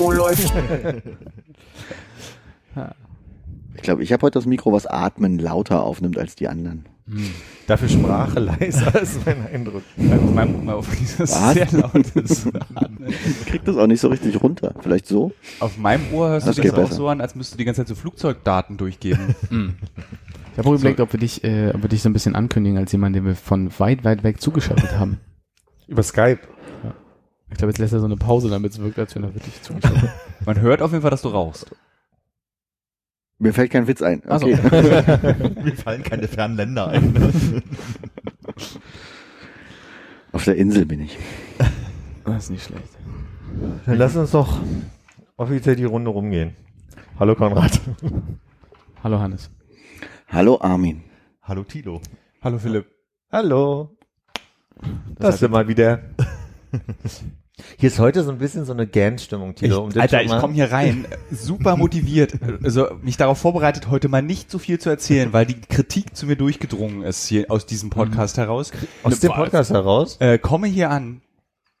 Oh, läuft. Ich glaube, ich habe heute das Mikro, was Atmen lauter aufnimmt als die anderen. Dafür Sprache leiser ist mein Eindruck. Auf meinem auf dieses Was? sehr lautes Atmen. Ich krieg das auch nicht so richtig runter. Vielleicht so? Auf meinem Ohr hörst Das du das auch besser. so an, als müsstest du die ganze Zeit so Flugzeugdaten durchgeben. Ich habe auch überlegt, ob wir dich, äh, ob wir dich so ein bisschen ankündigen als jemand, den wir von weit, weit weg zugeschaltet haben. Über Skype. Ich glaube, jetzt lässt er so eine Pause, damit es wirkt, als wenn er wirklich hat. Man hört auf jeden Fall, dass du rauchst. Mir fällt kein Witz ein. Ach so. Okay. Mir fallen keine fernen Länder ein. Auf der Insel bin ich. Das ist nicht schlecht. Dann lass uns doch offiziell die Runde rumgehen. Hallo Konrad. Hallo Hannes. Hallo Armin. Hallo Tilo. Hallo Philipp. Hallo. Das sind mal wieder. Hier ist heute so ein bisschen so eine Gans-Stimmung, Ich, Tilo. um das Alter, ich mal- komme hier rein, super motiviert, also mich darauf vorbereitet, heute mal nicht so viel zu erzählen, weil die Kritik zu mir durchgedrungen ist hier aus diesem Podcast heraus. aus dem Podcast heraus. Äh, komme hier an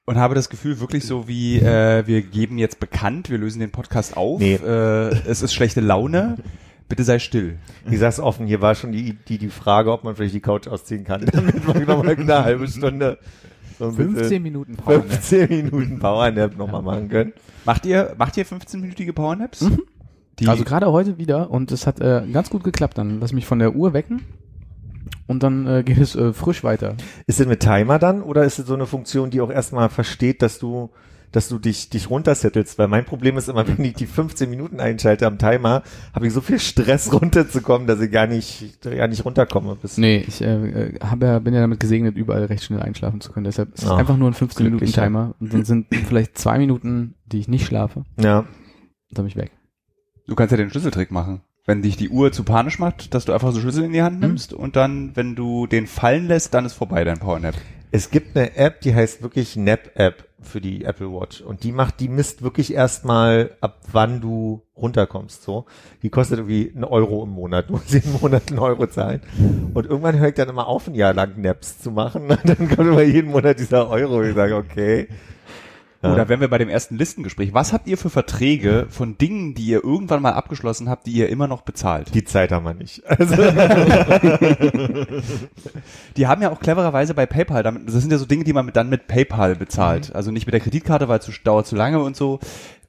und habe das Gefühl wirklich so wie, äh, wir geben jetzt bekannt, wir lösen den Podcast auf, Nee. äh, es ist schlechte Laune, bitte sei still. Ich sag's offen, hier war schon die, die, die Frage, ob man vielleicht die Couch ausziehen kann, damit man nochmal eine halbe Stunde so ein 15 bisschen Minuten Pause. 15 Minuten Powernap nochmal machen können. Macht ihr, macht ihr 15-minütige Powernaps? Die, Also gerade heute wieder und es hat äh, ganz gut geklappt. Dann lass mich von der Uhr wecken und dann äh, geht es äh, frisch weiter. Ist es mit Timer dann oder ist es so eine Funktion, die auch erstmal versteht, dass du, dass du dich, dich runtersettelst? Weil mein Problem ist immer, wenn ich die 15 Minuten einschalte am Timer, habe ich so viel Stress runterzukommen, dass ich gar nicht, gar nicht runterkomme. Bis Nee, ich äh, äh, hab ja, bin ja damit gesegnet, überall recht schnell einschlafen zu können. Deshalb ist es Ah, einfach nur ein 15 Minuten glücklicher. Timer und dann sind vielleicht zwei Minuten, die ich nicht schlafe, ja. dann bin ich weg. du kannst ja den Schlüsseltrick machen. Wenn dich die Uhr zu panisch macht, dass du einfach so Schlüssel in die Hand nimmst und dann, wenn du den fallen lässt, dann ist vorbei dein Powernap. Es gibt eine App, die heißt wirklich Nap-App für die Apple Watch und die macht, die misst wirklich erstmal ab wann du runterkommst, so. Die kostet irgendwie einen Euro im Monat. Du musst jeden Monat einen Euro zahlen. Und irgendwann höre ich dann immer auf, ein Jahr lang Naps zu machen. Und dann kommt immer jeden Monat dieser Euro. Ich sage, okay. Ja. Oder wären wir bei dem ersten Listengespräch. Was habt ihr für Verträge von Dingen, die ihr irgendwann mal abgeschlossen habt, die ihr immer noch bezahlt? Die Zeit haben wir nicht. Also, Die haben ja auch clevererweise bei PayPal, damit, das sind ja so Dinge, die man mit, dann mit PayPal bezahlt. Also nicht mit der Kreditkarte, weil es zu, dauert zu lange und so.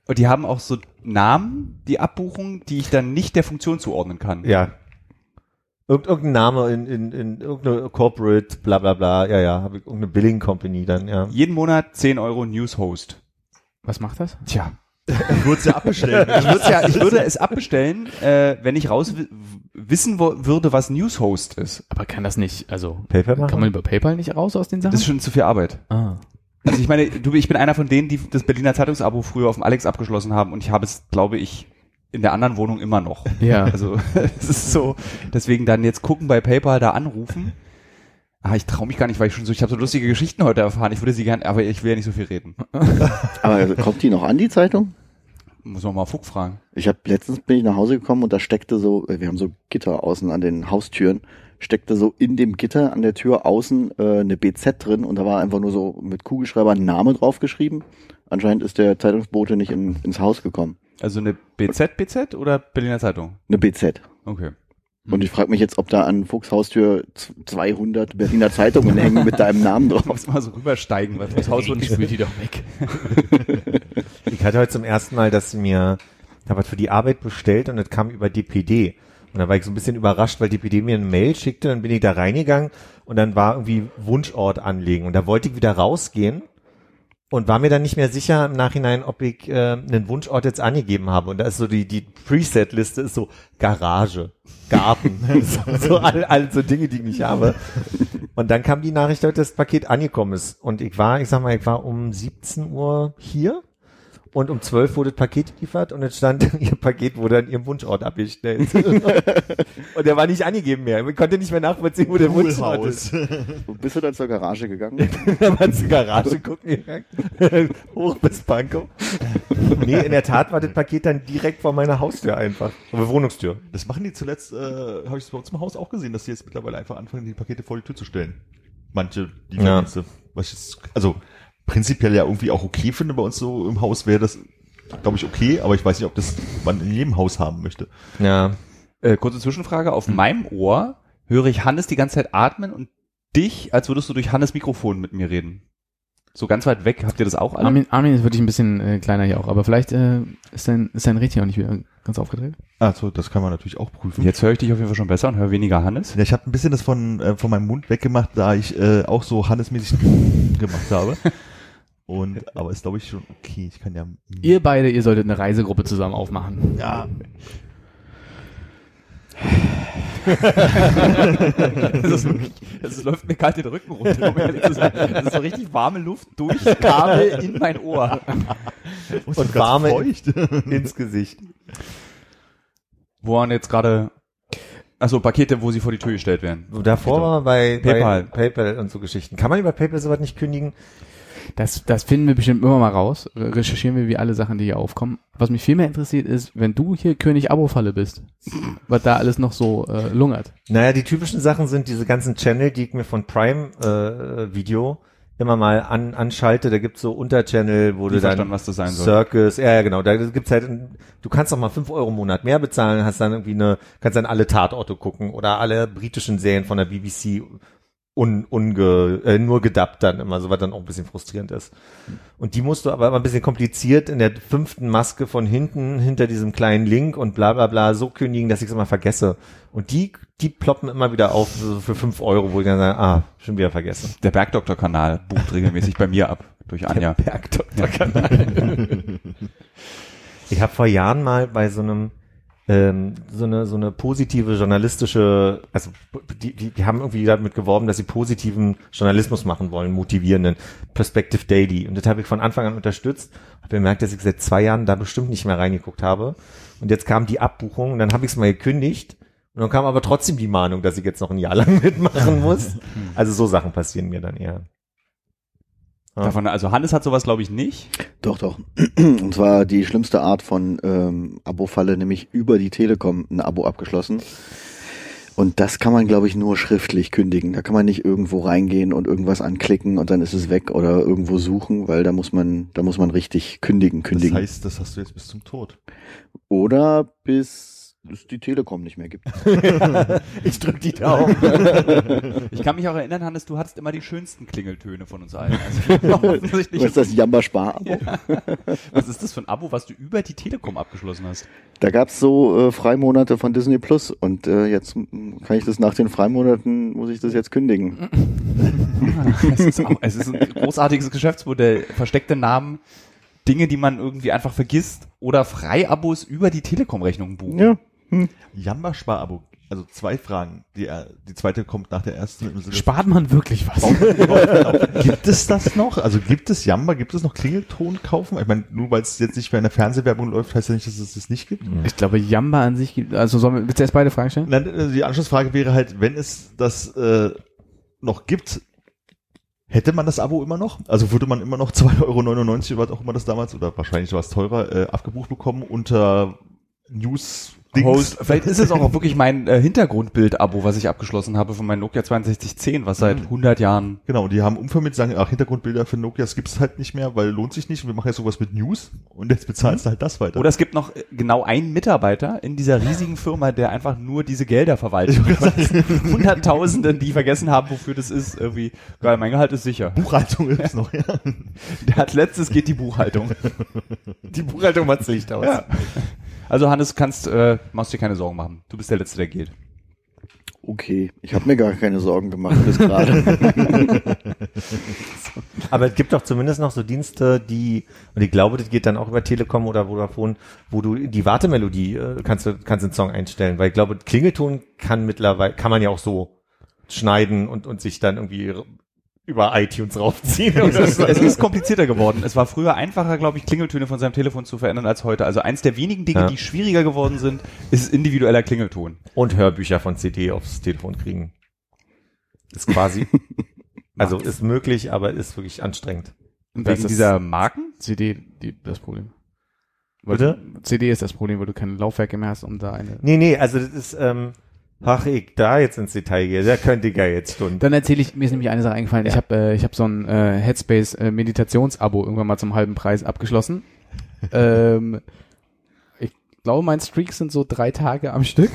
Und die haben auch so Namen, die Abbuchung, die ich dann nicht der Funktion zuordnen kann. ja. Irgend, irgendein Name in, in, in irgendeine Corporate, bla bla bla. Ja, ja, habe ich irgendeine Billing Company dann, ja. Jeden Monat 10 Euro Newshost. Was macht das? Tja. Ich würde es ja abbestellen. Ich würde, ja, ich würde es abbestellen, äh, wenn ich raus wi- wissen würde, was Newshost ist. Aber kann das nicht, also PayPal machen? kann man über PayPal nicht raus aus den Sachen? Das ist schon zu viel Arbeit. ah. Also ich meine, du, ich bin einer von denen, die das Berliner Zeitungsabo früher auf dem Alex abgeschlossen haben und ich habe es, glaube ich, in der anderen Wohnung immer noch. Ja. Also es ist so, deswegen dann jetzt gucken bei PayPal, da anrufen. Ah, ich traue mich gar nicht, weil ich schon so, ich habe so lustige Geschichten heute erfahren. Ich würde sie gerne, aber ich will ja nicht so viel reden. Aber kommt die noch an, die Zeitung? Muss man mal Fuck fragen. Ich habe letztens bin ich nach Hause gekommen und da steckte so, äh, wir haben so Gitter außen an den Haustüren, steckte so in dem Gitter an der Tür außen äh, eine BZ drin und da war einfach nur so mit Kugelschreiber ein Name draufgeschrieben. Anscheinend ist der Zeitungsbote nicht in, ins Haus gekommen. Also eine BZ, BZ oder Berliner Zeitung? Eine BZ. Okay. Und ich frage mich jetzt, ob da an Fuchs Haustür z- 200 Berliner Zeitungen hängen mit deinem Namen Du drauf. musst mal so rübersteigen, weil das Haus wird ich nicht spül die doch weg. Ich hatte heute zum ersten Mal, dass mir, ich habe was für die Arbeit bestellt und das kam über DPD. Und da war ich so ein bisschen überrascht, weil DPD mir eine Mail schickte, dann bin ich da reingegangen und dann war irgendwie Wunschort anlegen. Und da wollte ich wieder rausgehen und war mir dann nicht mehr sicher im Nachhinein, ob ich äh, einen Wunschort jetzt angegeben habe. Und da ist so die, die Preset-Liste ist so Garage, Garten, so, so all, all so Dinge, die ich nicht habe. Und dann kam die Nachricht, dass das Paket angekommen ist. Und ich war, ich sag mal, ich war um 17 Uhr hier und um 12 wurde das Paket geliefert und es stand, ihr Paket wurde an ihrem Wunschort abgestellt. und der war nicht angegeben mehr. Man konnte nicht mehr nachvollziehen, wo der Wunschort ist. Wo bist du dann zur Garage gegangen? Dann mal zur Garage gucken gegangen. Hoch bis Pankow. nee, in der Tat war das Paket dann direkt vor meiner Haustür einfach. Vor der Wohnungstür. Das machen die zuletzt, äh, habe ich bei uns im Haus auch gesehen, dass die jetzt mittlerweile einfach anfangen, die Pakete vor die Tür zu stellen. Manche Lieferdienste. Was ich jetzt, also prinzipiell ja irgendwie auch okay finde bei uns so im Haus, wäre das, glaube ich, okay, aber ich weiß nicht, ob das man in jedem Haus haben möchte. Ja. Äh, kurze Zwischenfrage. Auf meinem Ohr höre ich Hannes die ganze Zeit atmen und dich, als würdest du durch Hannes Mikrofon mit mir reden. So ganz weit weg. Habt ihr das auch alle? Armin, Armin ist wirklich ein bisschen äh, kleiner hier auch, aber vielleicht äh, ist dein, ist dein Rädchen auch nicht wieder ganz aufgedreht. Also, das kann man natürlich auch prüfen. Jetzt höre ich dich auf jeden Fall schon besser und höre weniger Hannes. Ja, ich habe ein bisschen das von, äh, von meinem Mund weggemacht, da ich äh, auch so Hannesmäßig gemacht habe. Und, aber ist glaube ich schon okay. Ich kann ja. Ihr beide, ihr solltet eine Reisegruppe zusammen aufmachen. ja. Das, ist wirklich, das läuft mir kalt den Rücken runter. Um ehrlich zu sein. Das ist so richtig warme Luft durch Kabel in mein Ohr. Und warme ins Gesicht. Wo waren jetzt gerade, also Pakete, wo sie vor die Tür gestellt werden. Davor war bei PayPal. bei PayPal und so Geschichten. Kann man über PayPal sowas nicht kündigen? Das, das finden wir bestimmt immer mal raus. Recherchieren wir wie alle Sachen, die hier aufkommen. Was mich viel mehr interessiert ist, wenn du hier König Abo-Falle bist, was da alles noch so äh, lungert. Naja, die typischen Sachen sind diese ganzen Channel, die ich mir von Prime äh, Video immer mal an, anschalte. Da gibt's so Unterchannel, wo Die du dann was das sein soll. Circus, ja, ja, genau. Da gibt's halt, ein- du kannst noch mal fünf Euro im Monat mehr bezahlen, hast dann irgendwie eine, kannst dann alle Tatorte gucken oder alle britischen Serien von der BBC un, unge, äh, nur gedubbt dann immer, so was dann auch ein bisschen frustrierend ist. Und die musst du aber immer ein bisschen kompliziert in der fünften Maske von hinten, hinter diesem kleinen Link und bla bla bla so kündigen, dass ich es immer vergesse. Und die, die ploppen immer wieder auf so für fünf Euro, wo ich dann sage, ah, schon wieder vergessen. Der Bergdoktor-Kanal bucht regelmäßig bei mir ab. Durch Anja. Bergdoktor-Kanal. ich habe vor Jahren mal bei so einem ähm, so eine so eine positive journalistische, also die, die, die haben irgendwie damit geworben, dass sie positiven Journalismus machen wollen, motivierenden Perspective Daily. Und das habe ich von Anfang an unterstützt. Habe gemerkt, dass ich seit zwei Jahren da bestimmt nicht mehr reingeguckt habe. Und jetzt kam die Abbuchung und dann habe ich es mal gekündigt. Und dann kam aber trotzdem die Mahnung, dass ich jetzt noch ein Jahr lang mitmachen muss. Also so Sachen passieren mir dann eher. Davon, also Hannes hat sowas, glaube ich, nicht. Doch, doch. Und zwar die schlimmste Art von ähm, Abo-Falle, nämlich über die Telekom ein Abo abgeschlossen. Und das kann man, glaube ich, nur schriftlich kündigen. Da kann man nicht irgendwo reingehen und irgendwas anklicken und dann ist es weg oder irgendwo suchen, weil da muss man, da muss man richtig kündigen, Das kündigen. heißt, das hast du jetzt bis zum Tod. oder bis es die Telekom nicht mehr gibt. Ich drück die Daumen. Ich kann mich auch erinnern, Hannes, du hattest immer die schönsten Klingeltöne von uns allen. Also Was ist das Jamba-Spar-Abo? was ist das für ein Abo, was du über die Telekom abgeschlossen hast? Da gab's so äh, Freimonate von Disney Plus und äh, jetzt kann ich das nach den Freimonaten, muss ich das jetzt kündigen. Es ist, es ist ein großartiges Geschäftsmodell. Versteckte Namen, Dinge, die man irgendwie einfach vergisst oder Freiabos über die Telekom-Rechnung buchen. Ja. Jamba Sparabo. Also zwei Fragen. Die, äh, die zweite kommt nach der ersten. Spart man wirklich was? gibt es das noch? Also gibt es Jamba? Gibt es noch Klingelton kaufen? Ich meine, nur weil es jetzt nicht mehr in der Fernsehwerbung läuft, heißt ja nicht, dass es das nicht gibt. Ich glaube, Jamba an sich gibt, also sollen wir, willst du erst beide Fragen stellen? Nein, äh, die Anschlussfrage wäre halt, wenn es das äh, noch gibt, hätte man das Abo immer noch? Also würde man immer noch 2,99 Euro, oder was auch immer das damals, oder wahrscheinlich war es teurer, äh, abgebucht bekommen unter News Host. Vielleicht ist es auch wirklich mein äh, Hintergrundbild-Abo, was ich abgeschlossen habe von meinem Nokia 6210, was seit 100 Jahren Genau, die haben umvermittelt, sagen, ach, Hintergrundbilder für Nokia, das gibt es halt nicht mehr, weil lohnt sich nicht. Wir machen jetzt sowas mit News und jetzt bezahlst du halt das weiter. Oder es gibt noch äh, genau einen Mitarbeiter in dieser riesigen Firma, der einfach nur diese Gelder verwaltet. Hunderttausenden, die vergessen haben, wofür das ist. Irgendwie, geil, mein Gehalt ist sicher. Buchhaltung ist noch, ja. Der hat letztes geht die Buchhaltung. Die Buchhaltung macht's Licht aus. Ja. Also Hannes, kannst, äh, machst dir keine Sorgen machen. Du bist der Letzte, der geht. Okay, ich habe mir gar keine Sorgen gemacht bis gerade. Aber es gibt doch zumindest noch so Dienste, die, und ich glaube, das geht dann auch über Telekom oder Vodafone, wo du die Wartemelodie äh, kannst du kannst den Song einstellen, weil ich glaube, Klingelton kann mittlerweile kann man ja auch so schneiden und und sich dann irgendwie über iTunes raufziehen. Es ist, es ist komplizierter geworden. Es war früher einfacher, glaube ich, Klingeltöne von seinem Telefon zu verändern als heute. Also eins der wenigen Dinge, Ja. die schwieriger geworden sind, ist individueller Klingelton. Und Hörbücher von CD aufs Telefon kriegen. Ist quasi, also ist möglich, aber ist wirklich anstrengend. Und wegen ist- dieser Marken? CD, die, das Problem. Weil Bitte? CD ist das Problem, weil du keine Laufwerke mehr hast, um da eine. Nee, nee, also das ist, ähm, ach, ich da jetzt ins Detail gehe, da könnte ich ja jetzt Stunden. Dann erzähle ich, mir ist nämlich eine Sache eingefallen. Ich habe äh, ich hab so ein äh, Headspace äh, Meditationsabo irgendwann mal zum halben Preis abgeschlossen. ähm, ich glaube, mein Streak sind so drei Tage am Stück.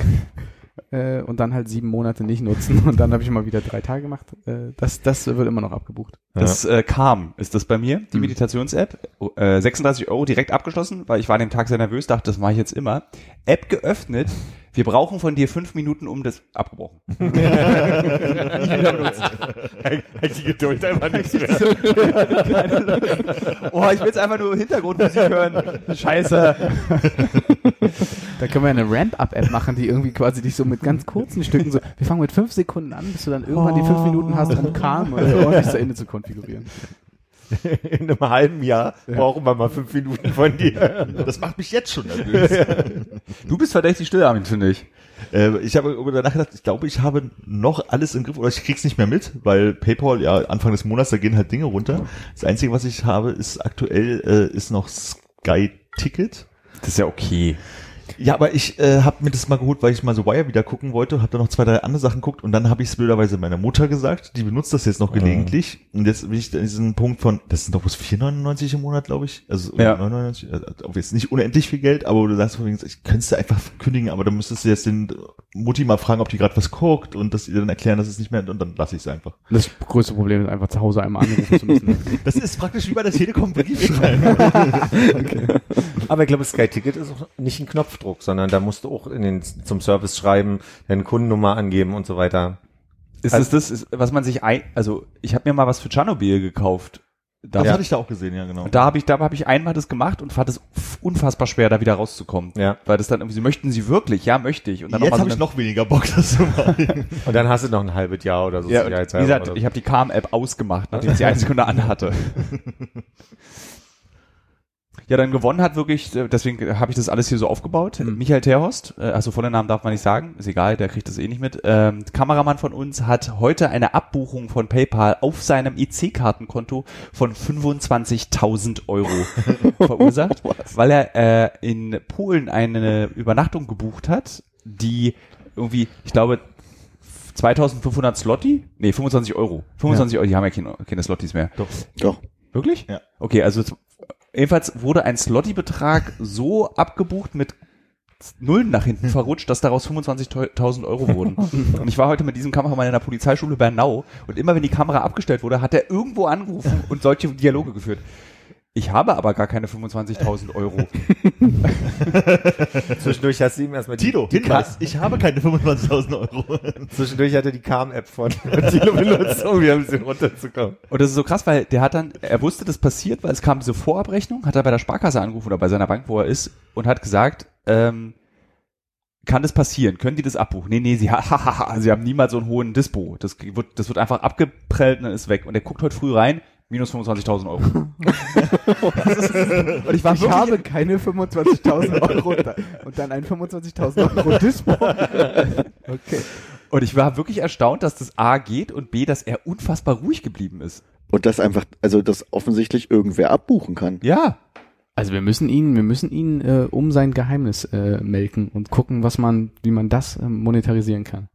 Äh, und dann halt sieben Monate nicht nutzen. Und dann habe ich mal wieder drei Tage gemacht. Äh, das, das wird immer noch abgebucht. Das äh, Calm ist das bei mir, die Mhm. Meditations-App. Äh, 36 Euro direkt abgeschlossen, weil ich war an dem Tag sehr nervös, dachte, das mache ich jetzt immer. App geöffnet. Wir brauchen von dir fünf Minuten, um das abgebrochen. die Geduld einfach nicht Oh, ich will jetzt einfach nur Hintergrundmusik hören. Scheiße. Da können wir eine Ramp-Up-App machen, die irgendwie quasi dich so mit ganz kurzen Stücken so, wir fangen mit fünf Sekunden an, bis du dann irgendwann die fünf Minuten hast, um Calm oder so ordentlich zu Ende zu konfigurieren. In einem halben Jahr brauchen wir mal fünf Minuten von dir. Das macht mich jetzt schon nervös. Du bist verdächtig still, Armin, finde ich. Äh, ich habe darüber nachgedacht, ich glaube, ich habe noch alles im Griff oder ich krieg's nicht mehr mit, weil PayPal, ja, Anfang des Monats, da gehen halt Dinge runter. Das Einzige, was ich habe, ist aktuell, äh, ist noch Sky Ticket. Das ist ja okay. Ja, aber ich äh, habe mir das mal geholt, weil ich mal so Wire wieder gucken wollte, habe da noch zwei, drei andere Sachen geguckt und dann habe ich es blöderweise meiner Mutter gesagt, die benutzt das jetzt noch gelegentlich und jetzt bin ich an diesen Punkt von, das sind doch bloß 4,99 im Monat, glaube ich, also Ja. 9,99, also auch jetzt nicht unendlich viel Geld, aber du sagst wegen, ich könnte es einfach kündigen, aber dann müsstest du jetzt den Mutti mal fragen, ob die gerade was guckt und dass ihr dann erklären, dass es nicht mehr und dann lasse ich es einfach. Das größte Problem ist einfach zu Hause einmal anrufen zu müssen. Das ist praktisch wie bei der Telekom Briefschreiben. Aber ich glaube, Sky Ticket ist auch nicht ein Knopfdruck, sondern da musst du auch in den, zum Service schreiben, deine Kundennummer angeben und so weiter. Ist Also- das das, ist, was man sich ein, also ich habe mir mal was für Tschernobyl gekauft. Da, Das hatte ich da auch gesehen, ja genau. und da habe ich, da habe ich einmal das gemacht und fand es unfassbar schwer, da wieder rauszukommen. Ja. Weil das dann irgendwie, sie möchten sie wirklich, ja, möchte ich. Und dann Jetzt habe so ich noch weniger Bock, das zu machen. Und dann hast du noch ein halbes Jahr oder so Ja, und wie gesagt, oder so. ich habe die Calm-App ausgemacht, nachdem ich sie eine Sekunde anhatte. Ja, dann gewonnen hat wirklich, äh, deswegen habe ich das alles hier so aufgebaut. Mhm. Michael Terhorst, äh, also vollen Namen darf man nicht sagen, ist egal, der kriegt das eh nicht mit. Ähm, Kameramann von uns hat heute eine Abbuchung von PayPal auf seinem EC-Kartenkonto von 25.000 Euro verursacht, weil er äh, in Polen eine Übernachtung gebucht hat, die irgendwie, ich glaube, 2500 Slotty? Nee, 25 Euro. 25 Euro, die haben ja keine, keine Slotties mehr. Doch. Wirklich? Ja. Okay, also jedenfalls wurde ein Slotty-Betrag so abgebucht mit Nullen nach hinten verrutscht, dass daraus 25.000 Euro wurden. Und ich war heute mit diesem Kameramann in der Polizeischule Bernau und immer wenn die Kamera abgestellt wurde, hat er irgendwo angerufen und solche Dialoge geführt. Ich habe aber gar keine 25.000 Euro. Zwischendurch hast du ihm erstmal die, Tito, die Hinweis, ich habe keine 25.000 Euro. Zwischendurch hat er die Calm-App von Tilo benutzt, um wieder ein bisschen runterzukommen. Und das ist so krass, weil der hat dann, er wusste, das passiert, weil es kam diese Vorabrechnung, hat er bei der Sparkasse angerufen oder bei seiner Bank, wo er ist, und hat gesagt, ähm, kann das passieren? Können die das abbuchen? Nee, nee, sie, ha, ha, ha, ha, sie haben niemals so einen hohen Dispo. Das wird, das wird einfach abgeprellt und dann ist weg. Und er guckt heute früh rein, minus 25.000 Euro. und ich war Ich habe keine 25.000 Euro da, und dann ein 25.000 Euro Dispo. Okay. und ich war wirklich erstaunt, dass das A geht und B, dass er unfassbar ruhig geblieben ist. Und das einfach, also das offensichtlich irgendwer abbuchen kann. Ja. Also wir müssen ihn, wir müssen ihn äh, um sein Geheimnis äh, melken und gucken, was man, wie man das äh, monetarisieren kann.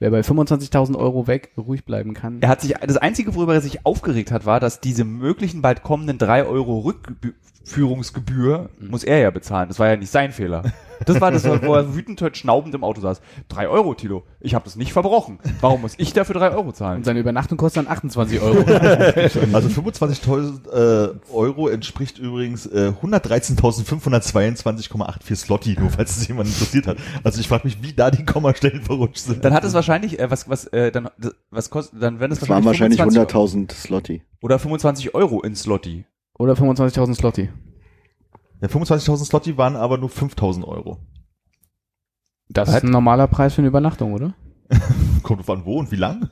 Wer bei 25.000 Euro weg ruhig bleiben kann. Er hat sich, das Einzige, worüber er sich aufgeregt hat, war, dass diese möglichen bald kommenden drei Euro Rückführungsgebühr muss er ja bezahlen. Das war ja nicht sein Fehler. Das war das, wo er wütend hört, schnaubend im Auto saß. Drei Euro, Tilo. Ich habe das nicht verbrochen. Warum muss ich dafür drei Euro zahlen? Und seine Übernachtung kostet dann 28 Euro. Also 25.000 äh, Euro entspricht übrigens äh, 113.522,84 Slotty, nur falls es jemand interessiert hat. Also ich frage mich, wie da die Kommastellen verrutscht sind. Dann hat es wahrscheinlich, äh, was, was, äh, dann, was kostet, dann werden es Das waren wahrscheinlich 25 100.000 Slotty. Oder 25 Euro in Slotty. Oder 25.000 Slotty. Ja, 25.000 Slotty waren aber nur 5.000 Euro. Das ist ein normaler Preis für eine Übernachtung, oder? Kommt an, wo und wie lang.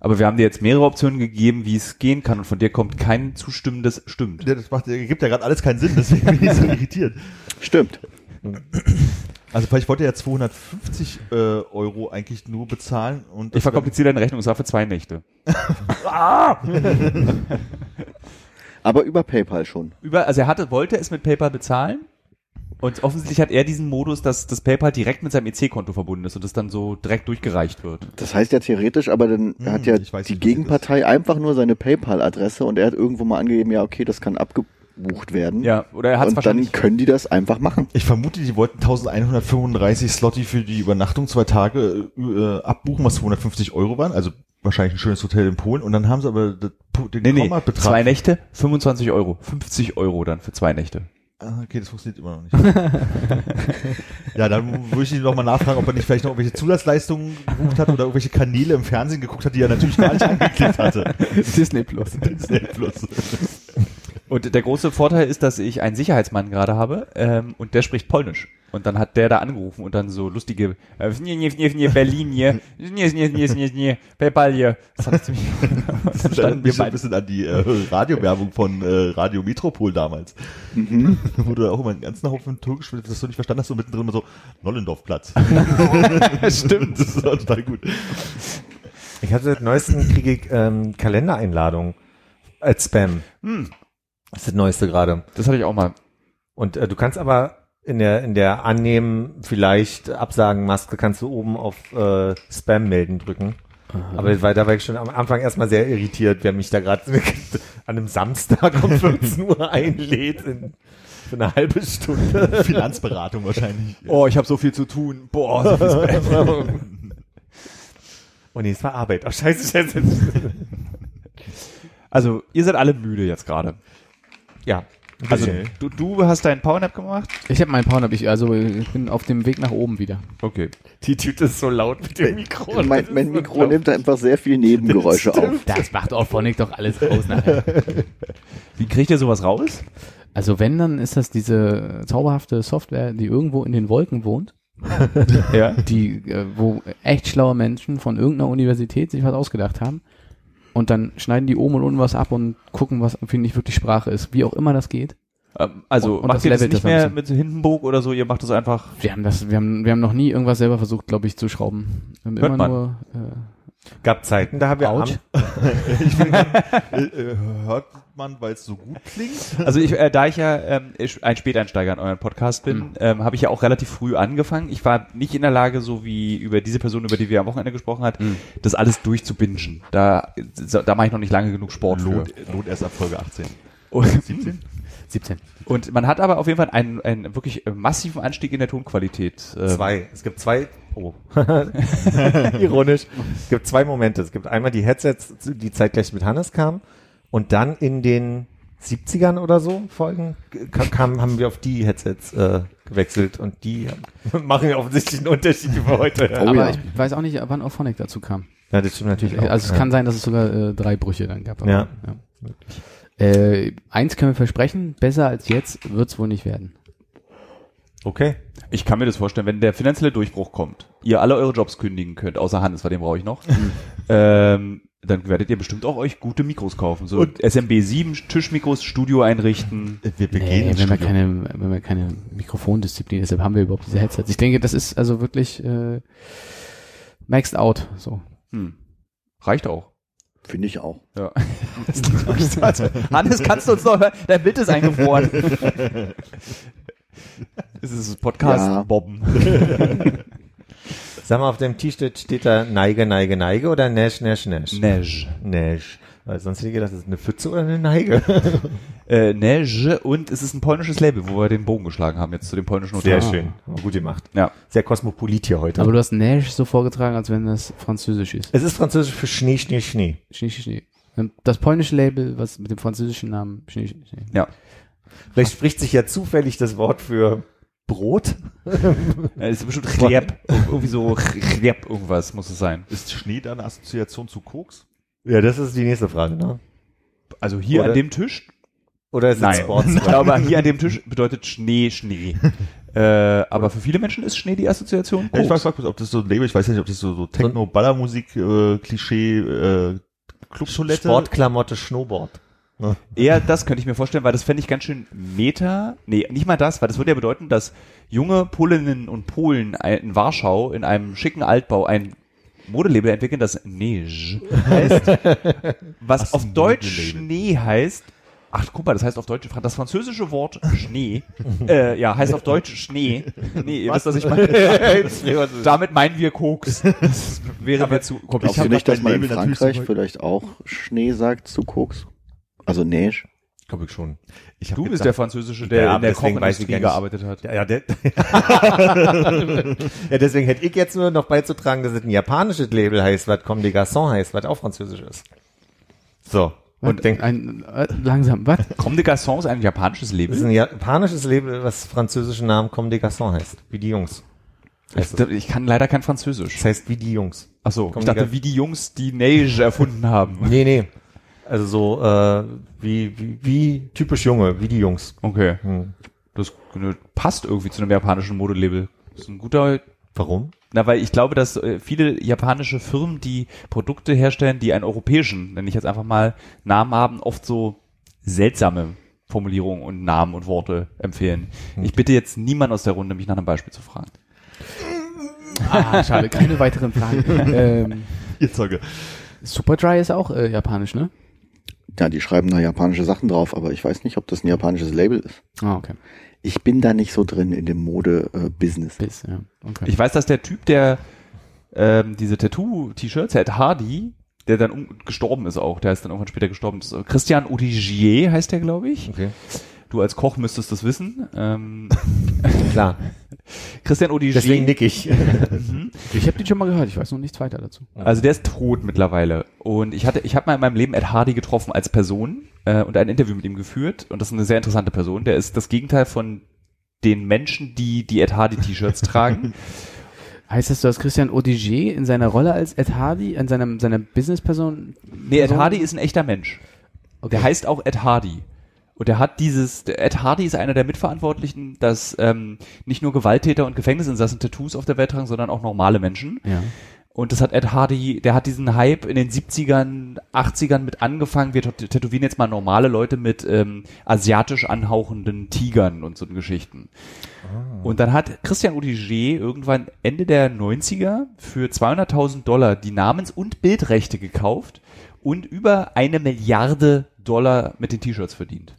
Aber wir haben dir jetzt mehrere Optionen gegeben, wie es gehen kann und von dir kommt kein zustimmendes Stimmt. Ja, das macht, gibt ja gerade alles keinen Sinn, deswegen bin ich so irritiert. Stimmt. Also ich wollte ja 250 äh, Euro eigentlich nur bezahlen und Ich das verkompliziere deine Rechnung, es war für zwei Nächte. Aber über PayPal schon. Über, also er hatte, wollte es mit PayPal bezahlen und offensichtlich hat er diesen Modus, dass das PayPal direkt mit seinem EC-Konto verbunden ist und es dann so direkt durchgereicht wird. Das heißt ja theoretisch, aber dann Hm, hat ja ich weiß die nicht, das Gegenpartei einfach nur seine PayPal-Adresse und er hat irgendwo mal angegeben, ja, okay, das kann abgebucht werden. Ja, oder er hat es und wahrscheinlich. dann können die das einfach machen. Ich vermute, die wollten 1135 Slotty für die Übernachtung zwei Tage äh, abbuchen, was 250 Euro waren. Also wahrscheinlich ein schönes Hotel in Polen. Und dann haben sie aber den Nee, nee, zwei Nächte, 25 Euro. 50 Euro dann für zwei Nächte. Ah, okay, das funktioniert immer noch nicht. ja, dann würde ich ihn noch mal nachfragen, ob er nicht vielleicht noch irgendwelche Zusatzleistungen gebucht hat oder irgendwelche Kanäle im Fernsehen geguckt hat, die er natürlich gar nicht angeklickt hatte. Disney Plus. Disney Plus. Und der große Vorteil ist, dass ich einen Sicherheitsmann gerade habe ähm, und der spricht Polnisch. Und dann hat der da angerufen und dann so lustige äh, nie, nie, nie, nie, Berlin hier, nie, nie, nie, nie, nie, PayPal hier. Das hat ziemlich Das. Wir mich so ein bisschen an die äh, Radiowerbung von äh, Radio Metropol damals. Wo du auch immer einen ganzen Haufen Türkisch, das du nicht verstanden hast, so mittendrin immer so Nollendorfplatz. Stimmt. Das war total gut. Ich hatte seit neuesten kriege ich ähm, Kalendereinladungen als Spam. Hm. Das ist das Neueste gerade. Das hatte ich auch mal. Und äh, du kannst aber in der in der annehmen vielleicht absagen Maske kannst du oben auf äh, Spam melden drücken. Aber weil da war ich schon am Anfang erstmal sehr irritiert, wer mich da gerade an einem Samstag um 14 Uhr einlädt in, für eine halbe Stunde. Finanzberatung wahrscheinlich. Oh, ich habe so viel zu tun. Boah, so viel Spam. Oh nee, es war Arbeit. Oh scheiße, scheiße. Also, ihr seid alle müde jetzt gerade. ja. Also, Okay. du, du hast deinen Powernap gemacht? Ich habe meinen Powernap, ich, also ich bin auf dem Weg nach oben wieder. Okay. Die Tüte ist so laut mit dem Mikro. mein, mein Mikro nimmt einfach sehr viel Nebengeräusche auf. Das macht auch Phonic doch alles raus nachher. Wie kriegt ihr sowas raus? Also wenn, dann ist das diese zauberhafte Software, die irgendwo in den Wolken wohnt, Ja. die, äh, wo echt schlaue Menschen von irgendeiner Universität sich was ausgedacht haben. Und dann schneiden die oben und unten was ab und gucken, was finde ich wirklich Sprache ist. Wie auch immer das geht. Ähm, Also, Und- und macht das ihr das nicht mehr mit so Hindenburg oder so? Ihr macht das einfach. Wir haben das, wir haben, wir haben noch nie irgendwas selber versucht, glaube ich, zu schrauben. Wir haben Hört immer man. nur, äh, Gab Zeiten, da haben wir am, Autsch. Äh, äh, hört man, weil es so gut klingt? Also ich, äh, da ich ja ähm, ein Späteinsteiger in euren Podcast bin, Mhm. ähm, habe ich ja auch relativ früh angefangen. Ich war nicht in der Lage, so wie über diese Person, über die wir am Wochenende gesprochen hat, Mhm. das alles durchzubingen. Da, da mache ich noch nicht lange genug Sport für. Lohnt, lohnt erst ab Folge 18. Und, 17? 17. und man hat aber auf jeden Fall einen, einen wirklich äh, massiven Anstieg in der Tonqualität. äh, Zwei. Es gibt zwei. Oh. Ironisch. Es gibt zwei Momente. Es gibt einmal die Headsets, die zeitgleich mit Hannes kamen. Und dann in den 70ern oder so Folgen ka- kam, haben wir auf die Headsets äh, gewechselt. Und die machen ja offensichtlich einen Unterschied über heute. Oh Aber ja. ich weiß auch nicht, wann auch Phonic dazu kam. Ja, das stimmt natürlich auch. Also es ja. kann sein, dass es sogar äh, drei Brüche dann gab. aber, Ja. ja. Äh, eins können wir versprechen, besser als jetzt wird's wohl nicht werden. Okay. Ich kann mir das vorstellen, wenn der finanzielle Durchbruch kommt, ihr alle eure Jobs kündigen könnt, außer Hannes, weil den brauche ich noch, ähm, dann werdet ihr bestimmt auch euch gute Mikros kaufen. So SMB 7 Tischmikros, Studio einrichten. Wir, wir gehen Nee, wenn wir keine, wenn wir keine Mikrofondisziplin, deshalb haben wir überhaupt diese Headsets. Ich denke, das ist also wirklich äh, maxed out. So. Hm. Reicht auch. Finde ich auch. Ja. Hannes, kannst du uns noch hören? Dein Bild ist eingefroren. Das ist das Podcast Ja. Sag mal, auf dem T-Shirt steht da Neige, Neige, Neige oder Nash, Nash, Nash? Neige. Nash. Weil sonst hätte ich gedacht, das ist eine Pfütze oder eine Neige. Äh, Neige und es ist ein polnisches Label, wo wir den Bogen geschlagen haben jetzt zu dem polnischen Sehr Notar. schön. Gut gemacht. Ja. Sehr kosmopolit hier heute. Aber du hast Neige so vorgetragen, als wenn das französisch ist. es ist französisch für Schnee, Schnee, Schnee. Schnee, Schnee, Schnee. Und Das polnische Label, was mit dem französischen Namen Schnee, Schnee, Schnee. Ja. Vielleicht spricht sich ja zufällig das Wort für Brot. Äh, ist bestimmt Chlieb. Irgendwie so Chlieb irgendwas muss es sein. Ist Schnee da eine Assoziation zu Koks? Ja, das ist die nächste Frage, ne? Also hier Oder- an dem Tisch? Oder ist es Nein. Sports? Ich glaube, hier an dem Tisch bedeutet Schnee, Schnee. Äh, aber für viele Menschen ist Schnee die Assoziation. Ja, ich frage, frag, ob das so ein Label, ich weiß nicht, ob das so, so Techno-Ballermusik, äh, Klischee, äh, Clubtoilette. Sportklamotte, Snowboard. Eher das könnte ich mir vorstellen, weil das fände ich ganz schön meta. Nee, nicht mal das, weil das würde ja bedeuten, dass junge Polinnen und Polen in Warschau in einem schicken Altbau ein Modelabel entwickeln, das Neige heißt, was auf Deutsch Schnee heißt. Ach, guck mal, das heißt auf Deutsch, das französische Wort Schnee, äh, ja, heißt auf Deutsch Schnee. Nee, ihr wisst, was ich meine. Damit meinen wir Koks. Das wäre mir zu Glaubst hab du nicht, dass man in Frankreich vielleicht auch Schnee sagt zu Koks? Also Neige? Glaube ich schon. Ich Du bist gedacht- der Französische, der Ja, in der Kochindustrie gearbeitet hat. Ja, ja, der ja, deswegen hätte ich jetzt nur noch beizutragen, dass es ein japanisches Label heißt, was Comme des Garçons heißt, was auch französisch ist. So. Und Und denk, ein, äh, langsam, was? Comme des Garçons ist ein japanisches das ist Label. ein japanisches Label, was französischen Namen Comme des Garçons heißt. Wie die Jungs. Ich, ich kann leider kein Französisch. Das heißt wie die Jungs. Ach so, ich dachte, wie die Jungs, die Neige erfunden haben. Nee, nee. Also so, äh, wie, wie, wie typisch Junge, wie die Jungs. Okay. Hm. Das passt irgendwie zu einem japanischen Modelabel. Das ist ein guter, Warum? na, weil ich glaube, dass äh, viele japanische Firmen, die Produkte herstellen, die einen europäischen, nenne ich jetzt einfach mal, Namen haben, oft so seltsame Formulierungen und Namen und Worte empfehlen. Ich bitte jetzt niemand aus der Runde, mich nach einem Beispiel zu fragen. Ah, schade, keine weiteren Fragen. ähm, Jetzt sage. Superdry ist auch äh, japanisch, ne? Ja, die schreiben da japanische Sachen drauf, aber ich weiß nicht, ob das ein japanisches Label ist. Ah, okay. Ich bin da nicht so drin in dem Mode-Business. Bis, ja. Okay. Ich weiß, dass der Typ, der ähm, diese Tattoo-T-Shirts, Ed Hardy, der dann um, gestorben ist auch, der ist dann irgendwann später gestorben. Ist, Christian Odigier heißt der, glaube ich. Okay. Du als Koch müsstest das wissen. Ähm, Klar. Christian Odigier. Deswegen nick ich. ich habe den schon mal gehört, ich weiß noch nichts weiter dazu. Also der ist tot mittlerweile. Und ich hatte, ich habe mal in meinem Leben Ed Hardy getroffen als Person äh, und ein Interview mit ihm geführt. Und das ist eine sehr interessante Person. Der ist das Gegenteil von den Menschen, die die Ed Hardy T-Shirts tragen. Heißt das, du hast Christian Odigier in seiner Rolle als Ed Hardy, in seinem, seiner Businessperson? Nee, Ed? Hardy ist ein echter Mensch. Der heißt auch Ed Hardy. Und der hat dieses, Ed Hardy ist einer der Mitverantwortlichen, dass ähm, nicht nur Gewalttäter und Gefängnisinsassen Tattoos auf der Welt tragen, sondern auch normale Menschen. Ja. Und das hat Ed Hardy, der hat diesen Hype in den 70ern, 80ern mit angefangen. Wir tätowieren jetzt mal normale Leute mit ähm, asiatisch anhauchenden Tigern und so Geschichten. Und dann hat Christian Odigier irgendwann Ende der 90er für 200.000 Dollar die Namens- und Bildrechte gekauft und über eine Milliarde Dollar mit den T-Shirts verdient.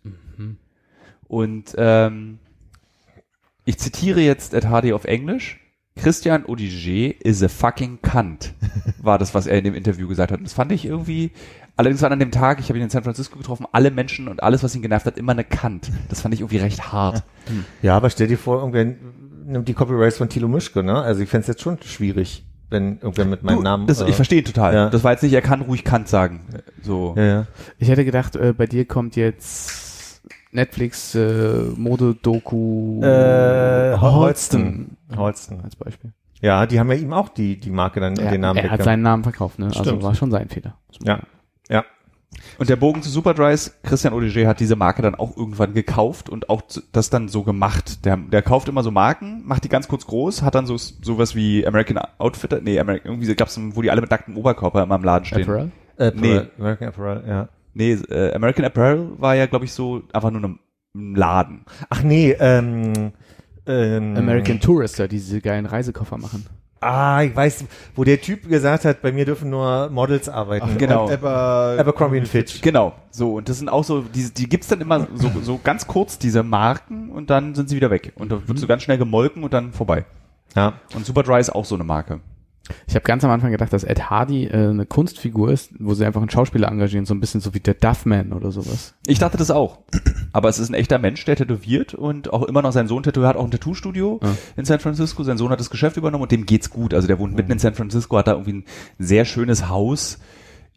Und ähm, ich zitiere jetzt Ed Hardy auf Englisch. Christian Odigier is a fucking cunt, war das, was er in dem Interview gesagt hat. Und das fand ich irgendwie, allerdings waren an dem Tag, ich habe ihn in San Francisco getroffen, alle Menschen und alles, was ihn genervt hat, immer eine Kant. Das fand ich irgendwie recht hart. Ja, aber stell dir vor, irgendwer nimmt die Copyrights von Thilo Mischke, ne? Also ich fänd's jetzt schon schwierig, wenn irgendwer mit meinem Du, Namen. das, äh, ich verstehe total. ja. Das war jetzt nicht, er kann ruhig Kant sagen. So. Ja, ja. Ich hätte gedacht, äh, bei dir kommt jetzt Netflix äh, Mode-Doku Äh, Holston. Holston. als Beispiel. Ja, die haben ja ihm auch die, die Marke dann Er, den Namen er hat seinen Namen verkauft, ne? Also Stimmt. war schon sein Fehler. Ja. Ja. Und der Bogen zu Superdries, Christian Odigier hat diese Marke dann auch irgendwann gekauft und auch das dann so gemacht. Der, der kauft immer so Marken, macht die ganz kurz groß, hat dann so sowas wie American Outfitter, nee, American, irgendwie gab's, wo die alle mit nacktem Oberkörper immer im Laden stehen. Apparel? Apparel, Nee. American Apparel, ja. Nee, äh, American Apparel war ja, glaube ich, so einfach nur ein ein Laden. Ach nee, ähm, ähm, American Tourister, die diese geilen Reisekoffer machen. Ah, ich weiß, wo der Typ gesagt hat, bei mir dürfen nur Models arbeiten. Ach, genau. Aber, Abercrombie und Fitch. Genau, so und das sind auch so, die, die gibt's dann immer so, so ganz kurz, diese Marken und dann sind sie wieder weg. Und da wird so ganz schnell gemolken und dann vorbei. Ja. Und Superdry ist auch so eine Marke. Ich habe ganz am Anfang gedacht, dass Ed Hardy äh, eine Kunstfigur ist, wo sie einfach einen Schauspieler engagieren, so ein bisschen so wie der Duffman oder sowas. Ich dachte das auch. Aber es ist ein echter Mensch, der tätowiert und auch immer noch seinen Sohn tätowiert, hat auch ein Tattoo-Studio Ja. in San Francisco. Sein Sohn hat das Geschäft übernommen und dem geht's gut. Also der wohnt mitten in San Francisco, hat da irgendwie ein sehr schönes Haus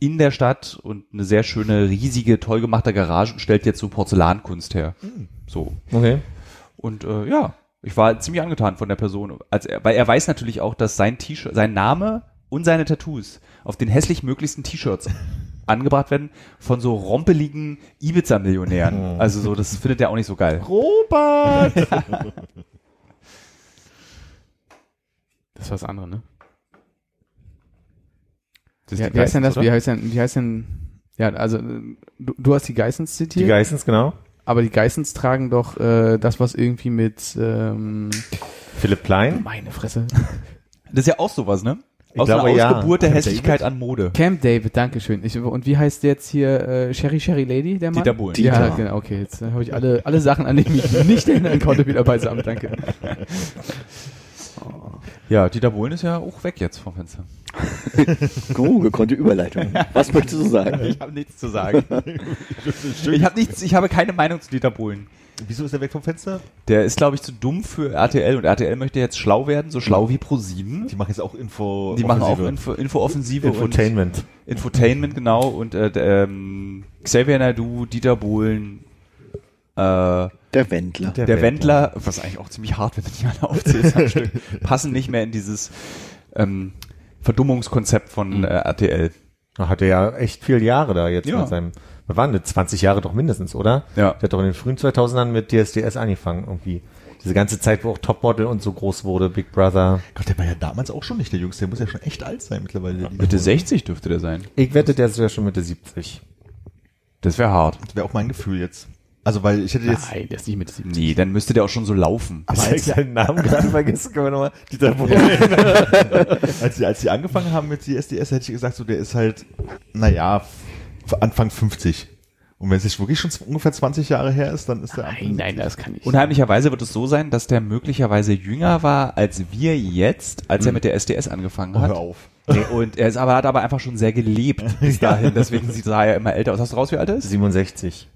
in der Stadt und eine sehr schöne, riesige, toll gemachte Garage und stellt jetzt so Porzellankunst her. So. Okay. Und äh, ja, ich war ziemlich angetan von der Person, als er, weil er weiß natürlich auch, dass sein T-Shirt, sein Name und seine Tattoos auf den hässlich möglichsten T-Shirts angebracht werden von so rompeligen Ibiza-Millionären. Also so, das findet er auch nicht so geil. Robert! Das ist was anderes, ne? Das Wie, ist die wie heißt denn das? Geissens, Wie heißt denn, wie heißt denn, ja, also, äh, du, du hast die Geissens zitiert, Die Geissens, genau. Aber die Geissens tragen doch äh, das, was irgendwie mit, ähm, Philipp Klein. meine Fresse. Das ist ja auch sowas, ne? Ich Aus glaube, einer ja. Ausgeburt der Camp Hässlichkeit an Mode. Camp David, Dankeschön. Ich, und wie heißt jetzt hier äh, Sherry Sherry Lady, der Mann? Dieter Bohlen. Ja, Dieter. genau, okay. Jetzt äh, habe ich alle, alle Sachen, an die ich mich nicht erinnern konnte, wieder beisammen. Danke. Ja, Dieter Bohlen ist ja auch weg jetzt vom Fenster. Oh, gekonnte Überleitung. Was möchtest du sagen? Ich habe nichts zu sagen. ich habe nichts, ich habe keine Meinung zu Dieter Bohlen. Wieso ist er weg vom Fenster? Der ist, glaube ich, zu dumm für RTL und RTL möchte jetzt schlau werden, so schlau wie ProSieben. Die machen jetzt auch Info. Die machen auch Offensive. Info, Info-Offensive Infotainment. und Infotainment, genau. Und äh, der, ähm, Xavier Naidu, Dieter Bohlen, äh, Der Wendler. der, Wendler, was eigentlich auch ziemlich hart, wenn du die alle aufzählst am Stück, passen nicht mehr in dieses ähm, Verdummungskonzept von äh, RTL. Er ja echt viele Jahre da jetzt Ja. mit seinem, was waren das, 20 Jahre doch mindestens, oder? Ja. Der hat doch in den frühen 2000ern mit DSDS angefangen irgendwie. Diese ganze Zeit, wo auch Topmodel und so groß wurde, Big Brother. Gott, der war ja damals auch schon nicht der Jüngste. Der muss ja schon echt alt sein mittlerweile. der Dieter Mitte Bohlen. 60 dürfte der sein. Ich wette, der ist ja schon Mitte 70. Das wäre hart. Das wäre auch mein Gefühl jetzt. Also, weil ich hätte jetzt. Nein, der ist nicht mit 70. Nee, dann müsste der auch schon so laufen. Aber Als ich seinen Namen gerade vergessen, können wir nochmal Dieter Bohlen. als, die, als die angefangen haben mit DSDS, hätte ich gesagt, so der ist halt, naja, Anfang 50. Und wenn es jetzt wirklich schon ungefähr 20 Jahre her ist, dann ist der Nein, nein, das kann ich. Unheimlicherweise wird es so sein, dass der möglicherweise jünger war als wir jetzt, als er mit der SDS angefangen Oh, hat. hör auf. Nee, und er ist aber, hat aber einfach schon sehr gelebt bis dahin, deswegen sieht- sah er immer älter aus. Hast du raus, wie alt er ist? 67.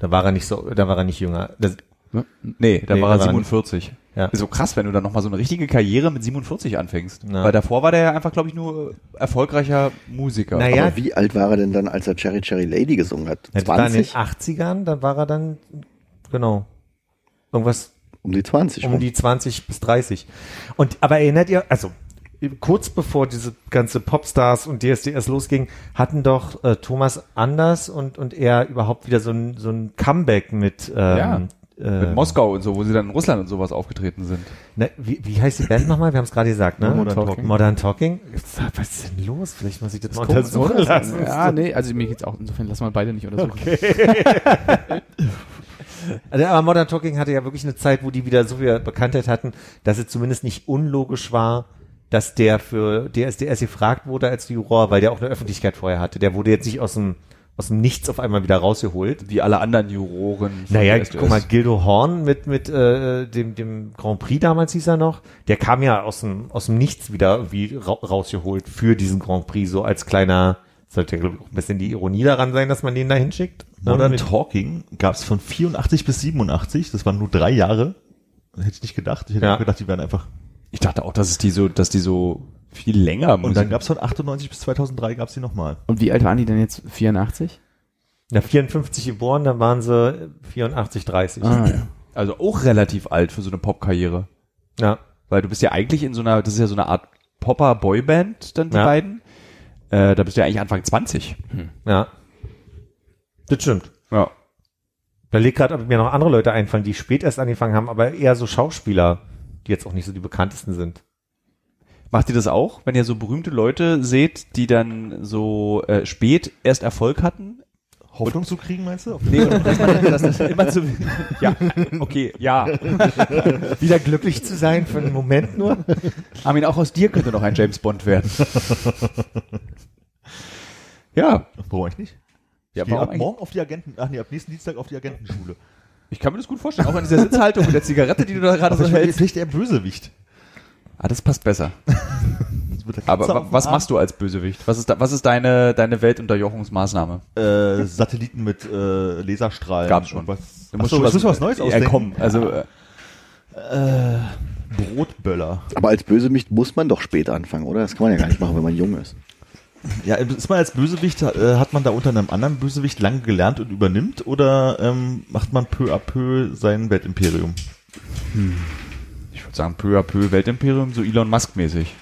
Da war er nicht so, da war er nicht jünger. Das, Nee, da Nee, war er da war er 47. Ja. Ist so krass, wenn du dann nochmal so eine richtige Karriere mit 47 anfängst. Ja. Weil davor war der ja einfach, glaube ich, nur erfolgreicher Musiker. Naja, Aber wie alt war er denn dann, als er Cherry Cherry Lady gesungen hat? das war in den 20? 80ern, dann war er dann, genau, irgendwas Um die 20 um rum. die 20 bis 30. Und aber erinnert ihr, also kurz bevor diese ganze Popstars und DSDS losging, hatten doch äh, Thomas Anders und und er überhaupt wieder so ein so ein Comeback mit ähm, äh, Mit Moskau und so, wo sie dann in Russland und sowas aufgetreten sind. Ne, wie, wie heißt die Band nochmal? Wir haben es gerade gesagt, ne? Modern Talking. Modern Talking. Was ist denn los? Vielleicht muss ich das mal untersuchen Oder? lassen. Ja, nee, also mir geht's auch insofern, lass mal beide nicht untersuchen. Also, aber Modern Talking hatte ja wirklich eine Zeit, wo die wieder so viel Bekanntheit hatten, dass es zumindest nicht unlogisch war, dass der für DSDS gefragt wurde als Juror, weil der auch eine Öffentlichkeit vorher hatte. Der wurde jetzt nicht aus dem, aus dem Nichts auf einmal wieder rausgeholt. Wie alle anderen Juroren. Naja, guck mal, Gildo Horn mit, mit äh, dem, dem Grand Prix damals hieß er noch, der kam ja aus dem, aus dem Nichts wieder irgendwie ra rausgeholt für diesen Grand Prix, so als kleiner, sollte ja glaub ich, auch ein bisschen die Ironie daran sein, dass man den da hinschickt. Modern mit- Talking gab es von 84 bis 87. Das waren nur drei Jahre. Hätte ich nicht gedacht. Ich hätte Ja. auch gedacht, die wären einfach. Ich dachte auch, dass es die so, dass die so viel länger Und dann gab es von 98 bis 2003 gab es die nochmal. Und wie alt waren die denn jetzt? 84? Ja, 54 geboren, dann waren sie 84, 30. Ah, ja. also auch relativ alt für so eine Popkarriere. Ja. Weil du bist ja eigentlich in so einer, das ist ja so eine Art Popper-Boyband, dann die Ja. beiden. Äh, da bist du ja eigentlich Anfang 20. Ja. Das stimmt. Ja. Da liegt gerade, ob mir noch andere Leute einfallen, die spät erst angefangen haben, aber eher so Schauspieler, die jetzt auch nicht so die bekanntesten sind. Macht ihr das auch, wenn ihr so berühmte Leute seht, die dann so äh, spät erst Erfolg hatten? Hoffnung zu kriegen, meinst du? Nee, dass man dass das immer zu, ja, okay, ja. Wieder glücklich zu sein für einen Moment nur. Armin, auch aus dir könnte noch ein James Bond werden. ja, Warum eigentlich nicht? ja, Ich warum ab morgen auf die Agenten, ach nee, ab nächsten Dienstag auf die Agentenschule. Ich kann mir das gut vorstellen, auch in dieser Sitzhaltung mit der Zigarette, die du da gerade so hältst. vielleicht der Bösewicht. Ah, das passt besser. Das wird der Aber was Arm. machst du als Bösewicht? Was ist, da, was ist deine, deine Weltunterjochungsmaßnahme? Äh, Satelliten mit äh, Laserstrahlen. Gab's schon. Und Was, Du Achso, jetzt müssen wir was Neues ja, ausdenken. komm, also, äh, Brotböller. Aber als Bösewicht muss man doch spät anfangen, oder? Das kann man ja gar nicht machen, wenn man jung ist. Ja, ist man als Bösewicht, äh, hat man da unter einem anderen Bösewicht lange gelernt und übernimmt oder ähm, macht man peu à peu sein Weltimperium? ich würde sagen, peu à peu Weltimperium, so Elon Musk mäßig.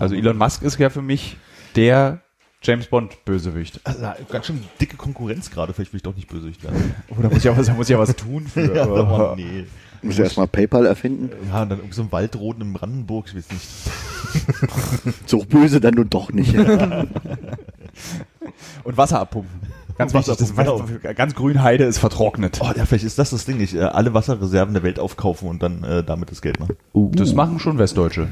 Also Elon Musk ist ja für mich der James Bond Bösewicht. Also, ganz schön dicke Konkurrenz gerade, vielleicht will ich doch nicht bösewicht werden. Oder muss ich ja was, muss ich ja was tun für. Ja, aber nee. Muss ich erstmal PayPal erfinden? Ja, und dann irgendwie so ein Waldroden in Brandenburg, ich weiß nicht. So böse dann nun doch nicht. Und Wasser abpumpen. Ganz Wasser wichtig, das Wasser, ganz grün Heide ist vertrocknet. Oh, ja, vielleicht ist das das Ding, nicht äh, alle Wasserreserven der Welt aufkaufen und dann äh, damit das Geld machen. Das machen schon Westdeutsche.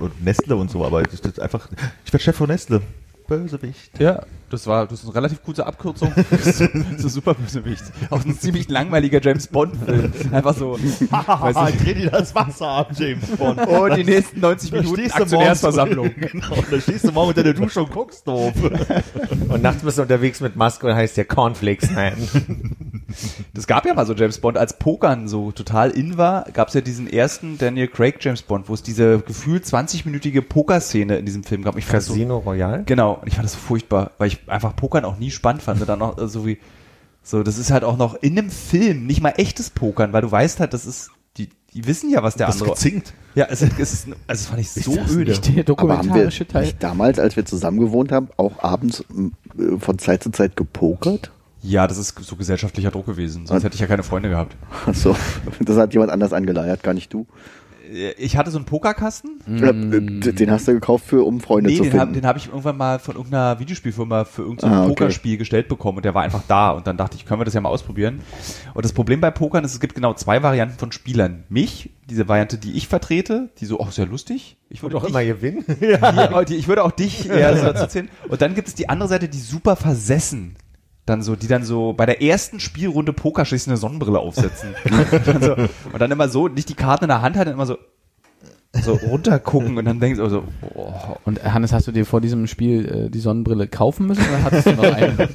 Und Nestle und so, aber das ist einfach, ich werde Chef von Nestle. Bösewicht. Ja, das war das ist eine relativ kurze Abkürzung. das ist ein super Bösewicht. Auch ein ziemlich langweiliger James Bond-Film. Einfach so, nicht. dreh dir das Wasser ab, James Bond. Oh, die nächsten 90 Da Minuten Aktionärsversammlung. Genau, da stehst du morgen unter der Dusche und guckst doof. Und nachts bist du unterwegs mit Maske und heißt ja Cornflakes Man. Das gab ja mal so James Bond, als Pokern so total in war, gab es ja diesen ersten Daniel Craig James Bond, wo es diese gefühlt 20-minütige Pokerszene in diesem Film gab. Ich fand das so, Casino Royale. genau, und ich fand das so furchtbar, weil ich einfach Pokern auch nie spannend fand. Dann noch äh, so wie, so, das ist halt auch noch in einem Film nicht mal echtes Pokern, weil du weißt halt, das ist, die, die wissen ja, was der Das ist andere. gezinkt. Ja, es, es ist, also das fand ich so öde. Nicht der Aber haben wir dokumentarische Teil. nicht damals, als wir zusammen gewohnt haben, auch abends äh, von Zeit zu Zeit gepokert? Ja, das ist so gesellschaftlicher Druck gewesen, sonst hätte ich ja keine Freunde gehabt. Achso, das hat jemand anders angeleiert, gar nicht du. Ich hatte so einen Pokerkasten, Äh, äh, Den hast du gekauft für, um Freunde Nee, zu den habe finden. den hab ich irgendwann mal von irgendeiner Videospielfirma für irgendein Ah, okay. Pokerspiel gestellt bekommen und der war einfach da und dann dachte ich, können wir das ja mal ausprobieren. Und das Problem bei Pokern ist, es gibt genau zwei Varianten von Spielern. Mich, diese Variante, die ich vertrete, die so, auch sehr lustig. Ich würde Doch dich, immer gewinnen. die, die, ich würde auch dich eher so dazu zählen. Und dann gibt es die andere Seite, die super versessen. Dann so, die dann so bei der ersten Spielrunde Poker schließlich eine Sonnenbrille aufsetzen. und, dann so, und dann immer so, nicht die Karten in der Hand halten, immer so, so runtergucken und dann denkst du so, boah, Und Hannes, hast du dir vor diesem Spiel äh, die Sonnenbrille kaufen müssen oder hattest du noch eine?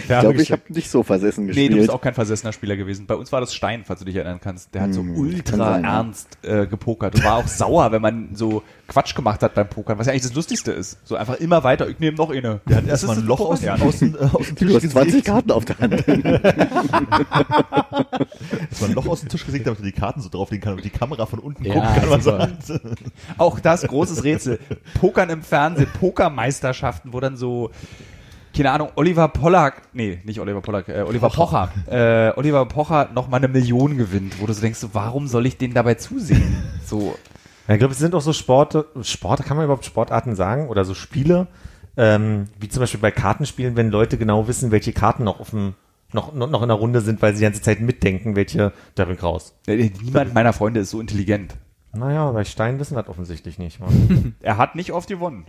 Ich glaube, ich habe nicht so versessen Nee, gespielt. du bist auch kein versessener Spieler gewesen. Bei uns war das Stein, falls du dich erinnern kannst. Der hat so Hm, ultra sein, ernst äh, gepokert und war auch sauer, wenn man so Quatsch gemacht hat beim Pokern, was ja eigentlich das Lustigste ist. So einfach immer weiter, ich nehme noch eine. Der hat erstmal ein Loch aus, aus, dem- aus dem du Tisch hast 20 gesägt. Karten auf der Hand. Erstmal ein Loch aus dem Tisch gesägt, damit er die Karten so drauflegen kann und die Kamera von unten Ja, gucken kann, hat. Auch das großes Rätsel. Pokern im Fernsehen, Pokermeisterschaften, wo dann so keine Ahnung, Oliver Pollack, nee, nicht Oliver Pollack, äh, Oliver Pocher, äh, Oliver Pocher noch mal eine Million gewinnt, wo du so denkst, warum soll ich denen dabei zusehen? So, Ja, ich glaube, es sind auch so Sporte, Sport, kann man überhaupt Sportarten sagen? Oder so Spiele, ähm, wie zum Beispiel bei Kartenspielen, wenn Leute genau wissen, welche Karten noch auf dem, noch, noch noch in der Runde sind, weil sie die ganze Zeit mitdenken, welche, da bin ich raus. äh, niemand meiner Freunde ist so intelligent. Naja, bei Stein wissen das offensichtlich nicht. Er hat nicht oft gewonnen.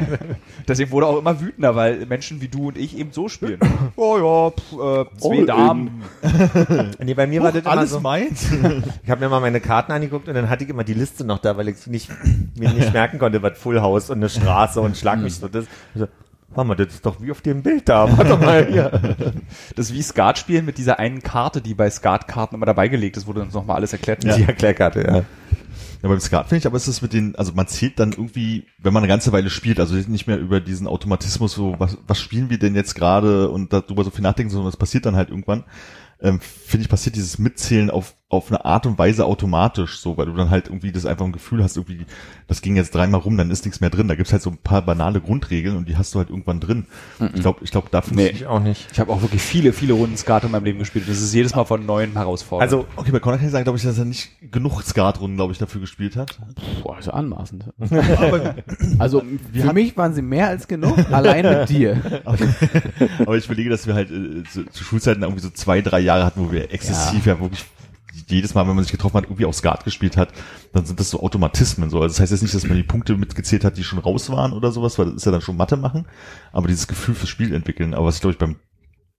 Deswegen wurde er auch immer wütender, weil Menschen wie du und ich eben so spielen. Oh ja, pf, äh, zwei All Damen. nee, bei mir war das immer Alles so, meins. ich habe mir mal meine Karten angeguckt und dann hatte ich immer die Liste noch da, weil ich nicht, mir nicht merken konnte, was Full House und eine Straße und schlag mich so. Das, also, warte mal, das ist doch wie auf dem Bild da. Warte mal hier. Das ist wie Skat spielen mit dieser einen Karte, die bei Skat-Karten immer dabei gelegt ist, du uns nochmal alles erklärt Die Erklärkarte, ja. Ja, beim Skat finde ich, aber ist es mit den, also man zählt dann irgendwie, wenn man eine ganze Weile spielt, also nicht mehr über diesen Automatismus, so, was, was spielen wir denn jetzt gerade und darüber so viel nachdenken, sondern das passiert dann halt irgendwann. Ähm, finde ich, passiert dieses Mitzählen auf, auf eine Art und Weise automatisch, so, weil du dann halt irgendwie das einfach ein Gefühl hast, irgendwie, das ging jetzt dreimal rum, dann ist nichts mehr drin. Da gibt's halt so ein paar banale Grundregeln und die hast du halt irgendwann drin. Ich glaube, ich glaube, da Nee. Ich auch nicht. Ich habe auch wirklich viele, viele Runden Skat in meinem Leben gespielt. Das ist jedes Mal von neuen Herausforderungen. Also, Okay, bei Conor kann ich sagen, glaube ich, dass er nicht genug Skatrunden, glaube ich, dafür gespielt hat. Boah, so anmaßend. also für mich waren sie mehr als genug, allein mit dir. Aber ich überlege, dass wir halt äh, zu, zu Schulzeiten irgendwie so zwei, drei Jahre hatten, wo wir exzessiv ja, wirklich jedes Mal, wenn man sich getroffen hat, irgendwie auch Skat gespielt hat, dann sind das so Automatismen so. Also das heißt jetzt nicht, dass man die Punkte mitgezählt hat, die schon raus waren oder sowas, weil das ist ja dann schon Mathe machen, aber dieses Gefühl fürs Spiel entwickeln. Aber was ich glaube ich beim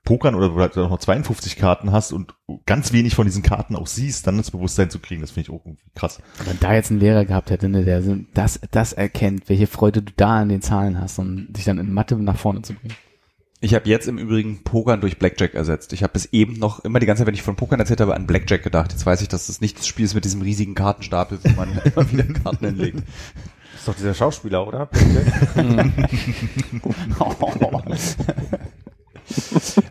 Pokern oder wo du halt noch 52 Karten hast und ganz wenig von diesen Karten auch siehst, dann das Bewusstsein zu kriegen, das finde ich auch irgendwie krass. Wenn da jetzt ein Lehrer gehabt hätte, ne, der das, das erkennt, welche Freude du da an den Zahlen hast und dich dann in Mathe nach vorne zu bringen. Ich habe jetzt im Übrigen Pokern durch Blackjack ersetzt. Ich habe bis eben noch immer die ganze Zeit, wenn ich von Pokern erzählt habe, an Blackjack gedacht. Jetzt weiß ich, dass das nicht das Spiel ist mit diesem riesigen Kartenstapel, wo man immer wieder Karten hinlegt. ist doch dieser Schauspieler, oder?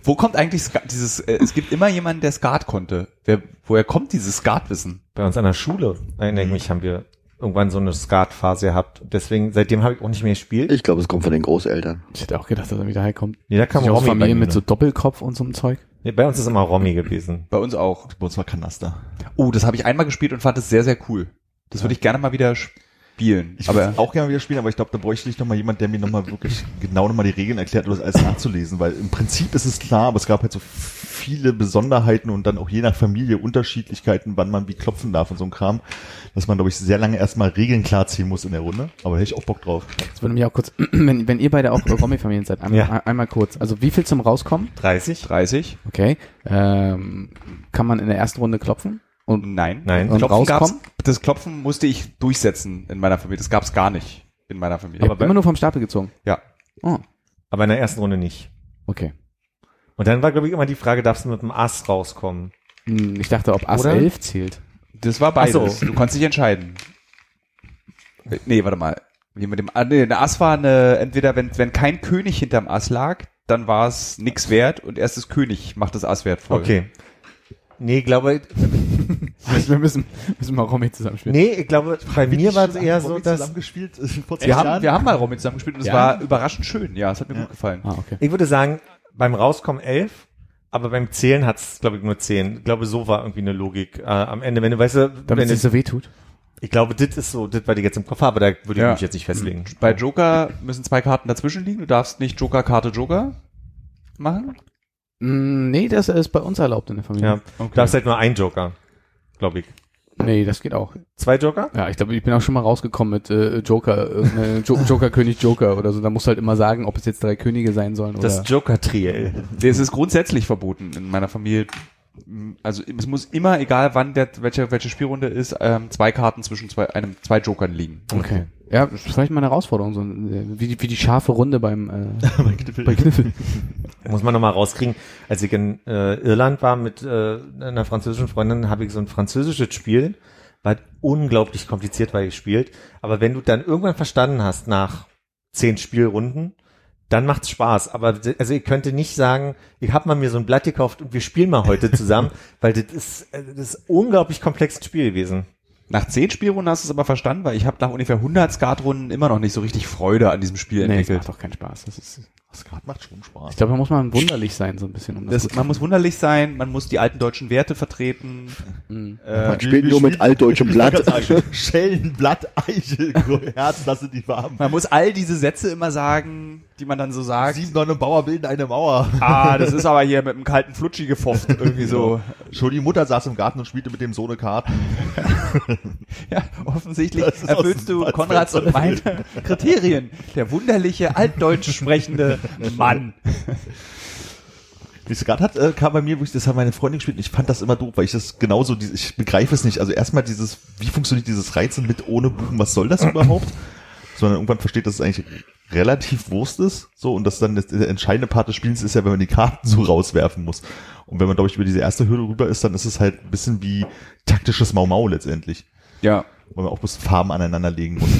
Wo kommt eigentlich Skat, dieses, äh, es gibt immer jemanden, der Skat konnte. Wer, woher kommt dieses Skatwissen? Bei uns an der Schule, erinnere ich mich, haben wir irgendwann so eine Skatphase gehabt. Deswegen, seitdem habe ich auch nicht mehr gespielt. Ich glaube, es kommt von den Großeltern. Ich hätte auch gedacht, dass er wieder herkommt. Nee, da kam aus Romy bei Familien mit so Doppelkopf und so einem Zeug. nee, bei uns ist immer Romy gewesen. Bei uns auch. Bei uns war Kanaster. Oh, das habe ich einmal gespielt und fand es sehr, sehr cool. Das würde ich gerne mal wieder spielen. Ich aber würde auch gerne wieder spielen, aber ich glaube, da bräuchte ich noch mal jemand, der mir noch mal wirklich genau noch mal die Regeln erklärt, um das alles nachzulesen, weil im Prinzip ist es klar, aber es gab halt so viele Besonderheiten und dann auch je nach Familie Unterschiedlichkeiten, wann man wie klopfen darf und so ein Kram, dass man, glaube ich, sehr lange erstmal Regeln klarziehen muss in der Runde. Aber da hätte ich auch Bock drauf. Das würde mich auch kurz, wenn, wenn ihr beide auch Romy-Familien seid, einmal, Ja. einmal kurz. Also wie viel zum Rauskommen? 30? 30? Okay. Ähm, kann man in der ersten Runde klopfen? Und Nein. Nein. Und Klopfen gab's, das Klopfen musste ich durchsetzen in meiner Familie. Das gab's gar nicht in meiner Familie. aber immer nur vom Stapel gezogen. ja. Oh, Aber in der ersten Runde nicht. okay. Und dann war, glaube ich, immer die Frage, darfst du mit dem Ass rauskommen? Hm, Ich dachte, ob Ass Oder? 11 zählt. Das war beides. So. Du konntest dich entscheiden. Nee, warte mal. Wie mit dem, nee, der Ass war eine, entweder wenn, wenn kein König hinterm Ass lag, dann war es nix wert und erst das König macht das Ass wertvoll. Okay. Nee, ich glaube, Wir müssen, müssen mal Romy zusammenspielen. nee, ich glaube, bei mir war es eher so, dass, zusammengespielt vor zehn Wir haben, Jahren. wir haben mal Romy zusammengespielt und es Ja. war überraschend schön. Ja, es hat mir Ja. gut gefallen. Ah, okay. ich würde sagen, beim Rauskommen 11, aber beim Zählen hat es, glaube ich, nur 10. Ich glaube, so war irgendwie eine Logik äh, am Ende. Wenn du, weißt du, Damit wenn es so weh tut. ich glaube, das ist so, das, was ich jetzt im Kopf habe, da würde ich Ja. mich jetzt nicht festlegen. Bei Joker müssen zwei Karten dazwischen liegen. Du darfst nicht Joker, Karte, Joker machen. Mm, Nee, das ist bei uns erlaubt in der Familie. Ja, du darfst halt nur einen Joker, glaube ich. Nee, das geht auch. Zwei Joker? Ja, ich glaube, ich bin auch schon mal rausgekommen mit äh, Joker, jo Joker, König, Joker oder so. Da musst du halt immer sagen, ob es jetzt drei Könige sein sollen oder. Das Joker-Triel. Es ist grundsätzlich verboten in meiner Familie. Also es muss immer, egal wann der, welche, welche Spielrunde ist, ähm, zwei Karten zwischen zwei, einem, zwei Jokern liegen. okay. Ja, das ist vielleicht mal eine Herausforderung, so wie, die- wie die scharfe Runde beim äh, bei Kniffel. Muss man nochmal rauskriegen. Als ich in äh, Irland war mit äh, einer französischen Freundin, habe ich so ein französisches Spiel, war unglaublich kompliziert war gespielt. Aber wenn du dann irgendwann verstanden hast nach zehn Spielrunden, dann macht's Spaß. Aber also ich könnte nicht sagen, ich habe mal mir so ein Blatt gekauft und wir spielen mal heute zusammen, weil das ist, äh, das ist unglaublich komplexes Spiel gewesen. Nach zehn Spielrunden hast du es aber verstanden, weil ich habe nach ungefähr 100 Skatrunden immer noch nicht so richtig Freude an diesem Spiel Nee, das entwickelt. macht doch keinen Spaß. Das ist, Skat macht schon Spaß. ich glaube, da muss man wunderlich sein, so ein bisschen. Um das, Das, man muss wunderlich sein, man muss die alten deutschen Werte vertreten. Mhm. Äh, Man spielt nur mit altdeutschem Blatt. Schellen, Blatt, Eichel, Herz, das sind die Farben. man muss all diese Sätze immer sagen, die man dann so sagt. Sieben Nonne Bauer bilden eine Mauer. Ah, das ist aber hier mit einem kalten Flutschi gefofft, irgendwie so. Schon die Mutter saß im Garten und spielte mit dem Sohne Karten. Ja, offensichtlich erfüllst du Konrads und meine Kriterien. Der wunderliche, altdeutsch sprechende Mann. Die Skat hat, äh, kam bei mir, wo ich das hat meine Freundin gespielt und ich fand das immer doof, weil ich das genauso, ich begreife es nicht. Also erstmal dieses, wie funktioniert dieses Reizen mit ohne Buchen, was soll das überhaupt? Sondern irgendwann versteht, dass es eigentlich relativ Wurst ist, so, und dass dann das, der entscheidende Part des Spiels ist ja, wenn man die Karten so rauswerfen muss. Und wenn man, glaube ich, über diese erste Hürde rüber ist, dann ist es halt ein bisschen wie taktisches Mau Mau letztendlich. Ja. Weil man auch bloß Farben aneinander legen muss.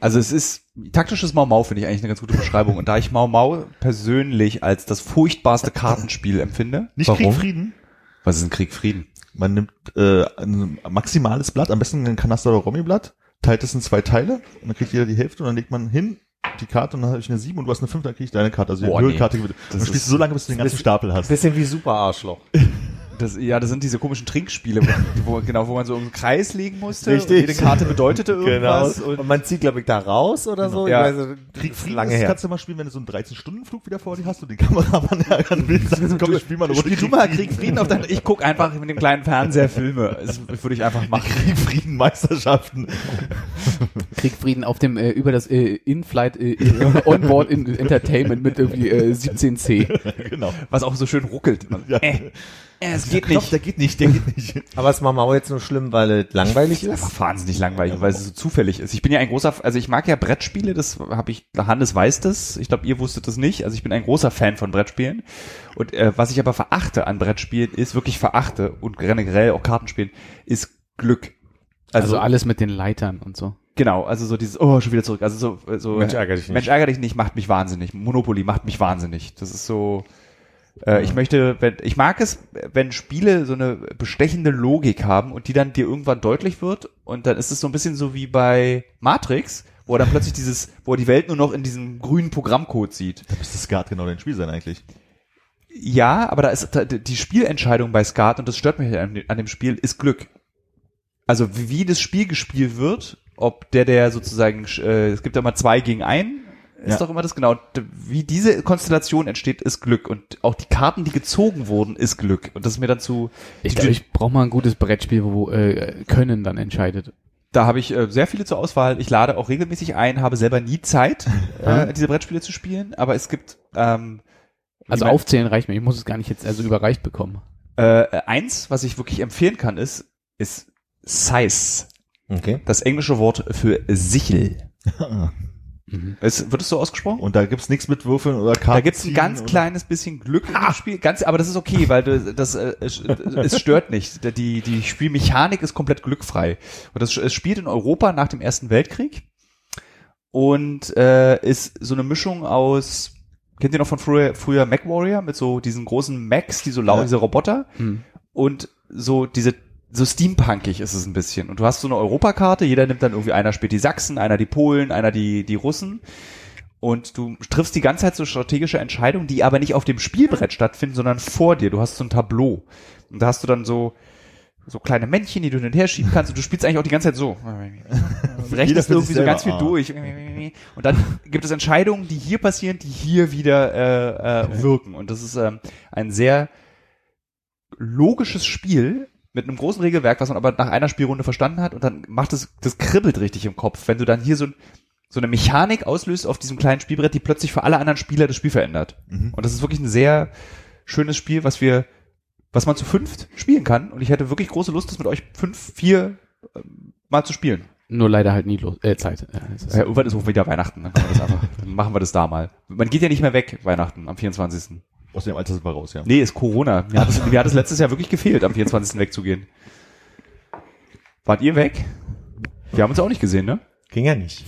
Also es ist, taktisches Mau Mau finde ich eigentlich eine ganz gute Beschreibung. Und da ich Mau Mau persönlich als das furchtbarste Kartenspiel empfinde. Nicht Warum? Krieg, Frieden. Was ist ein Krieg Frieden? Man nimmt äh, ein maximales Blatt, am besten ein Kanaster- oder Rommiblatt, teilt es in zwei Teile und dann kriegt jeder die Hälfte und dann legt man hin die Karte und dann habe ich eine 7 und du hast eine 5, dann krieg ich deine Karte. Also die Boah, Höhenkarte nee. gewinnt. Dann spielst du so lange, bis du den ganzen Stapel hast. Bisschen wie Super Arschloch. Das, ja, das sind diese komischen Trinkspiele, wo, genau, wo man so im Kreis liegen musste. Richtig. Und jede Karte bedeutete Genau. irgendwas. Und, Und man zieht, glaube ich, da raus oder so. Ja. Ich weiß, Krieg Frieden lange das her. kannst du mal spielen, wenn du so einen 13-Stunden-Flug wieder vor dir hast und den Kameramann ärgern willst. Dann komm, ich spiel mal eine Runde Spiel du mal Krieg Frieden auf dein, ich guck einfach mit dem kleinen Fernseher Filme. Das würde ich einfach machen. Krieg, Frieden, Meisterschaften. Kriegfrieden auf dem äh, über das äh, In-Flight äh, äh, Onboard in Entertainment mit irgendwie äh, 17C. genau. Was auch so schön ruckelt. Ja. Äh, es geht Knopf, nicht. der geht nicht, der geht nicht. Aber ist Mamau jetzt nur schlimm, weil es langweilig ist? einfach wahnsinnig langweilig, weil es so zufällig ist. Ich bin ja ein großer, also ich mag ja Brettspiele, das habe ich, Hannes weiß das, ich glaube, ihr wusstet das nicht, also ich bin ein großer Fan von Brettspielen und äh, was ich aber verachte an Brettspielen ist, wirklich verachte und generell auch Kartenspielen, ist Glück. Also, alles mit den Leitern und so. Genau, also so dieses, oh, schon wieder zurück, also so, so Mensch, ärgere dich nicht. Mensch, ärgere dich nicht, macht mich wahnsinnig. Monopoly macht mich wahnsinnig. Das ist so, Äh, Ich möchte, wenn, ich mag es, wenn Spiele so eine bestechende Logik haben und die dann dir irgendwann deutlich wird und dann ist es so ein bisschen so wie bei Matrix, wo er dann plötzlich dieses, wo er die Welt nur noch in diesem grünen Programmcode sieht. Da müsste Skat genau dein Spiel sein eigentlich. Ja, aber da ist da- die Spielentscheidung bei Skat und das stört mich an, dem- an dem Spiel ist Glück. Also wie, das Spiel gespielt wird, ob der der sozusagen äh, es gibt ja immer zwei gegen einen, ist Ja. doch immer das genau. Wie diese Konstellation entsteht, ist Glück und auch die Karten, die gezogen wurden, ist Glück und das ist mir dann zu. Ich ich brauche mal ein gutes Brettspiel, wo äh, Können dann entscheidet. Da habe ich äh, sehr viele zur Auswahl. Ich lade auch regelmäßig ein, habe selber nie Zeit, äh, diese Brettspiele zu spielen, aber es gibt ähm, Also man- aufzählen reicht mir. Ich muss es gar nicht jetzt also überreicht bekommen. äh, eins, was ich wirklich empfehlen kann, ist ist Size. Okay. Das englische Wort für Sichel. Es, wird es so ausgesprochen? Und da gibt's nichts mit Würfeln oder Karten. Da gibt's ein ganz oder- kleines bisschen Glück in dem Spiel, ganz, aber das ist okay, weil das, das äh, es, stört nicht. Die die Spielmechanik ist komplett glückfrei. Und das es spielt in Europa nach dem Ersten Weltkrieg und äh, ist so eine Mischung aus kennt ihr noch von früher früher MacWarrior mit so diesen großen Macs, die so laut Ja. diese Roboter Hm. und so diese so steampunkig ist es ein bisschen. Und du hast so eine Europakarte, jeder nimmt dann irgendwie, einer spielt die Sachsen, einer die Polen, einer die, die Russen. Und du triffst die ganze Zeit so strategische Entscheidungen, die aber nicht auf dem Spielbrett stattfinden, sondern vor dir. Du hast so ein Tableau. Und da hast du dann so, so kleine Männchen, die du hin und her schieben kannst. Und du spielst eigentlich auch die ganze Zeit so. Rechnest irgendwie so ganz viel. Ah. durch. Und dann gibt es Entscheidungen, die hier passieren, die hier wieder äh, äh, wirken. Und das ist ähm, ein sehr logisches Spiel mit einem großen Regelwerk, was man aber nach einer Spielrunde verstanden hat und dann macht es, das kribbelt richtig im Kopf, wenn du dann hier so, so eine Mechanik auslöst auf diesem kleinen Spielbrett, die plötzlich für alle anderen Spieler das Spiel verändert. Mhm. Und das ist wirklich ein sehr schönes Spiel, was wir, was man zu fünft spielen kann. Und ich hätte wirklich große Lust, das mit euch fünf, vier ähm, mal zu spielen. Nur leider halt nie los, äh, Zeit. Ja, das ist- Ja, irgendwann ist auch wieder Weihnachten, dann, können wir das einfach, dann machen wir das da mal. Man geht ja nicht mehr weg, Weihnachten, am 24. Aus dem Alter sind wir raus, ja. Nee, ist Corona. Mir hat es, mir hat es letztes Jahr wirklich gefehlt, am 24. wegzugehen. Wart ihr weg? Wir haben uns auch nicht gesehen, ne? Ging ja nicht.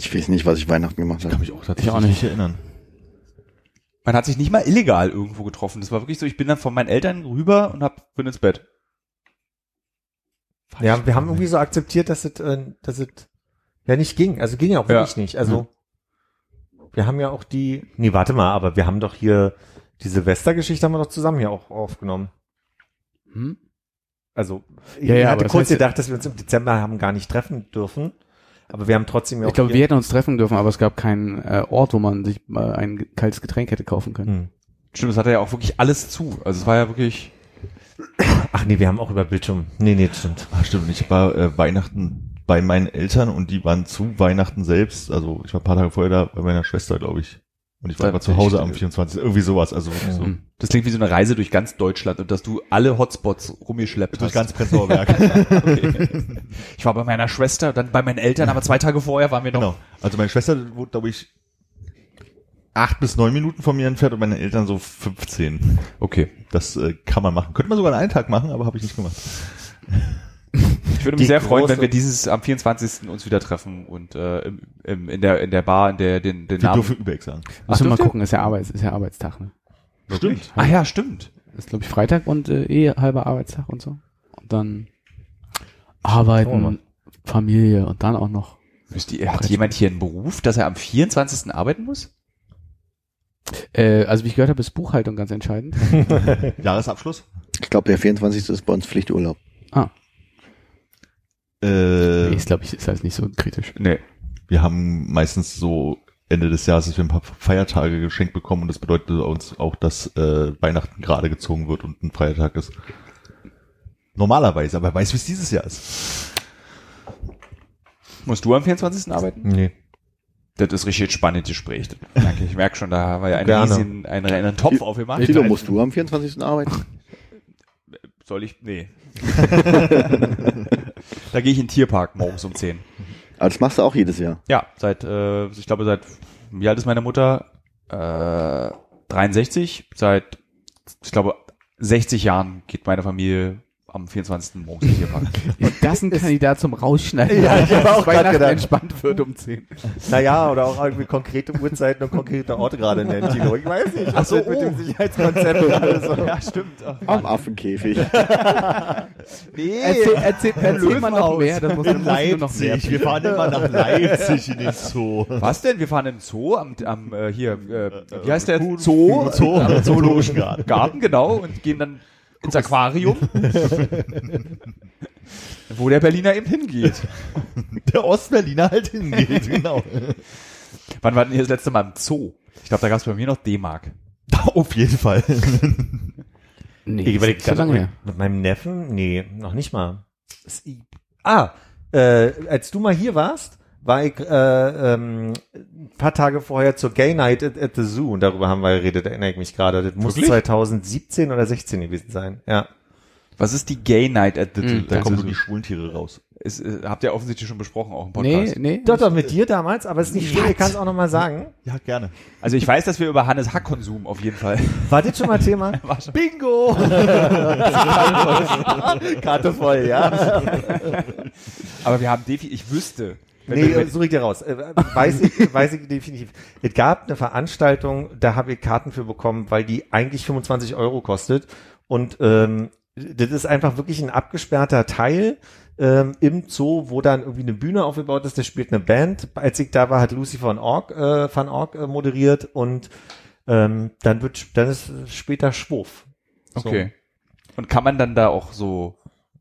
Ich weiß nicht, was ich Weihnachten gemacht Kann habe. mich auch tatsächlich auch nicht. erinnern. Man hat sich nicht mal illegal irgendwo getroffen. Das war wirklich so, ich bin dann von meinen Eltern rüber und hab, bin ins Bett. Ja, wir haben irgendwie so akzeptiert, dass es, äh, dass es ja nicht ging. Also ging ja auch wirklich Ja. nicht. Also wir haben ja auch die. Nee, warte mal, aber wir haben doch hier die Silvestergeschichte haben wir doch zusammen hier auch aufgenommen. Hm? Also ich Ja, ja, hatte das kurz heißt ja- gedacht, dass wir uns im Dezember haben gar nicht treffen dürfen. Aber wir haben trotzdem ja auch Ich glaube, wir hätten uns treffen dürfen, aber es gab keinen äh, Ort, wo man sich mal ein kaltes Getränk hätte kaufen können. Hm. Stimmt, das hatte ja auch wirklich alles zu. Also es war ja wirklich, Ach nee, wir haben auch über Bildschirm. Nee, nee, das stimmt. Ah, stimmt. Ich war äh, Weihnachten bei meinen Eltern und die waren zu Weihnachten selbst. Also ich war ein paar Tage vorher da bei meiner Schwester, glaube ich. Und ich war einfach zu Hause am 24. Irgendwie sowas. Also wirklich so. Hm. das klingt wie so eine Reise durch ganz Deutschland und dass du alle Hotspots rumgeschleppt Durch hast. ganz Prenzlauer Berg. okay. Ich war bei meiner Schwester, dann bei meinen Eltern, aber zwei Tage vorher waren wir noch. genau. Also meine Schwester wohnt, glaube ich, acht bis neun Minuten von mir entfernt und meine Eltern so 15. Okay. Das äh, kann man machen. Könnte man sogar an einem Tag machen, aber habe ich nicht gemacht. Ich würde mich sehr freuen, wenn wir dieses am 24. uns wieder treffen und äh, im, im, in der in der Bar, in der den, den Wir Namen. dürfen Übereck sagen. Müssen wir mal gucken, ist ja Arbeits, ist ja Arbeitstag, ne? Stimmt. Ah ja, stimmt. ist, glaube ich, Freitag und äh, eh halber Arbeitstag und so. Und dann arbeiten, mal. Familie und dann auch noch. Müsst ihr, hat jemand hier einen Beruf, dass er am 24. arbeiten muss? Äh, also wie ich gehört habe, ist Buchhaltung ganz entscheidend. Jahresabschluss? Ich glaube, der 24. ist bei uns Pflichturlaub. Ah, Äh, ich glaube, ich ist halt nicht so kritisch. Nee. wir haben meistens so Ende des Jahres, dass wir ein paar Feiertage geschenkt bekommen und das bedeutet uns auch, dass äh, Weihnachten gerade gezogen wird und ein Feiertag ist. Normalerweise, aber weiß, wie es dieses Jahr ist. Musst du am 24. arbeiten? Nee. Das ist richtig spannend Gespräch. Danke, ich merke schon, da haben wir ja einen Gerne. riesigen, einen, einen Topf aufgemacht. Tilo, musst du am 24. arbeiten? Soll ich? Nee. da gehe ich in den Tierpark morgens um 10. Aber das machst du auch jedes Jahr. Ja, seit, äh, ich glaube, seit, wie alt ist meine Mutter? Äh, 63. Seit, ich glaube, 60 Jahren geht meine Familie am 24. morgens im Tierpark. Ist das ein Kandidat zum Rausschneiden? Ja, ich hab dass auch Weihnachten gedacht. entspannt wird um 10. Naja, oder auch irgendwie konkrete Uhrzeiten und konkrete Orte gerade nennen, Tino. Ich weiß nicht. Ach so, mit dem Sicherheitskonzept gerade so. ja, stimmt. Am Affenkäfig. Nee. Erzähl, erzähl, erzähl mal noch mehr. Das muss, In nur noch mehr. Leipzig. Wir fahren immer nach Leipzig in den Zoo. Was denn? Wir fahren im Zoo am, am äh, hier, äh, wie heißt der Zoo? Zoo, Zoologischen Garten. Garten, genau, und gehen dann ins Aquarium. wo der Berliner eben hingeht. Der Ostberliner halt hingeht, genau. Wann war denn hier das letzte Mal im Zoo? Ich glaube, da gab es bei mir noch D-Mark. Auf jeden Fall. Nee, Ich überlege so lange her. Mit meinem Neffen? Nee, noch nicht mal. Ah, äh, als du mal hier warst, war ich äh, ähm, ein paar Tage vorher zur Gay Night at, at the Zoo und darüber haben wir geredet, erinnere ich mich gerade. Das muss Wirklich? 2017 oder 16 gewesen sein. Ja. Was ist die Gay Night at the Zoo? Da kommen Also, nur die schwulen Tiere raus. ist, äh, habt ihr offensichtlich schon besprochen, auch im Nee, Podcast. nee. Doch, doch, mit dir damals, aber es ist nicht schlimm, ich kann es auch nochmal sagen. Ja, gerne. Also ich weiß, dass wir über Hannes Hackkonsum auf jeden Fall. War das schon mal Thema? War schon. Bingo! Karte voll, ja. Aber wir haben definitiv, ich wüsste. Nee, äh, suche ich dir raus. Äh, Weiß ich, weiß ich definitiv. Es gab eine Veranstaltung, da habe ich Karten für bekommen, weil die eigentlich 25 Euro kostet. Und ähm, das ist einfach wirklich ein abgesperrter Teil ähm, im Zoo, wo dann irgendwie eine Bühne aufgebaut ist. Da spielt eine Band. Als ich da war, hat Lucy von Org, äh, van Org äh, moderiert und ähm, dann wird dann ist später Schwurf. So. Okay. Und kann man dann da auch so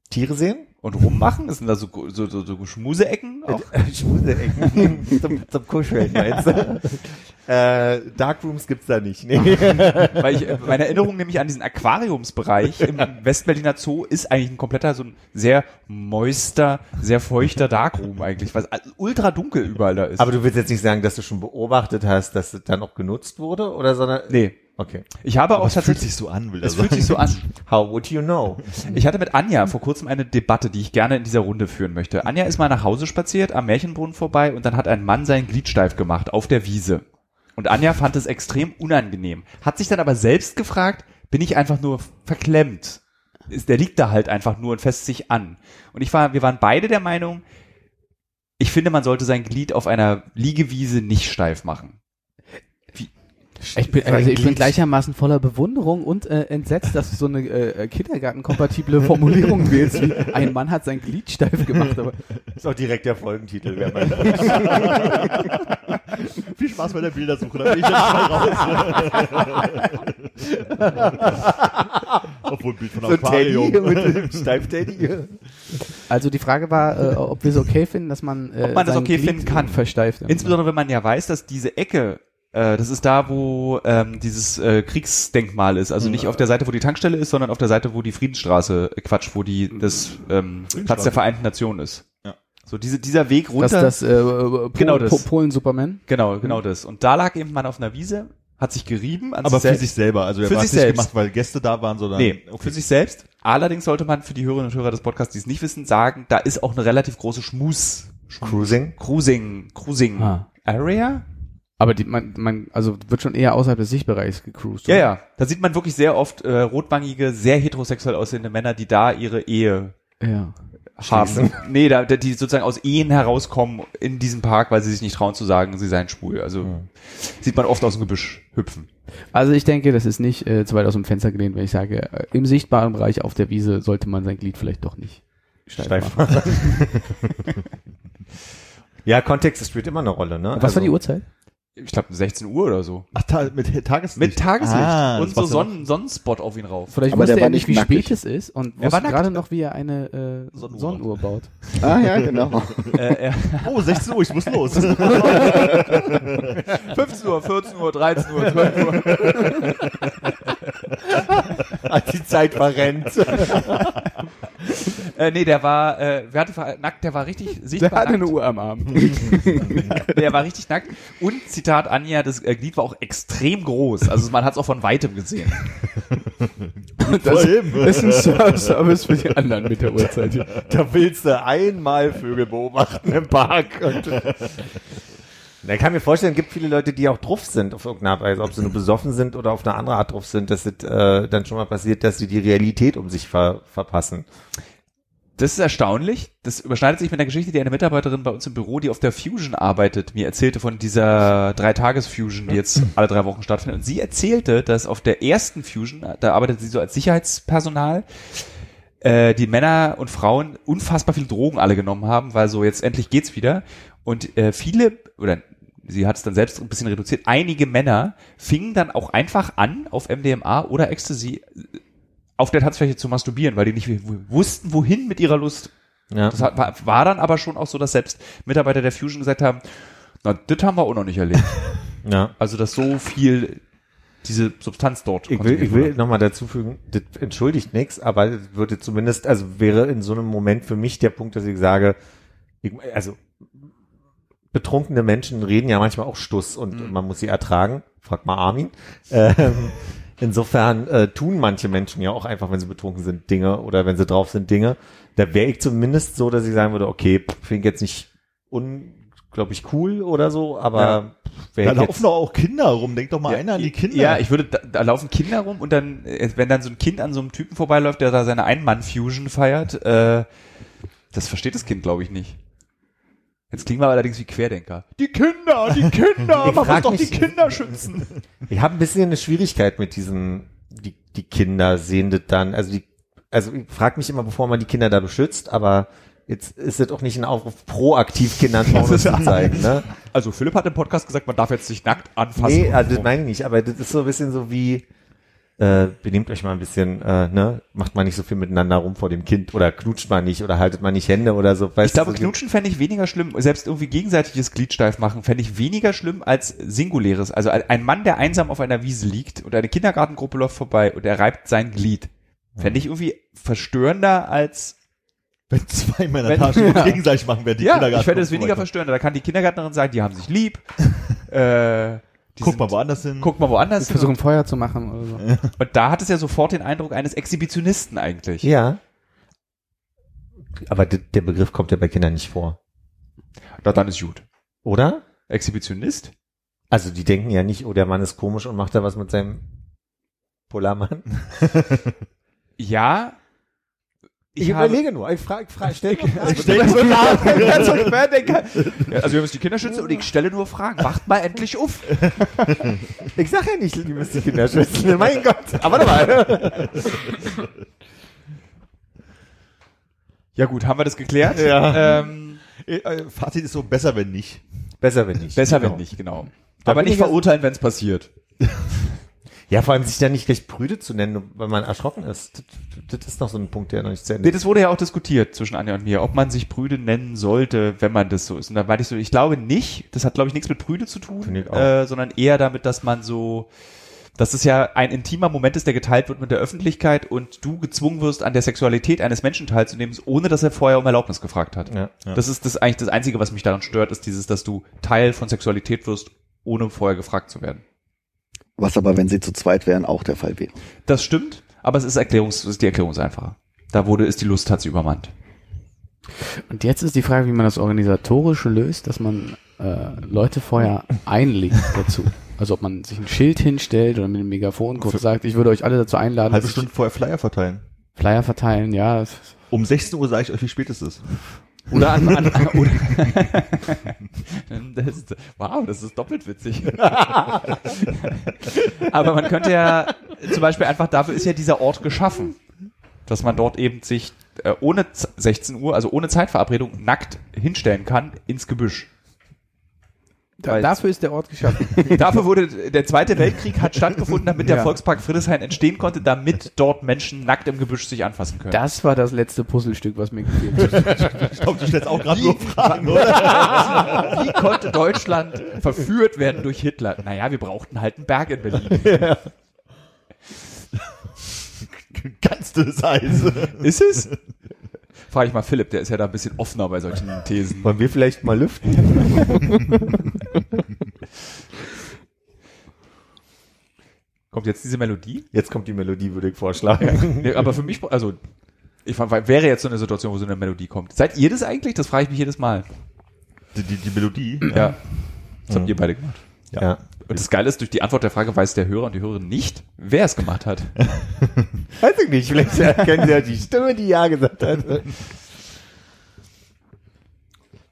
Tiere sehen? Und rummachen? Ist denn da so, so, so, so Schmuseecken? Auch? Schmuseecken zum, zum Kuscheln, meinst du? äh, Darkrooms gibt's da nicht. Nee. Weil ich, äh, meine Erinnerung nämlich an diesen Aquariumsbereich im Westberliner Zoo ist eigentlich ein kompletter, so ein sehr moister, sehr feuchter Darkroom eigentlich, was ultra dunkel überall da ist. Aber du willst jetzt nicht sagen, dass du schon beobachtet hast, dass es dann auch genutzt wurde, oder sondern? nee. Okay. Ich habe auch es fühlt tatsächlich, sich so an, will er es fühlt sagen. sich so an. How would you know? Ich hatte mit Anja vor kurzem eine Debatte, die ich gerne in dieser Runde führen möchte. Anja ist mal nach Hause spaziert, am Märchenbrunnen vorbei und dann hat ein Mann sein Glied steif gemacht auf der Wiese. Und Anja fand es extrem unangenehm. Hat sich dann aber selbst gefragt, bin ich einfach nur verklemmt? Ist, der liegt da halt einfach nur und fässt sich an. Und ich war, wir waren beide der Meinung, ich finde, man sollte sein Glied auf einer Liegewiese nicht steif machen. Ich bin, also ich bin gleichermaßen voller Bewunderung und äh, entsetzt, dass du so eine äh, kindergartenkompatible Formulierung wählst, wie ein Mann hat sein Glied steif gemacht. Aber Ist auch direkt der Folgentitel. wer weiß. Viel Spaß bei der Bildersuche, da bin ich jetzt mal raus. Obwohl ein Bild von so ein Teddy Aquarium. mit dem Steif-Teddy. also die Frage war, äh, ob wir es okay finden, dass man, äh, Ob man das okay Glied finden kann. versteift. Insbesondere wenn man ja weiß, dass diese Ecke, äh, das ist da, wo ähm, dieses äh, Kriegsdenkmal ist. Also nicht auf der Seite, wo die Tankstelle ist, sondern auf der Seite, wo die Friedensstraße, äh, Quatsch, wo die das ähm, Platz der Vereinten Nationen ist. Ja. So diese, dieser Weg das, runter. das äh, Pol Genau das. Po Polen Superman. genau, genau das. Und da lag eben man auf einer Wiese, hat sich gerieben. An Aber für selbst. sich selber. Also er Für war sich es nicht selbst. gemacht, weil Gäste da waren, sondern Nee, für sich selbst. Allerdings sollte man für die Hörerinnen und Hörer des Podcasts, die es nicht wissen, sagen, da ist auch eine relativ große Schmus, Cruising. Cruising, Cruising Ah. Area. Aber die, man, man, also wird schon eher außerhalb des Sichtbereichs gecruised. Ja, oder? ja. Da sieht man wirklich sehr oft äh, rotwangige, sehr heterosexuell aussehende Männer, die da ihre Ehe ja. haben. nee, da, die sozusagen aus Ehen herauskommen in diesem Park, weil sie sich nicht trauen zu sagen, sie seien schwul. Also sieht man oft aus dem Gebüsch hüpfen. Also ich denke, das ist nicht äh, zu weit aus dem Fenster gelehnt, wenn ich sage, äh, im sichtbaren Bereich auf der Wiese sollte man sein Glied vielleicht doch nicht steif, Steif machen. Ja, Kontext spielt immer eine Rolle, ne? Was war die Uhrzeit? Ich glaube 16 Uhr oder so. Ach, ta mit Tageslicht. Mit Tageslicht Ah, und so. Sonnen Sonnenspot auf ihn rauf. Vielleicht Aber wusste der er war nicht, wie nackig. spät es ist und Er war wusste gerade noch, wie er eine äh, Sonnenuhr. Sonnenuhr baut. Ah ja, genau. äh, Oh, 16 Uhr, ich muss los. 15 Uhr, 14 Uhr, 13 Uhr, 12 Uhr. Als die Zeit verrennt. Äh, nee, der war, äh, wer hatte nackt, der war richtig Der sichtbar hatte eine nackt. Uhr am Arm. Der war richtig nackt. Und Zitat Anja, das äh, Glied war auch extrem groß. Also man hat es auch von weitem gesehen. Das ist ein Ser- Service für die anderen mit der Uhrzeit. hier. Da willst du einmal Vögel beobachten im Park. Ich kann mir vorstellen, es gibt viele Leute, die auch drauf sind auf irgendeine Art Weise, ob sie nur besoffen sind oder auf eine andere Art drauf sind, dass es äh, dann schon mal passiert, dass sie die Realität um sich ver verpassen. Das ist erstaunlich. Das überschneidet sich mit der Geschichte, die eine Mitarbeiterin bei uns im Büro, die auf der Fusion arbeitet, mir erzählte von dieser Drei-Tages-Fusion, die jetzt alle drei Wochen stattfindet. Und sie erzählte, dass auf der ersten Fusion, da arbeitet sie so als Sicherheitspersonal, äh, die Männer und Frauen unfassbar viel Drogen alle genommen haben, weil so jetzt endlich geht's wieder. Und äh, viele, oder sie hat es dann selbst ein bisschen reduziert, einige Männer fingen dann auch einfach an, auf MDMA oder Ecstasy äh, auf der Tanzfläche zu masturbieren, weil die nicht wussten, wohin mit ihrer Lust. Ja. Das hat, war, war dann aber schon auch so, dass selbst Mitarbeiter der Fusion gesagt haben, na, das haben wir auch noch nicht erlebt. ja. Also, dass so viel diese Substanz dort Ich will, ich will nochmal dazu fügen, das entschuldigt nichts, aber würde zumindest, also wäre in so einem Moment für mich der Punkt, dass ich sage, ich, also betrunkene Menschen reden ja manchmal auch Stuss und man muss sie ertragen. Frag mal Armin. Ähm, insofern äh, tun manche Menschen ja auch einfach, wenn sie betrunken sind, Dinge oder wenn sie drauf sind, Dinge. Da wäre ich zumindest so, dass ich sagen würde, okay, finde ich jetzt nicht unglaublich cool oder so, aber Ja. Da laufen doch auch Kinder rum. Denk doch mal einer an die Kinder. Ja, ich würde, da, da laufen Kinder rum und dann, äh, wenn dann so ein Kind an so einem Typen vorbeiläuft, der da seine Ein-Mann-Fusion feiert, äh, das versteht das Kind, glaube ich, nicht. Jetzt klingen wir allerdings wie Querdenker. Die Kinder, die Kinder, Ich man muss frag doch mich- die Kinder schützen. Ich habe ein bisschen eine Schwierigkeit mit diesen, die, die Kinder sehen das dann, also die, also ich frage mich immer, bevor man die Kinder da beschützt, aber jetzt ist es auch nicht ein Aufruf, proaktiv Kindern Pornos zu zeigen, ne? Also Philipp hat im Podcast gesagt, man darf jetzt nicht nackt anfassen. Nee, also das meine ich nicht, aber das ist so ein bisschen so wie, äh, benehmt euch mal ein bisschen, äh, ne, macht mal nicht so viel miteinander rum vor dem Kind oder knutscht mal nicht oder haltet mal nicht Hände oder so. Weißt ich glaube, so knutschen fände ich weniger schlimm, selbst irgendwie gegenseitiges Gliedsteif machen, fände ich weniger schlimm als singuläres. Also ein Mann, der einsam auf einer Wiese liegt und eine Kindergartengruppe läuft vorbei und er reibt sein Glied, fände ich irgendwie verstörender als, Wenn zwei Männer Wenn- Taschen gegenseitig machen, werden die ja, Kindergarten. ich fände es weniger verstörender. Da kann die Kindergärtnerin sagen, die haben sich lieb, äh, die Guck sind- mal woanders hin. guck mal woanders hin. Versuchen Feuer zu machen oder so. Und da hat es ja sofort den Eindruck eines Exhibitionisten eigentlich. Ja. Aber der Begriff kommt ja bei Kindern nicht vor. Na, dann ist gut. Oder? Exhibitionist? Also die denken ja nicht, oh, der Mann ist komisch und macht da was mit seinem Polarmann. Ja. Ich, habe- überlege nur, ich frage, frage, stell nur Fragen. Stell so Querdenker. Ja, also wir müssen die Kinder schützen und ich stelle nur Fragen. Wacht mal endlich auf. Ich sag ja nicht, die müssen die Kinder schützen. mein Gott. Aber mal. Ja gut, haben wir das geklärt? Ja. Ähm, Äh, Fazit ist so, besser wenn nicht. Besser, wenn nicht. besser Genau. wenn nicht, genau. Da Aber nicht ich verurteilen, wenn es passiert. Ja, vor allem sich da nicht gleich prüde zu nennen, weil man erschrocken ist. Das, das ist noch so ein Punkt, der noch nicht zu Ende Nee, das wurde ja auch diskutiert zwischen Anja und mir, ob man sich Brüde nennen sollte, wenn man das so ist. Und da meinte ich so, ich glaube nicht, das hat glaube ich nichts mit Brüde zu tun, äh, sondern eher damit, dass man so, dass es ja ein intimer Moment ist, der geteilt wird mit der Öffentlichkeit und du gezwungen wirst, an der Sexualität eines Menschen teilzunehmen, ohne dass er vorher um Erlaubnis gefragt hat. Ja. Das ist das eigentlich das Einzige, was mich daran stört, ist dieses, dass du Teil von Sexualität wirst, ohne vorher gefragt zu werden. Was aber, wenn sie zu zweit wären, auch der Fall wäre. Das stimmt, aber es ist Erklärungs, es ist die Erklärung ist einfacher. Da wurde, ist die Lust hat sie übermannt. Und jetzt ist die Frage, wie man das organisatorisch löst, dass man äh, Leute vorher einlegt dazu. Also ob man sich ein Schild hinstellt oder mit einem Megafon kurz sagt, ich würde euch alle dazu einladen, Halbe dass Stunde vorher Flyer verteilen. Flyer verteilen, ja. Um 16 Uhr sage ich euch, wie spät es ist. Oder an, an oder das ist, wow, das ist doppelt witzig. Aber man könnte ja zum Beispiel einfach, dafür ist ja dieser Ort geschaffen, dass man dort eben sich äh, ohne Z- 16 Uhr, also ohne Zeitverabredung, nackt hinstellen kann ins Gebüsch. Da, dafür ist der Ort geschaffen. Dafür wurde der Zweite Weltkrieg hat stattgefunden, damit der Ja. Volkspark Friedrichshain entstehen konnte, damit dort Menschen nackt im Gebüsch sich anfassen können. Das war das letzte Puzzlestück, was mir gefehlt hat. Ich glaube, du stellst auch gerade nur Fragen, oder? Wie konnte Deutschland verführt werden durch Hitler? Naja, wir brauchten halt einen Berg in Berlin. Ganz dünnes Eis. Ist es? Frage ich mal Philipp, der ist ja da ein bisschen offener bei solchen Thesen. Wollen wir vielleicht mal lüften? Kommt jetzt diese Melodie? Jetzt kommt die Melodie, würde ich vorschlagen. Nee, aber für mich, also, ich fand, weil- wäre jetzt so eine Situation, wo so eine Melodie kommt. Seid ihr das eigentlich? Das frage ich mich jedes Mal. Die, die, die Melodie. Ja. Das habt ihr beide gemacht. Ja. Und das Geile ist, durch die Antwort der Frage weiß der Hörer und die Hörerin nicht, wer es gemacht hat. Weiß ich nicht, vielleicht erkennen Sie ja die Stimme, die Ja gesagt hat.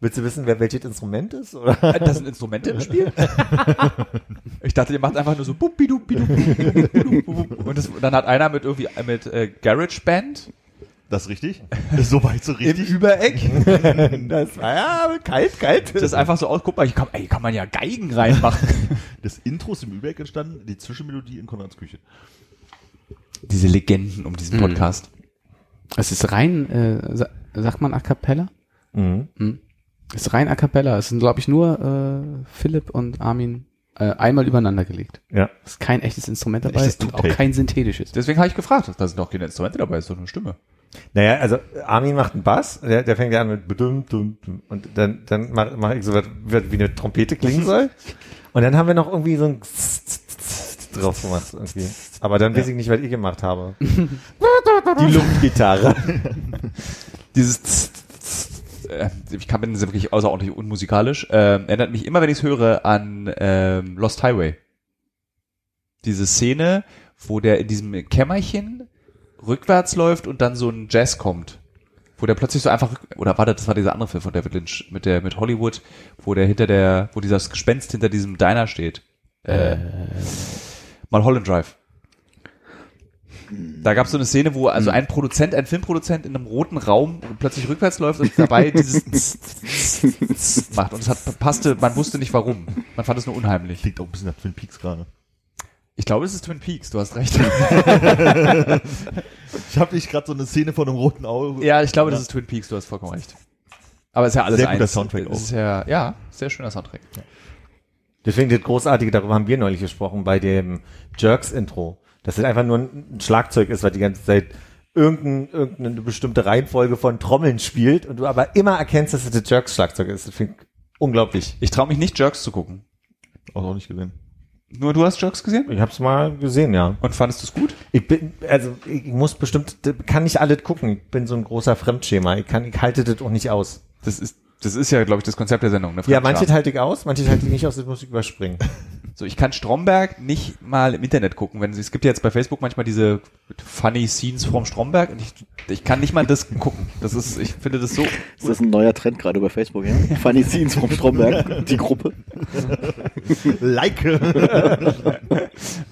Willst du wissen, wer welches Instrument ist? Oder? Das sind Instrumente im Spiel? Ich dachte, ihr macht einfach nur so und das, dann hat einer mit irgendwie mit äh, Garage Band Das ist richtig? Ist soweit so im richtig? Übereck. Das war ja kalt, kalt. Das ist einfach so aus, guck mal, hier kann, ey, kann man ja Geigen reinmachen. Das Intro ist im Übereck entstanden, die Zwischenmelodie in Konrads Küche. Diese Legenden um diesen Podcast. Es ist rein, äh, sa sagt man A Cappella? Mhm. Hm. Ist rein A Cappella. Es sind, glaube ich, nur äh, Philipp und Armin äh, einmal übereinander gelegt. Ja. Es ist kein echtes Instrument dabei echtes und auch kein synthetisches. Deswegen habe ich gefragt, da sind doch keine Instrumente dabei, ist doch eine Stimme. Naja, also Armin macht einen Bass, der, der fängt ja an mit bedum, dum, dum, und dann, dann mache mach ich so was, wie eine Trompete klingen soll. Und dann haben wir noch irgendwie so ein drauf gemacht irgendwie. Aber dann weiß ich nicht, was ich gemacht habe. Die Luftgitarre. Dieses äh, ich kann bin wirklich außerordentlich unmusikalisch, ähm, erinnert mich immer, wenn ich es höre, an ähm, Lost Highway. Diese Szene, wo der in diesem Kämmerchen rückwärts läuft und dann so ein Jazz kommt. Wo der plötzlich so einfach, oder war das, war dieser andere Film von David Lynch, mit der, mit Hollywood, wo der hinter der, wo dieses Gespenst hinter diesem Diner steht. Äh, mal Holland Drive. Da gab es so eine Szene, wo also ein Produzent, ein Filmproduzent in einem roten Raum plötzlich rückwärts läuft und dabei dieses Tss, Tss, Tss macht. Und es hat passte, man wusste nicht warum. Man fand es nur unheimlich. Klingt auch ein bisschen nach Twin Peaks gerade. Ich glaube, es ist Twin Peaks, du hast recht. Ich habe nicht gerade so eine Szene von einem roten Auge. ja, ich glaube, das ist Twin Peaks, du hast vollkommen recht. Aber es ist ja alles Sehr guter eins. Soundtrack Es auch. ist ja, ja, sehr schöner Soundtrack. Deswegen das Großartige, darüber haben wir neulich gesprochen, bei dem Jerks-Intro. Dass es einfach nur ein Schlagzeug ist, was die ganze Zeit irgendein, irgendeine bestimmte Reihenfolge von Trommeln spielt und du aber immer erkennst, dass es das Jerks-Schlagzeug ist. Das finde ich unglaublich. Ich traue mich nicht, Jerks zu gucken. Auch noch nicht gesehen. Nur du hast Jerks gesehen? Ich habe es mal gesehen, ja. Und fandest du es gut? Ich bin, also ich muss bestimmt, kann nicht alles gucken. Ich bin so ein großer Fremdschema. Ich kann, ich halte das auch nicht aus. Das ist, das ist ja, glaube ich, das Konzept der Sendung. Ne? Ja, manche halte ich aus, manche halte ich nicht aus, das muss ich überspringen. So, ich kann Stromberg nicht mal im Internet gucken. Wenn sie, es gibt ja jetzt bei Facebook manchmal diese funny Scenes from Stromberg und ich, ich kann nicht mal das gucken. Das ist, ich finde das so. Ist das ein neuer Trend gerade bei Facebook, ja? Funny Scenes vom Stromberg, die Gruppe. Like!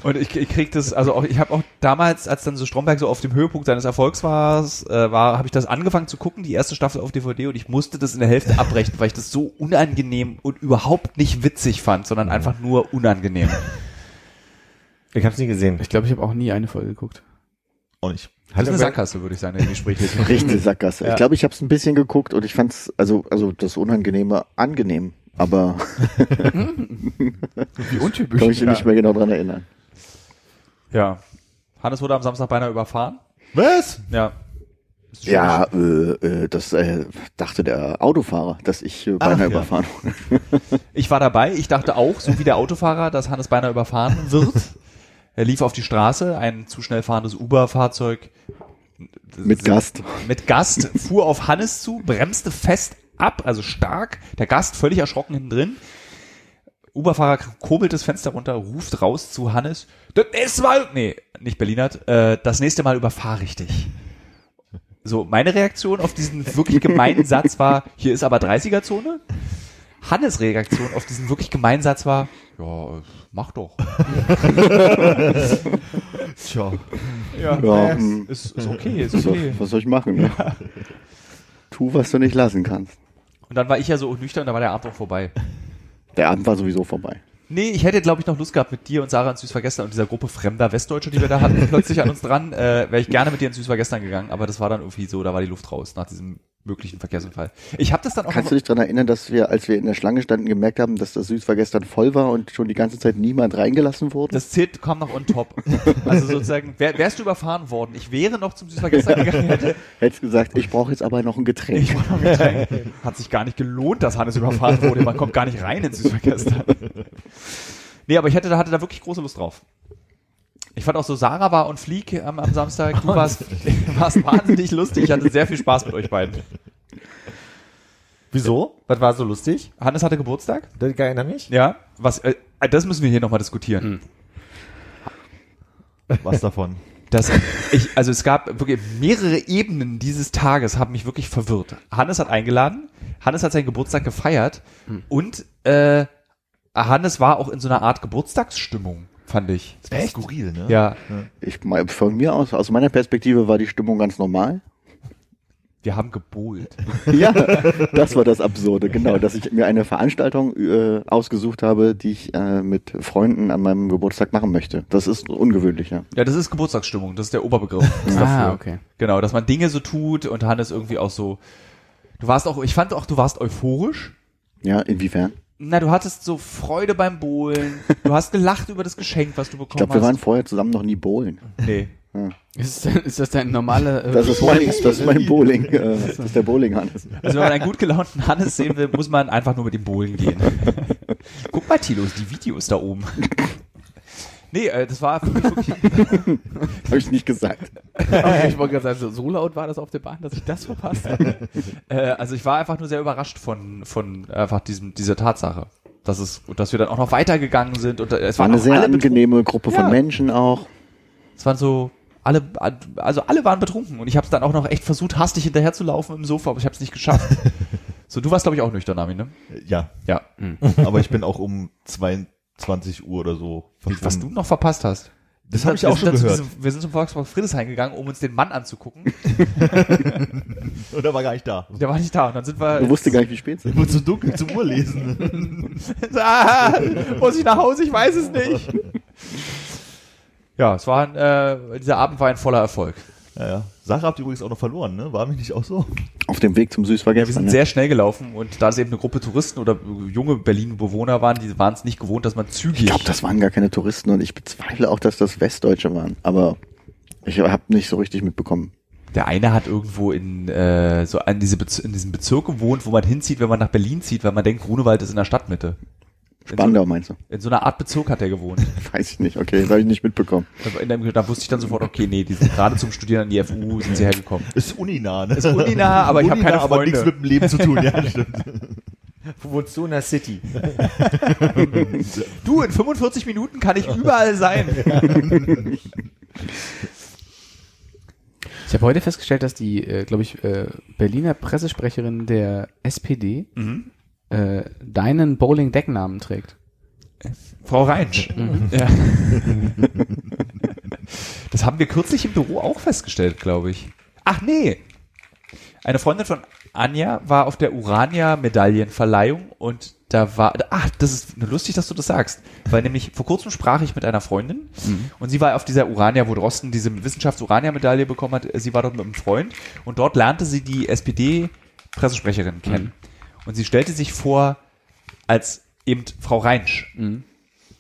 Und ich, ich krieg das, also auch, ich habe auch damals, als dann so Stromberg so auf dem Höhepunkt seines Erfolgs war, äh, war habe ich das angefangen zu gucken, die erste Staffel auf DVD und ich musste das in der Hälfte abbrechen, weil ich das so unangenehm und überhaupt nicht witzig fand, sondern einfach nur unangenehm. Ich habe es nie gesehen. Ich glaube, ich habe auch nie eine Folge geguckt. Auch nicht. Ist eine Sackgasse, würde ich sagen, in die Gespräche. Richtig Sackgasse. Ja. Ich glaube, ich habe es ein bisschen geguckt und ich fand's also also das Unangenehme angenehm, aber Wie untypisch. kann mich nicht mehr genau dran erinnern. Ja. Hannes wurde am Samstag beinahe überfahren. Was? Ja. Ja, äh, äh, das äh, dachte der Autofahrer, dass ich äh, beinahe ja. überfahren wurde. Ich war dabei. Ich dachte auch, so wie der Autofahrer, dass Hannes beinahe überfahren wird. Er lief auf die Straße, ein zu schnell fahrendes Uber-Fahrzeug Mit Gast. mit Gast fuhr auf Hannes zu, bremste fest ab, also stark. Der Gast völlig erschrocken hinten drin. Uberfahrer kurbelt das Fenster runter, ruft raus zu Hannes. Das nächste Mal, nee, nicht Berlinert, äh, das nächste Mal überfahr richtig. So, meine Reaktion auf diesen wirklich gemeinen Satz war, hier ist aber 30er-Zone. Hannes Reaktion auf diesen wirklich gemeinen Satz war, ja, äh, mach doch. Tja. Ja, Ja, hm. ist, ist okay, ist Was soll, okay. was soll ich machen? Ne? Tu, was du nicht lassen kannst. Und dann war ich ja so nüchtern, da war der Abend auch vorbei. Der Abend war sowieso vorbei. Nee, ich hätte, glaube ich, noch Lust gehabt mit dir und Sarah ins Süßvergestern und dieser Gruppe fremder Westdeutsche, die wir da hatten, plötzlich an uns dran, äh, wäre ich gerne mit dir ins Süßvergestern gegangen, aber das war dann irgendwie so, da war die Luft raus nach diesem möglichen Verkehrsunfall. Ich habe das dann auch Kannst du dich daran erinnern, dass wir, als wir in der Schlange standen, gemerkt haben, dass das Süß war gestern voll war und schon die ganze Zeit niemand reingelassen wurde? das zählt, kam noch on top. Also sozusagen, wär, wärst du überfahren worden, ich wäre noch zum Süßvergestern gegangen, hätte, Hättest gesagt, ich brauche jetzt aber noch ein Getränk. ich noch Getränk. Hat sich gar nicht gelohnt, dass Hannes überfahren wurde, man kommt gar nicht rein ins Süßvergestern. Nee, aber ich hätte, da hatte da wirklich große Lust drauf. Ich fand auch so, Sarah war und Flieg am, am Samstag, du warst, warst wahnsinnig lustig, ich hatte sehr viel Spaß mit euch beiden. Wieso? Was war so lustig? Hannes hatte Geburtstag. Das erinnert mich? Ja. Was, äh, das müssen wir hier nochmal diskutieren. Was davon? Das, ich, also es gab wirklich mehrere Ebenen dieses Tages, haben mich wirklich verwirrt. Hannes hat eingeladen, Hannes hat seinen Geburtstag gefeiert und äh, Hannes war auch in so einer Art Geburtstagsstimmung, fand ich. Das war skurril, ne? Ja, Ich, mein, von mir aus, aus meiner Perspektive war die Stimmung ganz normal. wir haben gebohlt. Ja, das war das Absurde, genau, dass ich mir eine Veranstaltung äh, ausgesucht habe, die ich äh, mit Freunden an meinem Geburtstag machen möchte. Das ist ungewöhnlich, ja. Ja, das ist Geburtstagsstimmung, das ist der Oberbegriff dafür. Ah, okay. Genau, dass man Dinge so tut und Hannes irgendwie auch so. Du warst auch, ich fand auch, du warst euphorisch. Ja, inwiefern? Na, du hattest so Freude beim Bohlen. Du hast gelacht über das Geschenk, was du Ich bekommen glaube, wir waren hast. vorher zusammen noch nie bowlen. nee. Ist, ist das dein normaler äh, Das ist mein, das ist mein Bowling, äh, das ist der Bowling Hannes. Also wenn man einen gut gelaunten Hannes sehen will, muss man einfach nur mit dem Bohlen gehen. Guck mal, Tilo, die Videos da oben. Nee, äh, das war für mich wirklich, Habe ich nicht gesagt. Okay, ich wollte gerade sagen, so, so laut war das auf der Bahn, dass ich das verpasst habe. äh, also ich war einfach nur sehr überrascht von, von einfach diesem, dieser Tatsache. Dass es, und dass wir dann auch noch weitergegangen sind und äh, es War waren eine sehr alle betrunken. angenehme Gruppe von Ja. Menschen auch. Es waren so alle, also alle waren betrunken und ich habe es dann auch noch echt versucht, hastig hinterher zu laufen im Sofa, aber ich habe es nicht geschafft. so, du warst glaube ich auch nüchtern, Armin, ne? Ja, Ja. aber ich bin auch um 22 Uhr oder so. Was du noch verpasst hast. Das habe ich Wir auch sind schon gehört. diesem- Wir sind zum Volkspark Friedrichshain gegangen, um uns den Mann anzugucken. Und er war gar nicht da. Der war nicht da. Und dann sind wir. Du wusste gar nicht, wie spät es ist. Nur zu dunkel zum Uhr lesen. ah, muss ich nach Hause? Ich weiß es nicht. Ja, es war ein, äh, dieser Abend war ein voller Erfolg. Ja, ja. Sarah habt ihr übrigens auch noch verloren, ne? War mich nicht auch so? Auf dem Weg zum Ja, wir sind ne? sehr schnell gelaufen und da es eben eine Gruppe Touristen oder junge Berlin-Bewohner waren, die waren es nicht gewohnt, dass man zügig. Ich glaube, das waren gar keine Touristen und ich bezweifle auch, dass das Westdeutsche waren. Aber ich habe nicht so richtig mitbekommen. Der eine hat irgendwo in äh, so an diese Bez in diesem Bezirk gewohnt, wo man hinzieht, wenn man nach Berlin zieht, weil man denkt, Grunewald ist in der Stadtmitte. Spandau meinst du? In so einer Art Bezirk hat er gewohnt. Weiß ich nicht. Okay, das habe ich nicht mitbekommen. In dem, da wusste ich dann sofort, okay, nee, die sind gerade zum Studieren an die FU sind sie hergekommen. Ist uninah, ne? Ist uninah, aber ich habe keine aber Freunde. nichts mit dem Leben zu tun, ja, stimmt. Wo wohnst du in der City? Du, in 45 Minuten kann ich überall sein. Ich habe heute festgestellt, dass die, äh, glaube ich, äh, Berliner Pressesprecherin der SPD äh, deinen Bowling-Decknamen trägt. Frau Reinsch. Ja. Das haben wir kürzlich im Büro auch festgestellt, glaube ich. Ach nee. Eine Freundin von Anja war auf der Urania-Medaillenverleihung und da war, ach, das ist lustig, dass du das sagst, weil nämlich vor kurzem sprach ich mit einer Freundin und sie war auf dieser Urania, wo Drosten diese Wissenschafts-Urania-Medaille bekommen hat, sie war dort mit einem Freund und dort lernte sie die SPD-Pressesprecherin kennen. Und sie stellte sich vor als eben Frau Reinsch.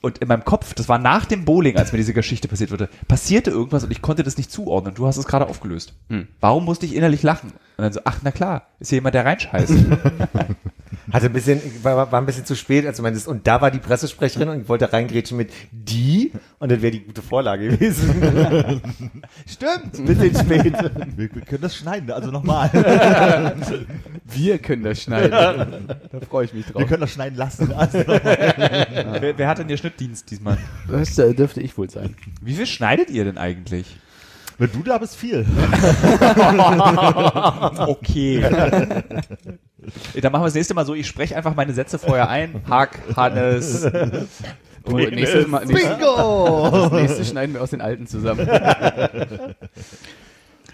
Und in meinem Kopf, das war nach dem Bowling, als mir diese Geschichte passiert wurde, passierte irgendwas und ich konnte das nicht zuordnen. Du hast es gerade aufgelöst. Warum musste ich innerlich lachen? Und dann so, ach, na klar, ist hier jemand, der Reinsch heißt. Hatte ein bisschen, war, war ein bisschen zu spät, als du meintest, und da war die Pressesprecherin und ich wollte reingrätschen mit die und dann wäre die gute Vorlage gewesen. Stimmt. Ein bisschen spät. Wir, wir können das schneiden, also nochmal. Wir können das schneiden. da freue ich mich Wir drauf. können das schneiden lassen. Also, wer, wer hat denn Ihr Schnittdienst diesmal? Das äh, dürfte ich wohl sein. Wie viel schneidet ihr denn eigentlich? Wenn du da bist, viel. Okay. Dann machen wir das nächste Mal so, ich spreche einfach meine Sätze vorher ein. Hack, Hannes. Und nächstes Mal, nächstes, das nächste schneiden wir aus den alten zusammen.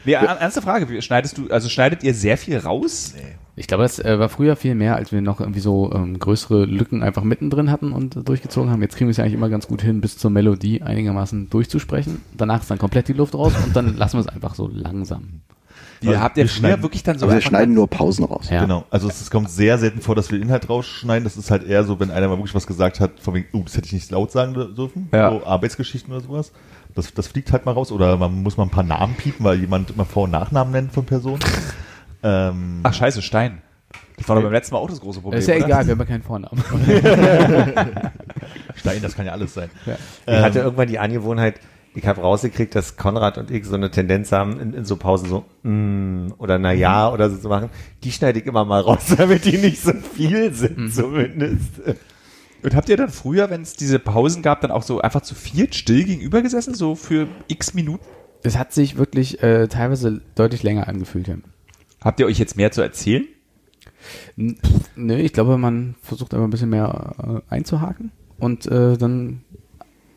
Nee, er- ernste Frage, wie schneidest du, also schneidet ihr sehr viel raus? Ich glaube, das äh, war früher viel mehr, als wir noch irgendwie so ähm, größere Lücken einfach mittendrin hatten und äh, durchgezogen haben. Jetzt kriegen wir es ja eigentlich immer ganz gut hin, bis zur Melodie einigermaßen durchzusprechen. Danach ist dann komplett die Luft raus und dann lassen wir es einfach so langsam. Wie, Also, habt ihr wir schneiden- wirklich dann so Aber wir schneiden nur Pausen raus. Ja. Genau. Also es, es kommt sehr selten vor, dass wir Inhalt rausschneiden. Das ist halt eher so, wenn einer mal wirklich was gesagt hat, von wegen, oh, das hätte ich nicht laut sagen dürfen. Ja. So Arbeitsgeschichten oder sowas. Das, das fliegt halt mal raus. Oder man muss mal ein paar Namen piepen, weil jemand immer Vor- und Nachnamen nennt von Personen. ähm, Ach scheiße, Stein. Das war doch beim letzten Mal auch das große Problem. ist ja oder? egal, wir haben ja keinen Vornamen. Stein, das kann ja alles sein. Ich hatte irgendwann die Angewohnheit, ich habe rausgekriegt, dass Konrad und ich so eine Tendenz haben, in, in so Pausen so mm, oder na ja oder so zu machen. Die schneide ich immer mal raus, damit die nicht so viel sind zumindest. Und habt ihr dann früher, wenn es diese Pausen gab, dann auch so einfach zu viert still gegenüber gesessen, so für x Minuten? Es hat sich wirklich äh, teilweise deutlich länger angefühlt, ja. Habt ihr euch jetzt mehr zu erzählen? N- Nö, ich glaube, man versucht aber ein bisschen mehr äh, einzuhaken und äh, dann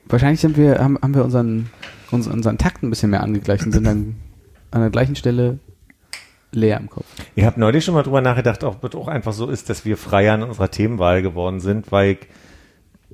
wahrscheinlich sind wir, haben, haben wir unseren, unseren, unseren Takt ein bisschen mehr angegleicht und sind dann an der gleichen Stelle leer im Kopf. Ich habe neulich schon mal drüber nachgedacht, ob es auch einfach so ist, dass wir freier in unserer Themenwahl geworden sind, weil ich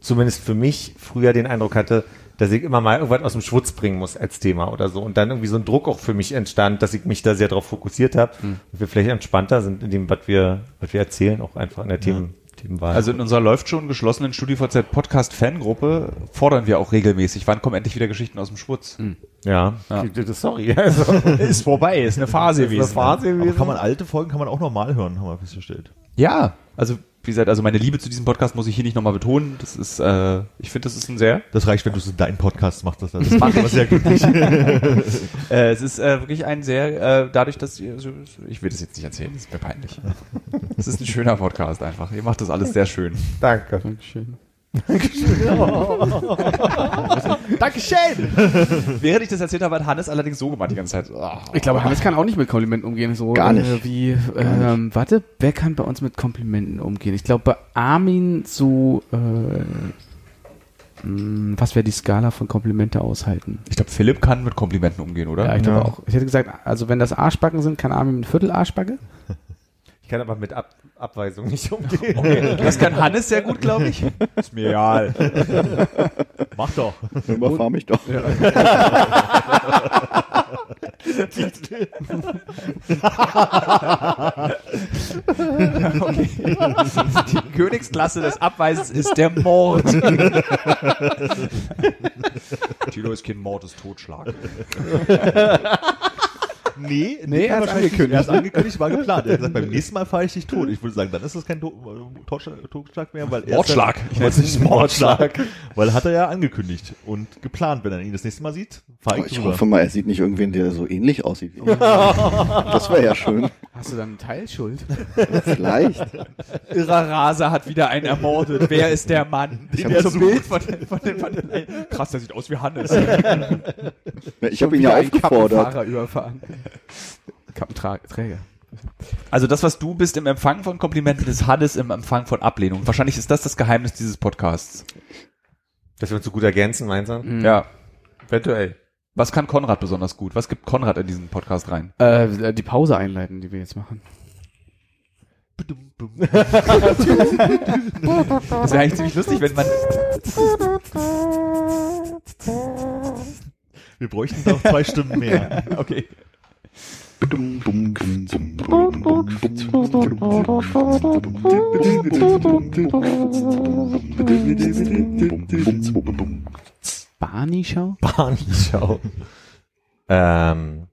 zumindest für mich früher den Eindruck hatte, dass ich immer mal irgendwas aus dem Schwutz bringen muss als Thema oder so. Und dann irgendwie so ein Druck auch für mich entstand, dass ich mich da sehr darauf fokussiert habe und wir vielleicht entspannter sind in dem, was wir, was wir erzählen, auch einfach in der Themen, Themenwahl. Also in unserer läuft schon geschlossenen StudiVZ Podcast Fangruppe fordern wir auch regelmäßig. Wann kommen endlich wieder Geschichten aus dem Schwutz? ja, Ja. sorry. Also, Ist vorbei, ist eine Phase ist eine Phase Aber gewesen. kann man alte Folgen kann man auch normal hören, haben wir festgestellt. Ja, also wie gesagt, also meine Liebe zu diesem Podcast muss ich hier nicht nochmal betonen. Das ist, äh, ich finde, das ist ein sehr, Das reicht, wenn du es in deinen Podcast machst. Das, das macht aber sehr glücklich. äh, es ist äh, wirklich ein sehr, äh, dadurch, dass ihr, so- ich will das jetzt nicht erzählen, das ist mir peinlich. Es ist ein schöner Podcast einfach. Ihr macht das alles sehr schön. Danke. Dankeschön. Dankeschön! Während ich das erzählt habe, hat Hannes allerdings so gemacht die ganze Zeit. Oh. Ich glaube, Hannes kann auch nicht mit Komplimenten umgehen. So, Gar nicht. Äh, wie, ähm, warte, wer kann bei uns mit Komplimenten umgehen? Ich glaube, bei Armin so, äh, mh, was wäre die Skala von Komplimente aushalten? Ich glaube, Philipp kann mit Komplimenten umgehen, oder? Ja, ich glaube auch. Ich hätte gesagt, also wenn das Arschbacken sind, kann Armin ein Viertel Arschbacke. Ich kann aber mit Ab Abweisung nicht umgehen. Okay, das kann Hannes sehr gut, glaube ich. Ist mir egal. Mach doch. Überfahr mich doch. Okay. Die Königsklasse des Abweisens ist der Mord. Tilo ist kein Mord, ist Totschlag. Nee, Nee, er wahrscheinlich angekündigt. Er hat angekündigt, war geplant. Er hat gesagt, beim nächsten Mal fahre ich dich tot. Ich würde sagen, dann ist das kein To- Totschlag, mehr, weil er Mordschlag. Ich weiß nicht, Mordschlag. Weil hat er ja angekündigt und geplant, wenn er ihn das nächste Mal sieht, fahre ich Ich drüber. hoffe mal, er sieht nicht irgendwen, der so ähnlich aussieht wie ich. Das wäre ja schön. Hast du dann eine Teilschuld? Vielleicht. Irrer Raser hat wieder einen ermordet. Wer ist der Mann? Ich Der hab so ein Bild von, von, den- von den, Krass, der sieht aus wie Hannes. Ich habe ihn ja aufgefordert. Kappenfahrer überfahren. Kappenträger. Also das, was du bist im Empfang von Komplimenten, ist Hannes im Empfang von Ablehnung. Wahrscheinlich ist das das Geheimnis dieses Podcasts. Dass wir uns so gut ergänzen, meinst du? Ja. Eventuell. Was kann Konrad besonders gut? Was gibt Konrad in diesen Podcast rein? Äh, die Pause einleiten, die wir jetzt machen. Das wäre eigentlich ziemlich lustig, wenn man. Wir bräuchten da noch zwei Stimmen mehr. Okay. Barney-Show? Barney-Show. ähm,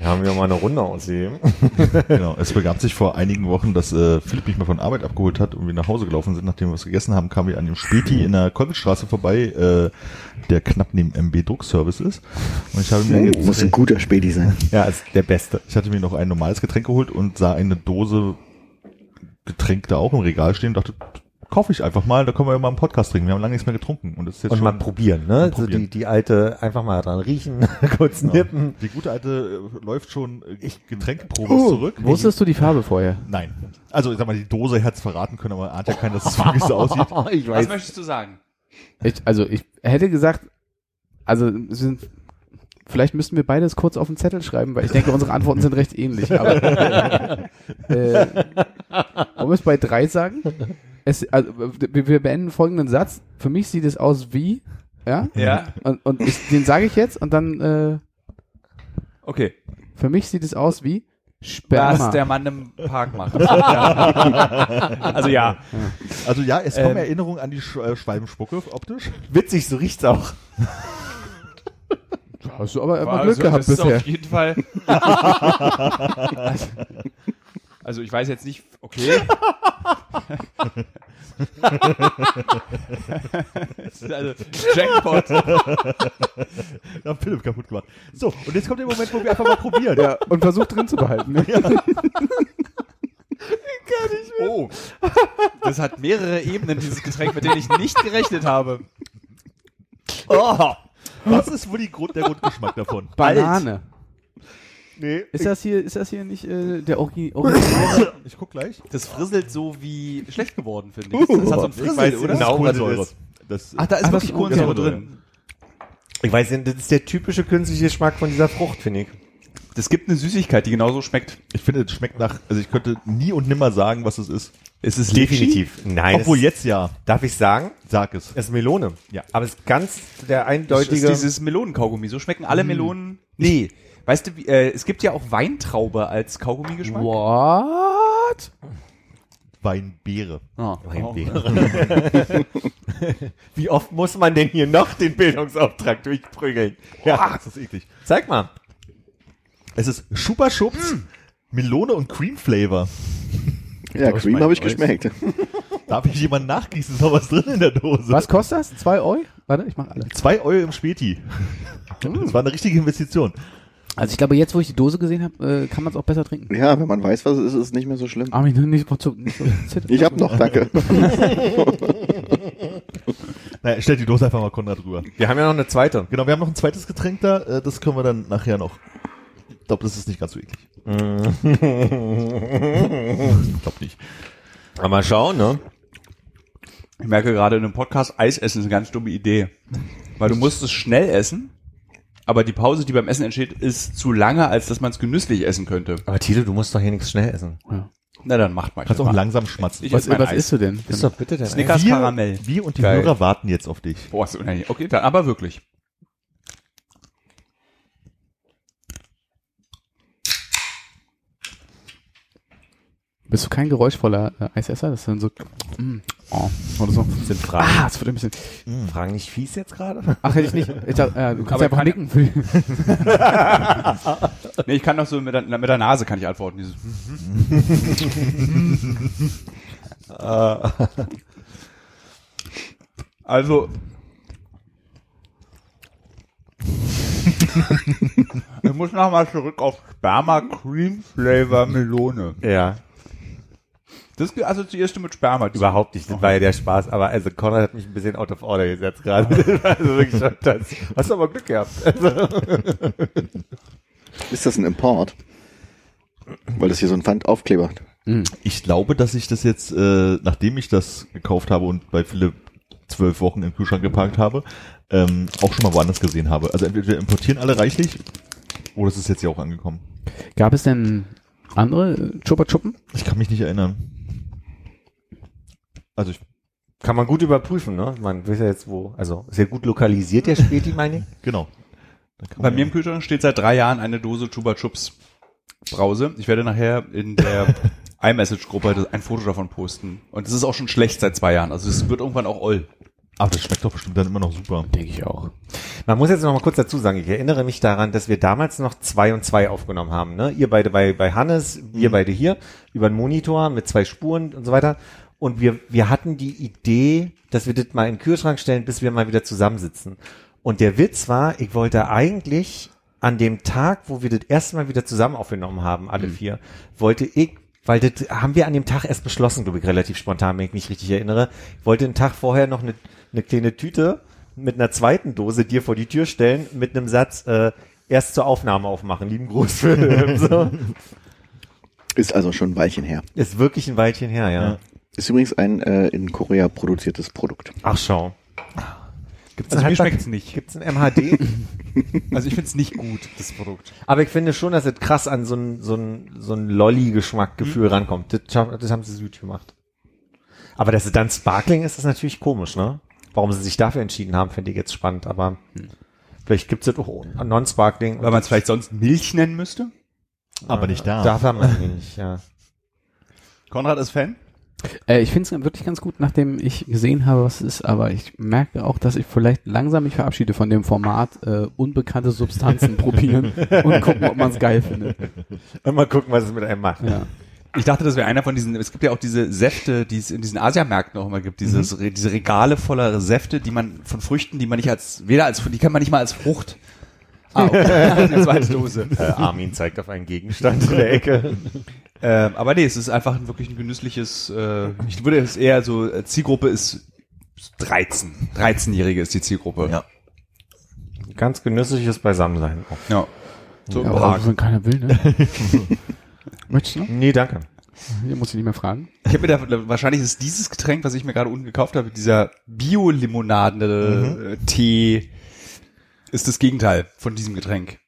ja, haben wir mal eine Runde aussehen. Genau. Es begab sich vor einigen Wochen, dass äh, Philipp mich mal von Arbeit abgeholt hat und wir nach Hause gelaufen sind, nachdem wir was gegessen haben, kamen wir an dem Späti in der Kolbstraße vorbei, äh, der knapp neben MB Druckservice ist. Und ich habe mir Oh, muss ein guter Späti sein. Ja, ist der Beste. ich hatte mir noch ein normales Getränk geholt und sah eine Dose Getränk da auch im Regal stehen und dachte, kaufe ich einfach mal, da können wir ja mal einen Podcast trinken. Wir haben lange nichts mehr getrunken und das ist jetzt Und schon mal probieren, ne? Und probieren. So die, die alte, einfach mal dran riechen, kurz nippen. Die gute alte äh, läuft schon äh, Getränkprobe Oh, zurück. Wusstest du die Farbe vorher? Nein. Also ich sag mal, die Dose hätte es verraten können, aber ahnt ja keiner, dass es wirklich so aussieht. ich Was weiß. möchtest du sagen? Ich, also ich hätte gesagt, also sind, vielleicht müssten wir beides kurz auf den Zettel schreiben, weil ich denke, unsere Antworten sind recht ähnlich. Aber äh, wollen wir es bei drei sagen? Es, also, wir, wir beenden folgenden Satz. Für mich sieht es aus wie, ja, Ja. und, und ich, den sage ich jetzt und dann, äh, Okay. für mich sieht es aus wie Sperma. Was der Mann im Park macht. Also ja. Also ja, es kommen Ähm. Erinnerungen an die Sch äh, Schwalbenspucke optisch. Witzig, so riecht's auch. Hast du aber immer War Glück also, gehabt das ist bisher. auf jeden Fall. also, also ich weiß jetzt nicht, okay. also, Jackpot. Ja, Philipp kaputt gemacht. So, und jetzt kommt der Moment, wo wir einfach mal probieren. Ja, und versucht drin zu behalten. Ne? Oh. Das hat mehrere Ebenen, dieses Getränk, mit denen ich nicht gerechnet habe. Oh, was ist wohl die Grund, der Grundgeschmack davon? Banane. Nee, Ist das hier, ist das hier nicht äh, der Origi Original? ich guck gleich. Das frisselt so wie schlecht geworden, finde ich. Das hat so ein Frissel, oder? Genau, Kohlensäure. Das, Ach, da ist Ach, wirklich das- Kohlensäure ja, drin. Ich weiß nicht, das ist der typische künstliche Geschmack von dieser Frucht, finde ich. Es gibt eine Süßigkeit, die genauso schmeckt. ich finde, es schmeckt nach, also ich könnte nie und nimmer sagen, was es ist. Es ist Definitiv. Nein. Obwohl es, jetzt ja. Darf ich sagen? Sag es. Es ist Melone. Ja. Aber es ist ganz der Das eindeutige. ist dieses Melonenkaugummi. So schmecken alle Melonen. Nee. Weißt du, äh, es gibt ja auch Weintraube als Kaugummi-Geschmack. What? Weinbeere. Ah. Weinbeere. Wie oft muss man denn hier noch den Bildungsauftrag durchprügeln? Ja, das ist eklig. Zeig mal. Es ist Schupa Schubs, Melone und Cream Flavor. Ja, Cream habe ich geschmeckt. Darf ich jemanden nachgießen? Ist noch was drin in der Dose? Was kostet das? Zwei Euro? Warte, ich mach alle. Zwei Euro im Späti. Das war eine richtige Investition. Also ich glaube, jetzt, wo ich die Dose gesehen habe, äh, kann man es auch besser trinken. Ja, wenn man weiß, was es ist, ist es nicht mehr so schlimm. Aber ich nicht, so- nicht so Ich hab noch, danke. Naja, stellt die Dose einfach mal Konrad rüber. Wir haben ja noch eine zweite. Genau, wir haben noch ein zweites Getränk da. äh, Das können wir dann nachher noch. Ich glaube, das ist nicht ganz so eklig. ich glaube nicht. Aber mal schauen, ne? Ich merke gerade in einem Podcast, Eis essen ist eine ganz dumme Idee. Weil du musst es schnell essen, aber die Pause, die beim Essen entsteht, ist zu lange, als dass man es genüsslich essen könnte. Aber Tito, du musst doch hier nichts schnell essen. Na dann macht mal. Kannst auch langsam schmatzen. Ich Was, mein was Eis. isst du denn? Ist doch bitte dein Snickers wir, Karamell. wir und die Geil. Hörer warten jetzt auf dich. Boah, ist unangenehm. Okay, dann aber wirklich. Bist du kein geräuschvoller äh, Eisesser? Das ist dann so, mm, oh, oder so. Sind Fragen, Ah, es wird ein bisschen. Fragen nicht fies jetzt gerade? Ach, hätte ich nicht. Ich dachte, äh, du kannst Aber einfach kann- nicken. Für, Nee, ich kann doch so mit der, mit der Nase kann ich antworten. Dieses also ich muss noch mal zurück auf Sperma Cream Flavor Melone. Ja. Das assoziierst du mit Sperma. Überhaupt nicht, das war ja der Spaß, aber also Konrad hat mich ein bisschen out of order gesetzt gerade. Also wirklich schon das. Hast du aber Glück gehabt. Also, Ist das ein Import? Weil das hier so ein Pfandaufkleber hat. Ich glaube, dass ich das jetzt, äh, nachdem ich das gekauft habe und bei Philipp zwölf Wochen im Kühlschrank geparkt habe, ähm, auch schon mal woanders gesehen habe. Also entweder wir importieren alle reichlich oder es ist jetzt hier auch angekommen. gab es denn andere Chupa Chuppen? Ich kann mich nicht erinnern. Also ich, kann man gut überprüfen, ne? Man weiß ja jetzt wo, also sehr gut lokalisiert der Späti, meine ich. genau. Bei mir im Kühlschrank steht seit drei Jahren eine Dose Chupa Chups Brause. Ich werde nachher in der iMessage-Gruppe das- ein Foto davon posten. Und es ist auch schon schlecht seit zwei Jahren. Also es wird irgendwann auch oll. Aber das schmeckt doch bestimmt dann immer noch super. Denke ich auch. Man muss jetzt noch mal kurz dazu sagen, ich erinnere mich daran, dass wir damals noch zwei und zwei aufgenommen haben, ne? Ihr beide bei, bei Hannes, wir beide hier, über den Monitor mit zwei Spuren und so weiter. Und wir, wir hatten die Idee, dass wir das mal in den Kühlschrank stellen, bis wir mal wieder zusammensitzen. Und der Witz war, ich wollte eigentlich an dem Tag, wo wir das erste Mal wieder zusammen aufgenommen haben, alle vier, wollte ich, weil das haben wir an dem Tag erst beschlossen, glaube ich, relativ spontan, wenn ich mich richtig erinnere, ich wollte den Tag vorher noch eine, eine kleine Tüte mit einer zweiten Dose dir vor die Tür stellen, mit einem Satz, äh, erst zur Aufnahme aufmachen, lieben Gruß Philipp. So. Ist also schon ein Weilchen her. Ist wirklich ein Weilchen her, ja. Ja. Ist übrigens ein äh, in Korea produziertes Produkt. Ach, schau. Gibt's Also mir schmeckt's nicht. Gibt's ein MHD? Also ich finde es nicht gut, das Produkt. Aber ich finde schon, dass es krass an so ein, so ein, so ein Lolli-Geschmack-Gefühl rankommt. Das, das haben sie gut gemacht. Aber dass es dann Sparkling ist, ist natürlich komisch, ne? Warum sie sich dafür entschieden haben, finde ich jetzt spannend, aber vielleicht gibt's es auch Non-Sparkling. Weil man es vielleicht sonst Milch nennen müsste. Aber nicht da. Darf haben wir nicht, ja. Konrad ist Fan? Äh, ich finde es wirklich ganz gut, nachdem ich gesehen habe, was es ist, aber ich merke auch, dass ich vielleicht langsam mich verabschiede von dem Format äh, unbekannte Substanzen probieren und gucken, ob man es geil findet. Und mal gucken, was es mit einem macht. Ja. Ich dachte, das wäre einer von diesen, es gibt ja auch diese Säfte, die es in diesen Asiamärkten auch immer gibt, dieses, Re- diese Regale voller Säfte, die man von Früchten, die man nicht als, weder als, die kann man nicht mal als Frucht. Ah, okay. Eine zweite Dose. Äh, Armin zeigt auf einen Gegenstand in der Ecke. Ähm, aber nee, es ist einfach ein, wirklich ein genüsslich,es äh, ich würde es eher so, äh, Zielgruppe ist 13. 13-Jährige ist die Zielgruppe. Ja. Ganz genüssliches Beisammensein. Ja. So Ja, im aber Park. wenn keiner will, ne? Möchtest du noch? Nee, danke. Hier muss ich nicht mehr fragen. Ich habe mir da, wahrscheinlich ist dieses Getränk, was ich mir gerade unten gekauft habe, dieser Bio-Limonade-Tee, ist das Gegenteil von diesem Getränk.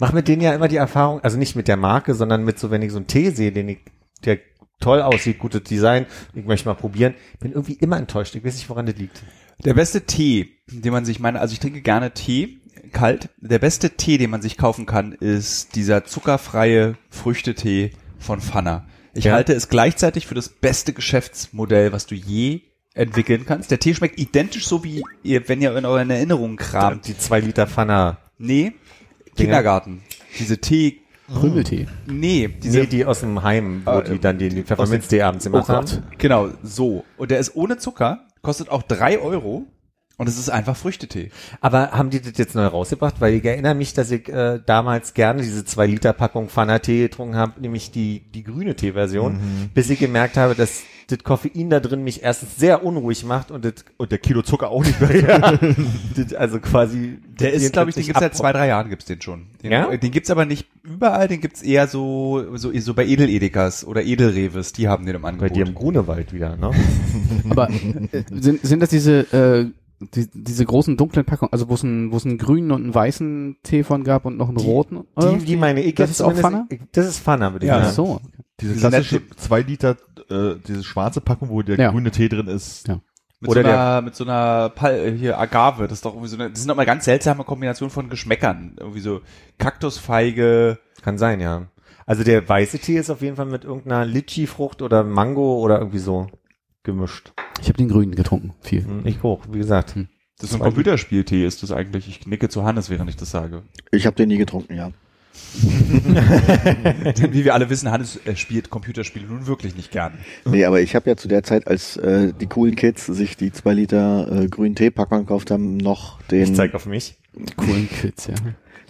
Mach mit denen ja immer die Erfahrung, also nicht mit der Marke, sondern mit so, wenn ich so einen Tee sehe, den ich, der toll aussieht, gutes Design, ich möchte mal probieren, bin irgendwie immer enttäuscht. Ich weiß nicht, woran das liegt. Der beste Tee, den man sich meine, also ich trinke gerne Tee, kalt. Der beste Tee, den man sich kaufen kann, ist dieser zuckerfreie Früchtetee von Pfanner. Ich Ja. halte es gleichzeitig für das beste Geschäftsmodell, was du je entwickeln kannst. Der Tee schmeckt identisch so wie ihr, wenn ihr in euren Erinnerungen kramt. Die zwei Liter Pfanner. Nee, Kindergarten. Diese Tee, Krümeltee. nee, diese, Nee, die aus dem Heim, wo Ah, die dann den Pfefferminztee abends gemacht Oh haben. Genau, so. Und der ist ohne Zucker, kostet auch drei Euro und es ist einfach Früchtetee. Aber haben die das jetzt neu rausgebracht? Weil ich erinnere mich, dass ich äh, damals gerne diese zwei Liter Packung Fanta-Tee getrunken habe, nämlich die, die grüne Tee-Version, bis ich gemerkt habe, dass das Koffein da drin mich erstens sehr unruhig macht und das, Und der Kilo Zucker auch nicht mehr. das also quasi Der ist, glaube ich, den gibt's seit zwei, drei Jahren gibt's den schon. Den, Ja? den gibt's aber nicht überall, den gibt's eher so, so, so bei Edeledekas oder Edelreves, die haben den im Bei Angebot. dir im Grunewald wieder, ne? Aber äh, sind, sind das diese, äh, die, diese großen dunklen Packungen, also wo es einen, wo es einen grünen und einen weißen Tee von gab und noch einen roten? oder? Die, die meine ich Das ist auch Pfanne? Das ist Pfanne, würde ich Ja. Ach sagen. so. Diese klassische nette- zwei Liter, äh, diese schwarze Packung, wo der Ja. grüne Tee drin ist. Ja. mit, Oder so einer, mit so einer Pal äh, hier Agave, das ist doch irgendwie so eine, das sind doch mal ganz seltsame Kombinationen von Geschmäckern. Irgendwie so Kaktusfeige. Kann sein, ja. Also der weiße Tee ist auf jeden Fall mit irgendeiner Litchi-Frucht oder Mango oder irgendwie so gemischt. Ich habe den grünen getrunken. Viel. Hm, Ich hoch, wie gesagt. Das ist ein Computerspieltee, ist das eigentlich. Ich nicke zu Hannes, während ich das sage. Ich habe den nie getrunken, ja. Denn wie wir alle wissen, Hannes äh, spielt Computerspiele nun wirklich nicht gern. Nee, aber ich habe ja zu der Zeit, als äh, die coolen Kids sich die zwei Liter äh, grünen Teepackung gekauft haben, noch Ich den, zeig auf mich. Coolen Kids, ja.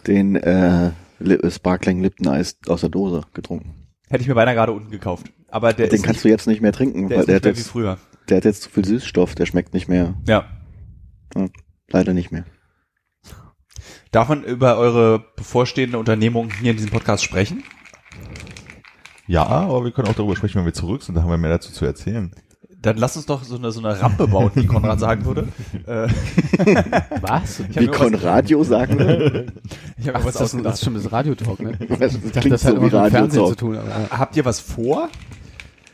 den äh, Li- Sparkling Lipton Eis aus der Dose getrunken. Hätte ich mir beinahe gerade unten gekauft. Aber der den ist kannst nicht, du jetzt nicht mehr trinken, der weil ist der hat, jetzt, früher. der hat jetzt zu viel Süßstoff, der schmeckt nicht mehr. Ja. Leider nicht mehr. Darf man über eure bevorstehende Unternehmung hier in diesem Podcast sprechen? Ja, aber wir können auch darüber sprechen, wenn wir zurück sind. Da haben wir mehr dazu zu erzählen. Dann lass uns doch so eine, so eine Rampe bauen, wie Konrad sagen würde. Äh, Was? Wie Konradio sagen würde. Ich habe was das, ist- das ist schon das Radiotalk, ne? Das Ich dachte, klingt das hat so immer mit Fernsehen zu tun. Aber, ja. Habt ihr was vor?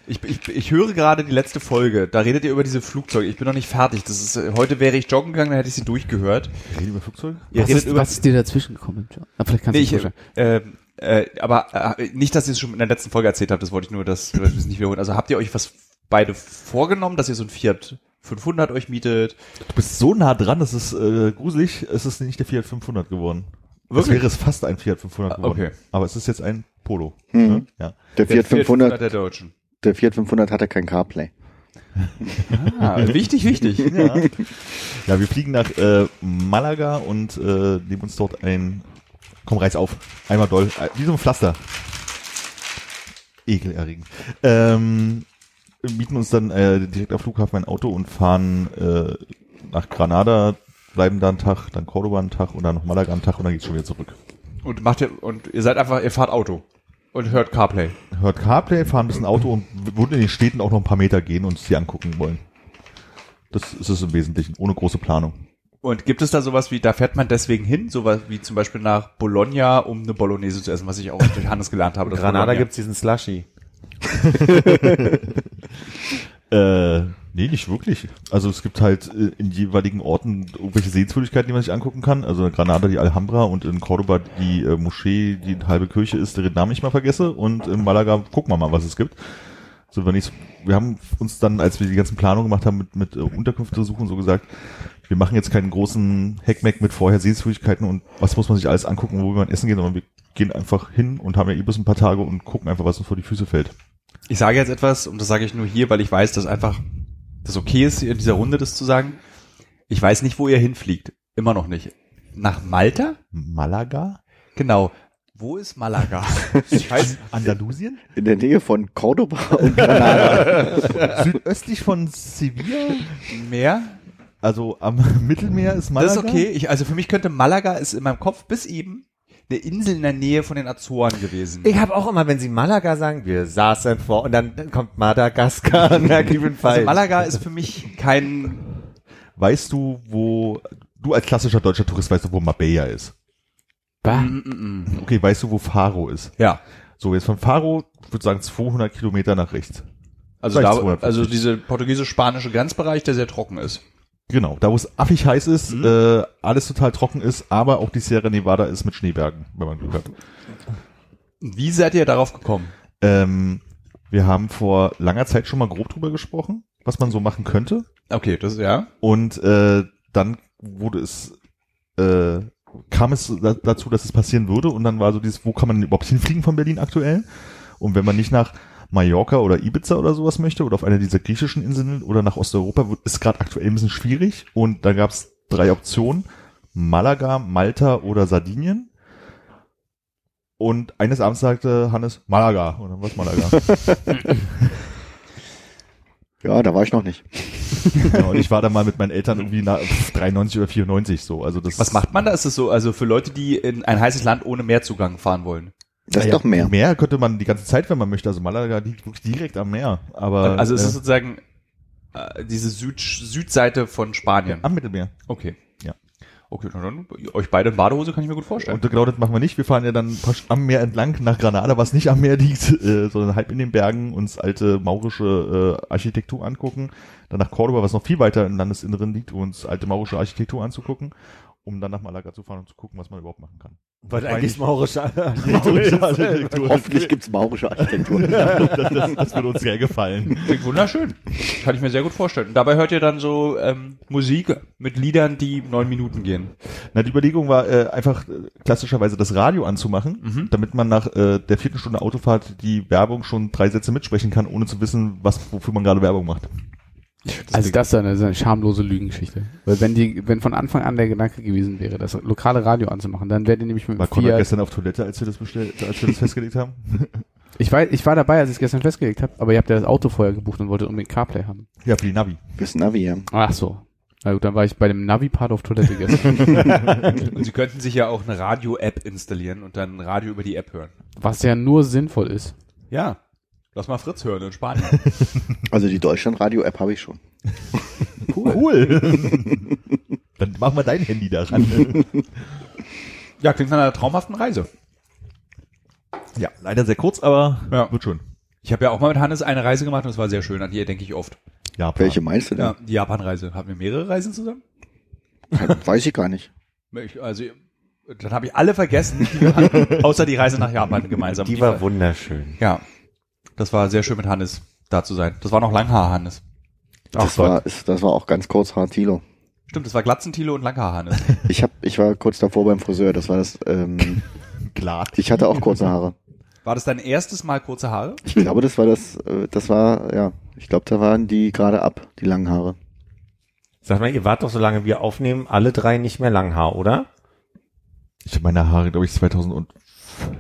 Ich, ich, ich höre gerade die letzte Folge. Da redet ihr über diese Flugzeuge. Ich bin noch nicht fertig. Das ist, äh, heute wäre ich joggen gegangen, dann hätte ich sie durchgehört. Reden wir Flugzeug? Ihr Was, redet ist, über, was ist dir dazwischen gekommen? John? Ah, vielleicht kannst nee, du ich, äh, äh, aber äh, nicht, dass ihr es schon in der letzten Folge erzählt habt. Das wollte ich nur, dass wir es nicht wiederholen. Also habt ihr euch was beide vorgenommen, dass ihr so ein Fiat 500 euch mietet? Du bist so nah dran, das ist äh, gruselig. Es ist nicht der Fiat 500 geworden. Es Wirklich? wäre es fast ein Fiat 500 Ah, geworden. okay. Aber es ist jetzt ein Polo. Mhm. Ne? Ja. Der Fiat 500, der Deutschen. der Fiat 500 hatte kein CarPlay. Ah, wichtig, wichtig. Ja. ja, wir fliegen nach äh, Malaga und äh, nehmen uns dort ein. Komm, reiß auf. Einmal doll. Äh, Wie so ein Pflaster. Ekelerregend. Ähm, mieten uns dann äh, direkt am Flughafen ein Auto und fahren äh, nach Granada, bleiben da einen Tag, dann Cordoba einen Tag und dann noch Malaga einen Tag und dann geht's schon wieder zurück. Und macht ihr, und ihr seid einfach, ihr fahrt Auto. Und hört CarPlay. Hört CarPlay, fahren ein bisschen Auto und würden in den Städten auch noch ein paar Meter gehen und uns die angucken wollen. Das ist es im Wesentlichen, ohne große Planung. Und gibt es da sowas wie, da fährt man deswegen hin, sowas wie zum Beispiel nach Bologna, um eine Bolognese zu essen, was ich auch durch Hannes gelernt habe. In Granada Bologna- gibt's diesen Slushy. Äh, nee, nicht wirklich. Also es gibt halt äh, in jeweiligen Orten irgendwelche Sehenswürdigkeiten, die man sich angucken kann. Also in Granada die Alhambra und in Cordoba die äh, Moschee, die halbe Kirche ist, deren Namen ich mal vergesse. Und in Malaga gucken wir mal, was es gibt. So, wenn ich, wir haben uns dann, als wir die ganzen Planungen gemacht haben, mit, mit äh, Unterkünfte suchen, so gesagt, wir machen jetzt keinen großen Hackmack mit vorher Sehenswürdigkeiten und was muss man sich alles angucken, wo wir man essen gehen, sondern wir gehen einfach hin und haben ja eh bis ein paar Tage und gucken einfach, was uns vor die Füße fällt. Ich sage jetzt etwas, und das sage ich nur hier, weil ich weiß, dass einfach das okay ist, in dieser Runde das zu sagen. Ich weiß nicht, wo ihr hinfliegt. Immer noch nicht. Nach Malta? Malaga? Genau. Wo ist Malaga? Ich weiß, Andalusien? In der Nähe von Cordoba und Granada. Südöstlich von Sevilla? mehr? Also am Mittelmeer ist Malaga? Das ist okay. Ich, also für mich könnte Malaga ist in meinem Kopf bis eben eine Insel in der Nähe von den Azoren gewesen. Ich habe auch immer, wenn sie Malaga sagen, wir saßen vor und dann, kommt Madagaskar und bin falsch. Also Malaga ist für mich kein Weißt du, wo, du als klassischer deutscher Tourist weißt du, wo Marbella ist? Bah. Okay, weißt du, wo Faro ist? ja. So, jetzt von Faro, ich würde sagen, 200 Kilometer nach rechts. Also, da, 250. also diese portugiesisch-spanische Grenzbereich, der sehr trocken ist. Genau, da wo es affig heiß ist, äh, alles total trocken ist, aber auch die Sierra Nevada ist mit Schneebergen, wenn man Glück hat. Wie seid ihr darauf gekommen? Ähm, wir haben vor langer Zeit schon mal grob drüber gesprochen, was man so machen könnte. Okay, das ja. Und äh, dann wurde es, äh, kam es da, dazu, dass es passieren würde. Und dann war so dieses, wo kann man überhaupt hinfliegen von Berlin aktuell? Und wenn man nicht nach Mallorca oder Ibiza oder sowas möchte oder auf einer dieser griechischen Inseln oder nach Osteuropa, ist gerade aktuell ein bisschen schwierig. Und da gab es drei Optionen. Malaga, Malta oder Sardinien. Und eines Abends sagte Hannes, Malaga. Und dann war es Malaga. Ja, da war ich noch nicht. ja, und ich war da mal mit meinen Eltern irgendwie nach 93 oder 94 so. Also das Was macht man da? Ist es so, also für Leute, die in ein heißes Land ohne Meerzugang fahren wollen? Das ist Naja, doch mehr. Meer könnte man die ganze Zeit, wenn man möchte. Also Malaga liegt wirklich direkt am Meer. Aber also es äh, ist sozusagen äh, diese Süd Südseite von Spanien. am Mittelmeer. Okay. Ja. Okay, na dann, euch beide in Badehose kann ich mir gut vorstellen. Und genau das machen wir nicht. Wir fahren ja dann am Meer entlang nach Granada, was nicht am Meer liegt, äh, sondern halb in den Bergen, uns alte maurische äh, Architektur angucken. Dann nach Cordoba, was noch viel weiter im Landesinneren liegt, uns alte maurische Architektur anzugucken, um dann nach Malaga zu fahren und zu gucken, was man überhaupt machen kann. Weil eigentlich ich- maurische Architektur. Hoffentlich gibt's maurische Architektur. das, das, das würde uns sehr gefallen. Klingt wunderschön. Kann ich mir sehr gut vorstellen. Dabei hört ihr dann so ähm, Musik mit Liedern, die neun Minuten gehen. Na, die Überlegung war äh, einfach äh, klassischerweise das Radio anzumachen, Mhm. damit man nach äh, der vierten Stunde Autofahrt die Werbung schon drei Sätze mitsprechen kann, ohne zu wissen, was wofür man gerade Werbung macht. Also das ist eine, das ist eine schamlose Lügengeschichte. Weil wenn die, wenn von Anfang an der Gedanke gewesen wäre, das lokale Radio anzumachen, dann wäre die nämlich mit War Fiat. gestern auf Toilette, als wir das bestellt, als wir das festgelegt haben? Ich war, ich war dabei, als ich es gestern festgelegt habe, aber ihr habt ja das Auto vorher gebucht und wolltet unbedingt CarPlay haben. Ja, für die Navi. Fürs Navi, ja. Ach so. Na gut, dann war ich bei dem Navi-Part auf Toilette gestern. Und sie könnten sich ja auch eine Radio-App installieren und dann Radio über die App hören. was ja nur sinnvoll ist. Ja. Lass mal Fritz hören in Spanien. Also die Deutschland-Radio-App habe ich schon. Cool. Dann machen wir dein Handy daran. ja, klingt nach einer traumhaften Reise. ja, leider sehr kurz, aber Ja. wird schon. Ich habe ja auch mal mit Hannes eine Reise gemacht und es war sehr schön. An die denke ich oft. Japan. Welche meinst du denn? Ja, die Japan-Reise. Hatten wir mehrere Reisen zusammen? Weiß ich gar nicht. Ich, also, dann habe ich alle vergessen, die wir hatten, außer die Reise nach Japan gemeinsam. Die war wunderschön. Ja, das war sehr schön mit Hannes da zu sein. Das war noch Langhaar Hannes. Das war, ist, das war auch ganz kurz Tilo. Stimmt, das war Glatzentilo und Langhaar Hannes. Ich hab, ich war kurz davor beim Friseur. Das war das. Ähm, Klar. ich hatte auch kurze Haare. War das dein erstes Mal kurze Haare? Ich glaube, das war das. Äh, das war ja. Ich glaube, da waren die gerade ab, die langen Haare. Sag mal, ihr wart doch, solange wir aufnehmen, alle drei nicht mehr Langhaar, oder? Ich habe meine Haare, glaube ich, 2005,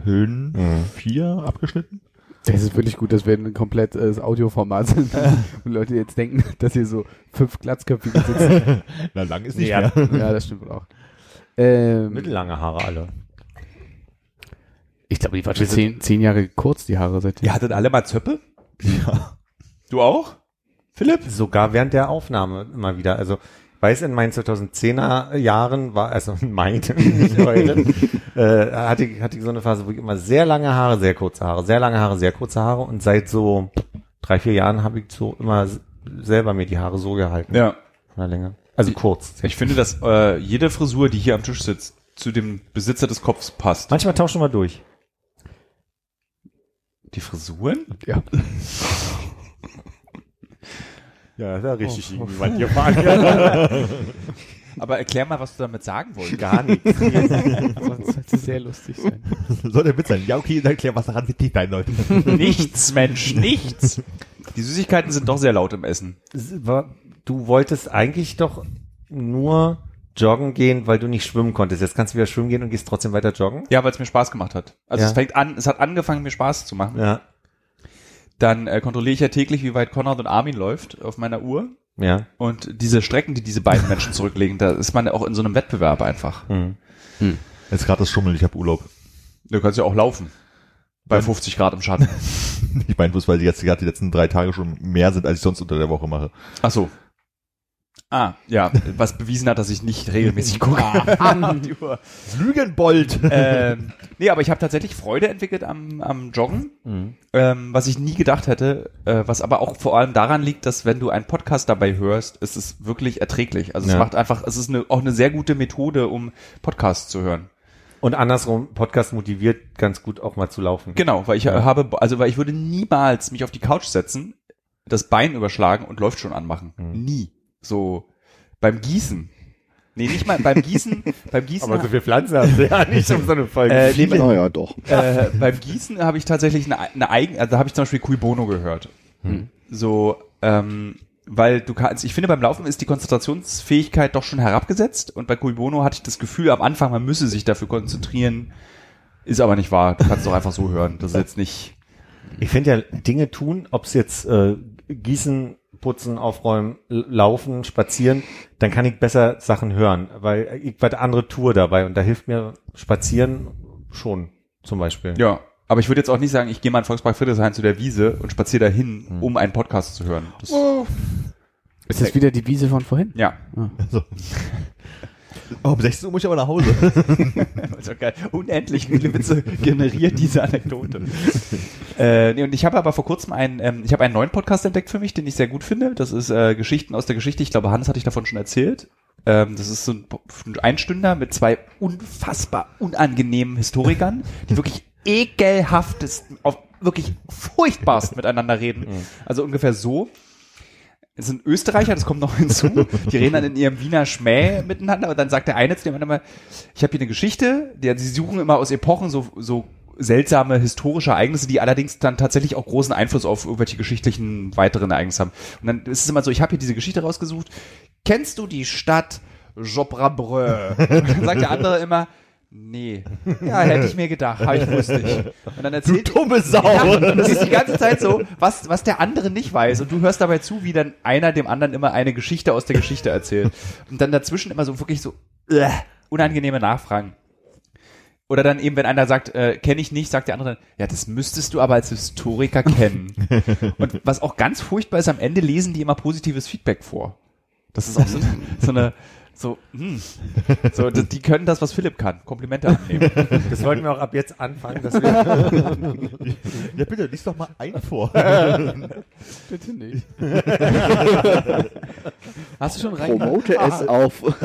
Mhm. 4 abgeschnitten. Das ist wirklich gut, dass wir ein komplett äh, Audioformat sind. Und Leute jetzt denken, dass hier so fünf Glatzköpfige sitzen. Na, lang ist nicht Ja. mehr. ja, das stimmt wohl auch. Ähm, Mittellange Haare alle. ich glaube, die waren schon zehn, zehn Jahre kurz, die Haare seitdem. Ihr hattet alle mal Zöppe? Ja. Du auch? Philipp? Sogar während der Aufnahme immer wieder. Also, weiß, in meinen 2010er Jahren war, also in meinen, nicht euren, äh, hatte, ich- hatte ich so eine Phase, wo ich immer sehr lange Haare, sehr kurze Haare, sehr lange Haare, sehr kurze Haare und seit so drei, vier Jahren habe ich so immer selber mir die Haare so gehalten. Ja. Von der Länge. Also kurz. Ich finde, dass äh, jede Frisur, die hier am Tisch sitzt, zu dem Besitzer des Kopfs passt. Manchmal tauschen wir durch. Die Frisuren? Ja. Ja, da richtig irgendwie was gefahren. Aber erklär mal, was du damit sagen wolltest. Gar nichts. Aber das sollte sehr lustig sein. Soll der Witz sein? Ja, okay, dann erklär, was daran witzig sein Leute. nichts, Mensch, nichts. Die Süßigkeiten sind doch sehr laut im Essen. Du wolltest eigentlich doch nur joggen gehen, weil du nicht schwimmen konntest. Jetzt kannst du wieder schwimmen gehen und gehst trotzdem weiter joggen. Ja, weil es mir Spaß gemacht hat. Also Ja. es fängt an, es hat angefangen, mir Spaß zu machen. Ja. Dann äh, kontrolliere ich ja täglich, wie weit Konrad und Armin läuft auf meiner Uhr. Ja. Und diese Strecken, die diese beiden Menschen zurücklegen, da ist man ja auch in so einem Wettbewerb einfach. Hm. Jetzt gerade das Schummeln, ich habe Urlaub. Du kannst ja auch laufen. Bei 50 Grad im Schatten. Ich meine bloß, weil die jetzt gerade die letzten drei Tage schon mehr sind, als ich sonst unter der Woche mache. Ach so. Ah, ja, was bewiesen hat, dass ich nicht regelmäßig gucke. Uhr. Lügenbold! ähm, nee, aber ich habe tatsächlich Freude entwickelt am, am Joggen, ähm, was ich nie gedacht hätte, äh, was aber auch vor allem daran liegt, dass wenn du einen Podcast dabei hörst, ist es wirklich erträglich. Also es Ja. macht einfach, es ist eine, auch eine sehr gute Methode, um Podcasts zu hören. Und andersrum, Podcast motiviert ganz gut auch mal zu laufen. Genau, weil ich Ja. habe, also weil ich würde niemals mich auf die Couch setzen, das Bein überschlagen und läuft schon anmachen. Mhm. Nie. So beim Gießen. Nee, nicht mal beim Gießen, beim Gießen. Aber so viel Pflanzen hast du ja nicht um so eine Folge. äh, nee, bei- Naja, doch. äh, beim Gießen habe ich tatsächlich eine, eine eigen, also da habe ich zum Beispiel Cui Bono gehört. So, ähm, weil du kannst, ich finde beim Laufen ist die Konzentrationsfähigkeit doch schon herabgesetzt und bei Cui Bono hatte ich das Gefühl am Anfang, man müsse sich dafür konzentrieren, ist aber nicht wahr. Du kannst doch einfach so hören. Das ist jetzt nicht. Ich finde ja Dinge tun, ob es jetzt äh, Gießen, Putzen, Aufräumen, Laufen, Spazieren, dann kann ich besser Sachen hören, weil ich bei der andere Tour dabei und da hilft mir Spazieren schon zum Beispiel. Ja. Aber ich würde jetzt auch nicht sagen, ich gehe mal in Volkspark Friedrichshain zu der Wiese und spaziere dahin, um einen Podcast zu hören. Das, Ist das wieder die Wiese von vorhin? ja. Oh, um 16 Uhr muss ich aber nach Hause. Geil. Unendlich viele Witze generiert diese Anekdote. äh, nee, und ich habe aber vor kurzem einen, ähm, ich habe einen neuen Podcast entdeckt für mich, den ich sehr gut finde. Das ist äh, Geschichten aus der Geschichte. Ich glaube, Hannes hatte ich davon schon erzählt. Ähm, das ist so ein, ein Einstünder mit zwei unfassbar unangenehmen Historikern, die wirklich ekelhaftest, auf wirklich furchtbarst miteinander reden. Also ungefähr so. Es sind Österreicher, das kommt noch hinzu. Die reden dann in ihrem Wiener Schmäh miteinander und dann sagt der eine zu dem anderen mal, ich habe hier eine Geschichte, die, sie suchen immer aus Epochen so, so seltsame historische Ereignisse, die allerdings dann tatsächlich auch großen Einfluss auf irgendwelche geschichtlichen weiteren Ereignisse haben. Und dann ist es immer so, ich habe hier diese Geschichte rausgesucht. Kennst du die Stadt Jobrabrö? Und dann sagt der andere immer, nee. Ja, hätte ich mir gedacht, habe ich wusste ich. Und dann erzählt Dumme Sau! ja, und das ist die ganze Zeit so, was, was der andere nicht weiß. Und du hörst dabei zu, wie dann einer dem anderen immer eine Geschichte aus der Geschichte erzählt. Und dann dazwischen immer so wirklich so äh, unangenehme Nachfragen. Oder dann eben, wenn einer sagt, äh, kenne ich nicht, sagt der andere, dann, ja, das müsstest du aber als Historiker kennen. Und was auch ganz furchtbar ist, am Ende lesen die immer positives Feedback vor. Das ist auch so, so eine, so, hm, so, die können das, was Philipp kann, Komplimente annehmen. Das wollten wir auch ab jetzt anfangen, dass wir Ja, bitte, lies doch mal ein vor. Bitte nicht. Hast du schon rein? Promote es auf.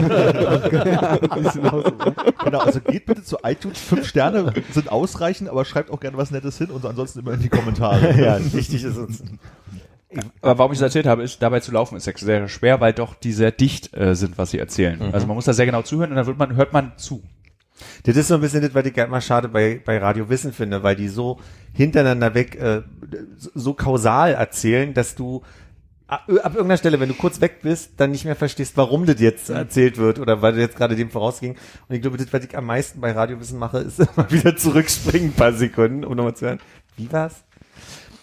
genau, also geht bitte zu iTunes, fünf Sterne sind ausreichend, aber schreibt auch gerne was Nettes hin und ansonsten immer in die Kommentare. ja, wichtig ist uns. Aber warum ich das erzählt habe, ist, dabei zu laufen ist sehr schwer, weil doch die sehr dicht äh, sind, was sie erzählen. Also man muss da sehr genau zuhören und dann wird man, hört man zu. Das ist so ein bisschen das, was ich mal schade bei, bei Radio Wissen finde, weil die so hintereinander weg, äh, so kausal erzählen, dass du ab irgendeiner Stelle, wenn du kurz weg bist, dann nicht mehr verstehst, warum das jetzt erzählt wird oder weil das jetzt gerade dem vorausging. Und ich glaube, das, was ich am meisten bei Radiowissen mache, ist immer wieder zurückspringen, ein paar Sekunden, um nochmal zu hören, wie war's?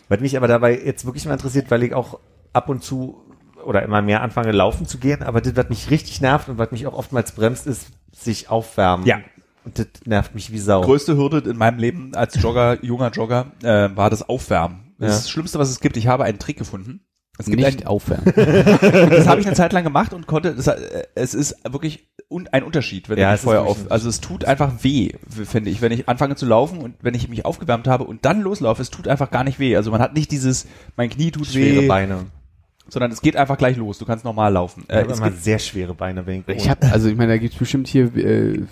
Was mich aber dabei jetzt wirklich mal interessiert, weil ich auch ab und zu oder immer mehr anfange, laufen zu gehen, aber das, was mich richtig nervt und was mich auch oftmals bremst, ist sich aufwärmen. Ja. Und das nervt mich wie Sau. Größte Hürde in meinem Leben als Jogger, junger Jogger, äh, war das Aufwärmen. Das Ja. ist das Schlimmste, was es gibt. Ich habe einen Trick gefunden. Es gibt Nicht ein, aufwärmen. das habe ich eine Zeit lang gemacht und konnte, das, es ist wirklich un, ein Unterschied, wenn Ja, vorher wirklich auf, also es tut einfach weh, finde ich, wenn ich anfange zu laufen und wenn ich mich aufgewärmt habe und dann loslaufe, es tut einfach gar nicht weh. Also man hat nicht dieses, mein Knie tut Schwere weh, Beine. Sondern es geht einfach gleich los. Du kannst normal laufen. Ich Äh, habe es immer gibt, sehr schwere Beine, wenn ich, Ich habe, also ich meine, da gibt's bestimmt hier äh,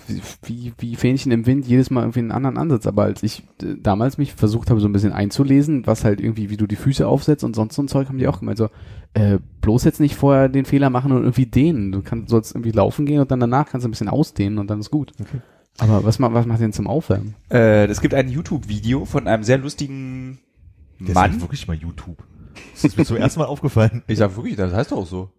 wie, wie Fähnchen im Wind jedes Mal irgendwie einen anderen Ansatz. Aber als ich äh, damals mich versucht habe, so ein bisschen einzulesen, was halt irgendwie, wie du die Füße aufsetzt und sonst so ein Zeug, haben die auch gemeint, so, äh, bloß jetzt nicht vorher den Fehler machen und irgendwie dehnen. Du kannst, sollst irgendwie laufen gehen und dann danach kannst du ein bisschen ausdehnen und dann ist gut. Aber was, was macht denn zum Aufwärmen? äh, es gibt ein YouTube-Video von einem sehr lustigen Mann. sagt wirklich mal YouTube. Das ist mir zum ersten Mal aufgefallen. Ich sag wirklich, das heißt doch auch so.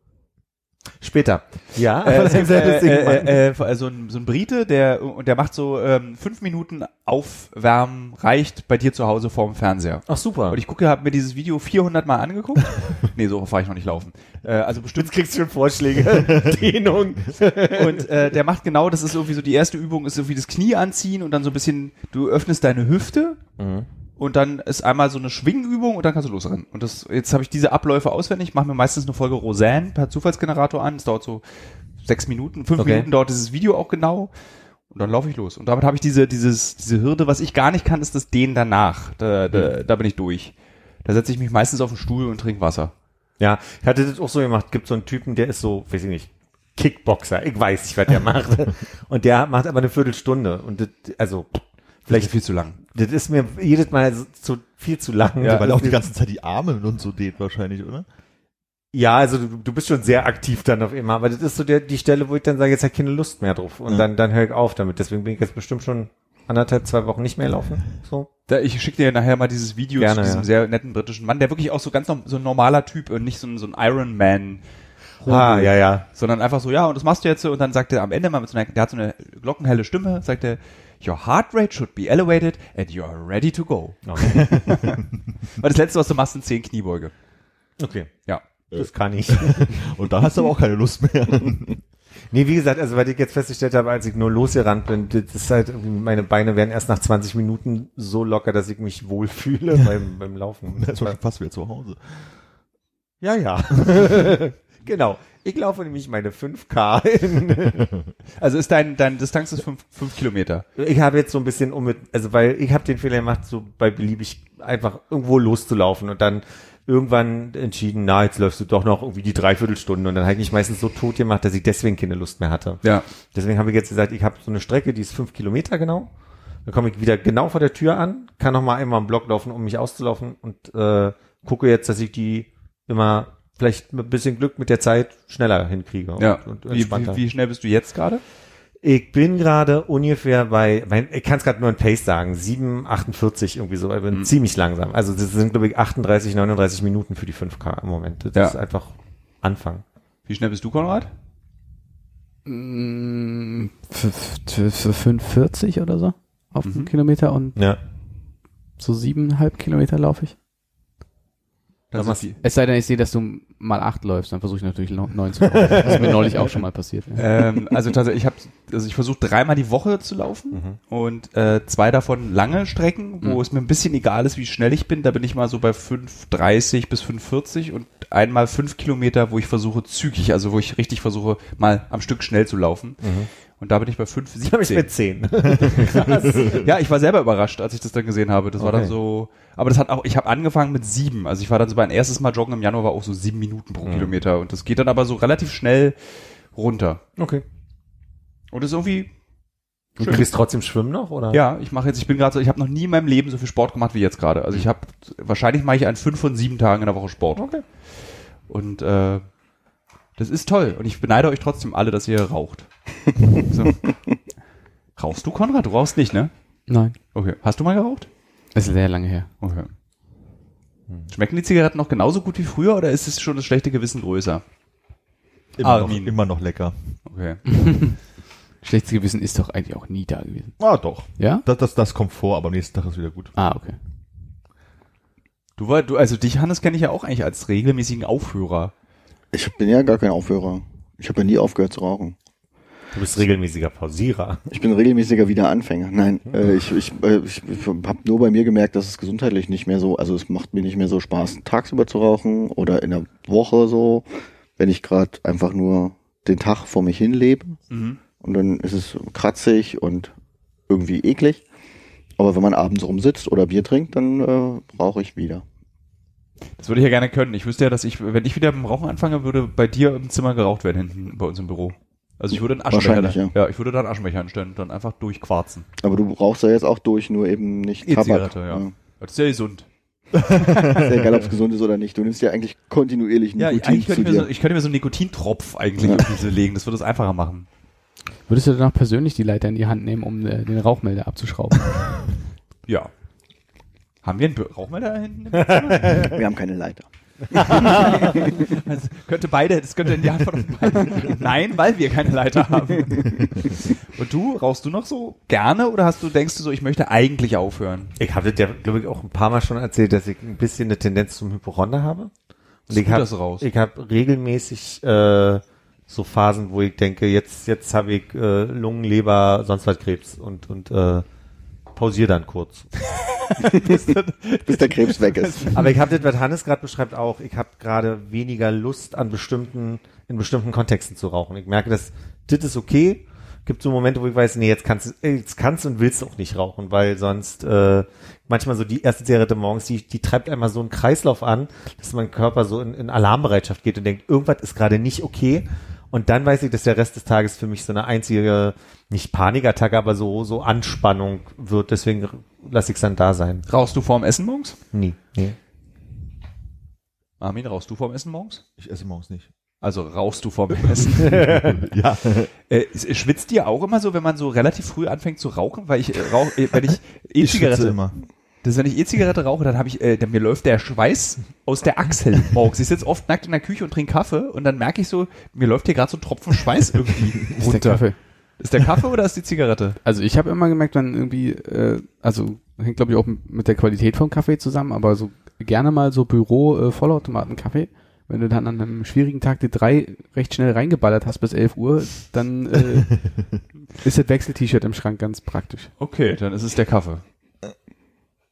Später. Ja, Äh, äh, äh, äh, so, ein, so ein Brite, der und der macht so ähm, fünf Minuten Aufwärmen reicht bei dir zu Hause vorm Fernseher. Ach super. Und ich gucke, habe mir dieses Video 400 Mal angeguckt. nee, so fahre ich noch nicht laufen. Äh, also bestimmt. Jetzt kriegst du schon Vorschläge. Dehnung. Und äh, der macht genau, das ist irgendwie so die erste Übung, ist irgendwie das Knie anziehen und dann so ein bisschen, du öffnest deine Hüfte und dann ist einmal so eine Schwingübung und dann kannst du losrennen. Und das, jetzt habe ich diese Abläufe auswendig, mache mir meistens eine Folge Roseanne per Zufallsgenerator an. Es dauert so sechs Minuten, fünf Okay. Minuten dauert dieses Video auch genau. Und dann laufe ich los. Und damit habe ich diese, dieses, diese Hürde. Was ich gar nicht kann, ist das Dehnen danach. Da, da, da bin ich durch. Da setze ich mich meistens auf den Stuhl und trinke Wasser. Ja, ich hatte das auch so gemacht. Gibt so einen Typen, der ist so, weiß ich nicht, Kickboxer. Ich weiß nicht, was der macht. Und der macht aber eine Viertelstunde. Und das, also, Vielleicht viel zu lang. das ist mir jedes Mal so, zu, viel zu lang. Ja, weil auch die ganze Zeit die Arme und so dehnt wahrscheinlich, oder? Ja, also du, du bist schon sehr aktiv dann auf immer, aber das ist so der, die Stelle, wo ich dann sage, jetzt habe ich keine Lust mehr drauf. Und Ja. dann, dann höre ich auf damit. Deswegen bin ich jetzt bestimmt schon anderthalb, zwei Wochen nicht mehr laufen. So. Da, ich schicke dir nachher mal dieses Video Gerne, zu diesem ja. sehr netten britischen Mann, der wirklich auch so ganz so ein normaler Typ und nicht so ein, so ein Iron Man, Ah, ja, ja. sondern einfach so, ja, und das machst du jetzt so und dann sagt er am Ende mal mit so einer, der hat so eine glockenhelle Stimme, sagt er, your heart rate should be elevated and you are ready to go. Okay. Weil das letzte, was du machst, sind zehn Kniebeuge. okay. Ja. Das kann ich. Und da hast du aber auch keine Lust mehr. Nee, wie gesagt, also weil ich jetzt festgestellt habe, als ich nur losgerannt bin, das ist halt meine Beine werden erst nach 20 Minuten so locker, dass ich mich wohlfühle beim, beim Laufen. Da ist man schon fast wieder zu Hause. Ja, ja. genau. Ich laufe nämlich meine 5K in, Also ist dein, dein Distanz ist fünf, fünf Kilometer. Ich habe jetzt so ein bisschen um mit, also weil ich habe den Fehler gemacht, so bei beliebig einfach irgendwo loszulaufen und dann irgendwann entschieden, na, jetzt läufst du doch noch irgendwie die Dreiviertelstunde und dann habe ich mich meistens so tot gemacht, dass ich deswegen keine Lust mehr hatte. Ja. Deswegen habe ich jetzt gesagt, ich habe so eine Strecke, die ist fünf Kilometer genau. Dann komme ich wieder genau vor der Tür an, kann noch mal einmal im Block laufen, um mich auszulaufen und äh, gucke jetzt, dass ich die immer vielleicht mit ein bisschen Glück mit der Zeit schneller hinkriege und, Ja. und Wie, entspannter. wie, wie schnell bist du jetzt gerade? Ich bin gerade ungefähr bei, mein, ich kann es gerade nur in Pace sagen, 7,48 irgendwie so, ich bin Mhm. ziemlich langsam. Also das sind, glaube ich, 38, 39 Minuten für die 5K im Moment. Das Ja. ist einfach Anfang. Wie schnell bist du, Konrad? Mm, Für, für, für 5,40 oder so auf Mhm. einen Kilometer und Ja. so siebeneinhalb Kilometer laufe ich. Machst-. Es sei denn, ich sehe, dass du mal acht läufst, dann versuche ich natürlich neun zu laufen. Das ist mir neulich auch schon mal passiert. Ja. ähm, also tatsächlich, ich habe, also ich versuche dreimal die Woche zu laufen und äh, zwei davon lange Strecken, wo Mhm. es mir ein bisschen egal ist, wie schnell ich bin. Da bin ich mal so bei 5,30 bis 5,40 und einmal fünf Kilometer, wo ich versuche zügig, also wo ich richtig versuche, mal am Stück schnell zu laufen. Und da bin ich bei Da bin ich 5,17. mit 10. Ja, ich war selber überrascht, als ich das dann gesehen habe. Das war dann Okay. so, aber das hat auch, ich habe angefangen mit sieben. Also ich war dann so mein erstes Mal joggen im Januar war auch so sieben Minuten pro Kilometer und das geht dann aber so relativ schnell runter. Okay. Und das ist irgendwie, Du kriegst trotzdem Schwimmen noch, oder? ja, ich mache jetzt, ich bin gerade so, ich habe noch nie in meinem Leben so viel Sport gemacht wie jetzt gerade. Also ich habe, wahrscheinlich mache ich an fünf von sieben Tagen in der Woche Sport. Okay. Und äh, das ist toll. Und ich beneide euch trotzdem alle, dass ihr raucht. so. Rauchst du, Konrad? Du rauchst nicht, ne? Nein, Okay. Hast du mal geraucht? das ist sehr lange her. Okay. Schmecken die Zigaretten noch genauso gut wie früher oder ist es schon das schlechte Gewissen größer? Immer, Ah, noch, Min. immer noch lecker. Okay. Schlechtes Gewissen ist doch eigentlich auch nie da gewesen. Ah, doch. Ja? Das, das, das kommt vor, aber am nächsten Tag ist wieder gut. Ah, okay. Du war, du, also dich, Hannes, kenne ich ja auch eigentlich als regelmäßigen Aufhörer. Ich bin ja gar kein Aufhörer. Ich habe ja nie aufgehört zu rauchen. Du bist regelmäßiger Pausierer. Ich bin regelmäßiger Wiederanfänger. Nein, äh, ich, ich, äh, ich, habe nur bei mir gemerkt, dass es gesundheitlich nicht mehr so, also es macht mir nicht mehr so Spaß, tagsüber zu rauchen oder in der Woche so, wenn ich gerade einfach nur den Tag vor mich hin lebe. Mhm. Und dann ist es kratzig und irgendwie eklig. Aber wenn man abends rumsitzt oder Bier trinkt, dann äh, rauche ich wieder. Das würde ich ja gerne können. Ich wüsste ja, dass ich, wenn ich wieder beim Rauchen anfange, würde bei dir im Zimmer geraucht werden hinten bei uns im Büro. Also ich würde einen Aschenbecher, Wahrscheinlich, ja. ich würde da einen Aschenbecher hinstellen und dann einfach durchquarzen. Aber du brauchst ja jetzt auch durch, nur eben nicht Tabak. E-Zigarette, ja. Das ist ja gesund. Ist ja egal, ob es gesund ist oder nicht. Du nimmst ja eigentlich kontinuierlich Ja, Nikotin eigentlich zu könnte ich, mir so, dir. ich könnte mir so einen Nikotintropf eigentlich irgendwie so legen. Das würde es einfacher machen. Würdest du dann auch persönlich die Leiter in die Hand nehmen, um äh, den Rauchmelder abzuschrauben? Ja. Haben wir einen Rauchmelder da hinten? Wir haben keine Leiter. Das könnte beide, das könnte in die beiden. Nein, weil wir keine Leiter haben. Und du, rauchst du noch so gerne oder hast du, denkst du so, ich möchte eigentlich aufhören? Ich habe das ja, glaube ich, auch ein paar Mal schon erzählt, dass ich ein bisschen eine Tendenz zum Hypochonder habe. Und ich habe habe regelmäßig äh, so Phasen, wo ich denke, jetzt jetzt habe ich äh, Lungen, Leber, sonst was Krebs und und äh, pausiere dann kurz. Bis der Krebs weg ist. Aber ich habe das, was Hannes gerade beschreibt, auch. Ich habe gerade weniger Lust an bestimmten, in bestimmten Kontexten zu rauchen. Ich merke, dass das ist okay. Gibt so Momente, wo ich weiß, nee, jetzt kannst du, jetzt kannst und willst du auch nicht rauchen, weil sonst äh, manchmal so die erste Zigarette morgens, die, die treibt einmal so einen Kreislauf an, dass mein Körper so in, in Alarmbereitschaft geht und denkt, irgendwas ist gerade nicht okay. Und dann weiß ich, dass der Rest des Tages für mich so eine einzige, nicht Panikattacke, aber so, so Anspannung wird. Deswegen lasse ich es dann da sein. Rauchst du vorm Essen morgens? Nie. Nee. Armin, rauchst du vorm Essen morgens? Ich esse morgens nicht. Also rauchst du vorm Essen? Ja. äh, schwitzt dir auch immer so, wenn man so relativ früh anfängt zu rauchen? Weil ich äh, rauch, äh, wenn ich Ich schwitze E-Zigarette, immer. Das ist, wenn ich E-Zigarette rauche, dann habe ich, äh, dann mir läuft der Schweiß aus der Achsel morgens. Ich sitze oft nackt in der Küche und trinke Kaffee und dann merke ich so, mir läuft hier gerade so ein Tropfen Schweiß irgendwie ist der runter. Kaffee. Ist der Kaffee oder ist die Zigarette? Also ich habe immer gemerkt, wenn irgendwie, äh, also hängt glaube ich auch mit der Qualität vom Kaffee zusammen, aber so gerne mal so Büro äh, Vollautomaten-Kaffee. Wenn du dann an einem schwierigen Tag die drei recht schnell reingeballert hast bis 11 Uhr, dann äh, ist das Wechsel-T-Shirt im Schrank ganz praktisch. Okay, dann ist es der Kaffee.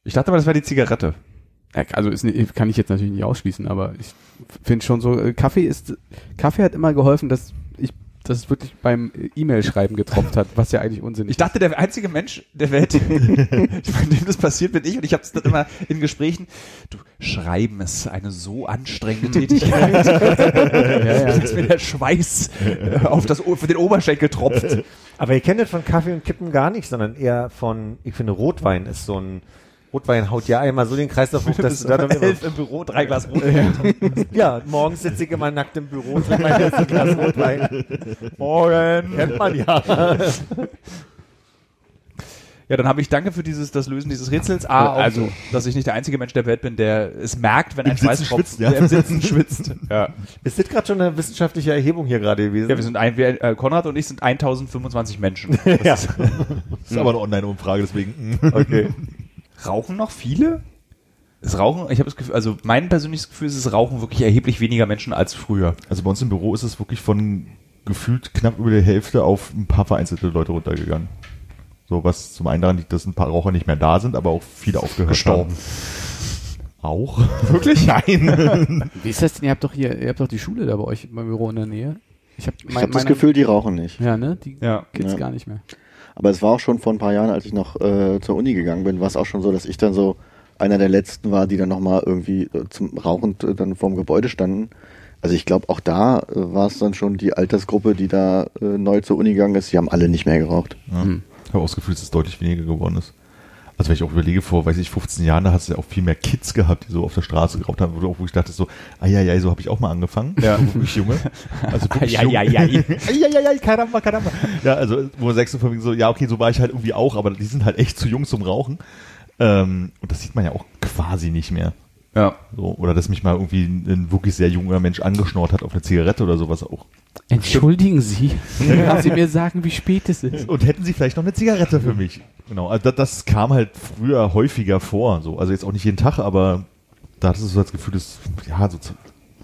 Ich dachte mal, das wäre die Zigarette. Ja, Also ist, kann ich jetzt natürlich nicht ausschließen, aber ich finde schon so, äh, Kaffee ist, Kaffee hat immer geholfen, dass ich, dass es wirklich beim äh, E-Mail-Schreiben getropft hat, was ja eigentlich unsinnig Ich dachte, der einzige Mensch der Welt, bei dem das passiert, bin ich. Und ich habe es dann immer in Gesprächen. Du, Schreiben ist eine so anstrengende Tätigkeit, dass mir der Schweiß äh, auf, das, auf den Oberschenkel tropft. Aber ihr kennt das von Kaffee und Kippen gar nicht, sondern eher von, ich finde, Rotwein ist so ein, Rotwein haut ja einmal so den Kreislauf hoch, dass du dann elf im Büro, drei Glas Rotwein. ja, morgens sitze ich immer nackt im Büro, trinke mein erstes Glas Rotwein. Morgen. Kennt man ja. Ja, dann habe ich danke für dieses, das Lösen dieses Rätsels. A, auch, Also- dass ich nicht der einzige Mensch der Welt bin, der es merkt, wenn ein Im Sitzen Schweißtropfen schwitzt, ja. im Sitzen schwitzt. Ja. Ist das gerade schon eine wissenschaftliche Erhebung hier gerade gewesen? ja, wir sind ein, wir, äh, Konrad und ich sind 1025 Menschen. ja. Das ist aber eine Online-Umfrage, deswegen. Okay. Rauchen noch viele? Es rauchen, ich habe das Gefühl, also mein persönliches Gefühl ist, es rauchen wirklich erheblich weniger Menschen als früher. Also bei uns im Büro ist es wirklich von gefühlt knapp über der Hälfte auf ein paar vereinzelte Leute runtergegangen. So, was zum einen daran liegt, dass ein paar Raucher nicht mehr da sind, aber auch viele aufgehört Gestorben. haben. Auch? Wirklich? Nein. Wie ist das denn? Ihr habt doch hier, ihr habt doch die Schule da bei euch beim Büro in der Nähe. Ich habe Ich habe das Gefühl, die rauchen nicht. ja, ne? Die Ja. gibt's Ja. gar nicht mehr. Aber es war auch schon vor ein paar Jahren, als ich noch äh, zur Uni gegangen bin, war es auch schon so, dass ich dann so einer der letzten war, die dann nochmal irgendwie äh, zum Rauchen äh, dann vorm Gebäude standen. Also ich glaube, auch da äh, war es dann schon die Altersgruppe, die da äh, neu zur Uni gegangen ist. Die haben alle nicht mehr geraucht. Ja. Ich habe auch das Gefühl, dass es deutlich weniger geworden ist. Also wenn ich auch überlege, vor, weiß ich, 15 Jahren, da hast du ja auch viel mehr Kids gehabt, die so auf der Straße geraucht haben, wo, wo ich dachte so, ja, so habe ich auch mal angefangen. Ja. Wirklich Junge. Also wirklich ja. Eieiei, caramba, caramba. Ja, also, wo man so von wegen so, ja, okay, so war ich halt irgendwie auch, aber die sind halt echt zu jung zum Rauchen. Ähm, und das sieht man ja auch quasi nicht mehr. Ja. So, oder dass mich mal irgendwie ein wirklich sehr junger Mensch angeschnort hat auf eine Zigarette oder sowas auch. Entschuldigen Sie, können Sie mir sagen, wie spät es ist? Und hätten sie vielleicht noch eine Zigarette für mich? Genau, also das, das kam halt früher häufiger vor. So. Also jetzt auch nicht jeden Tag, aber da hattest du so das Gefühl, dass, ja, so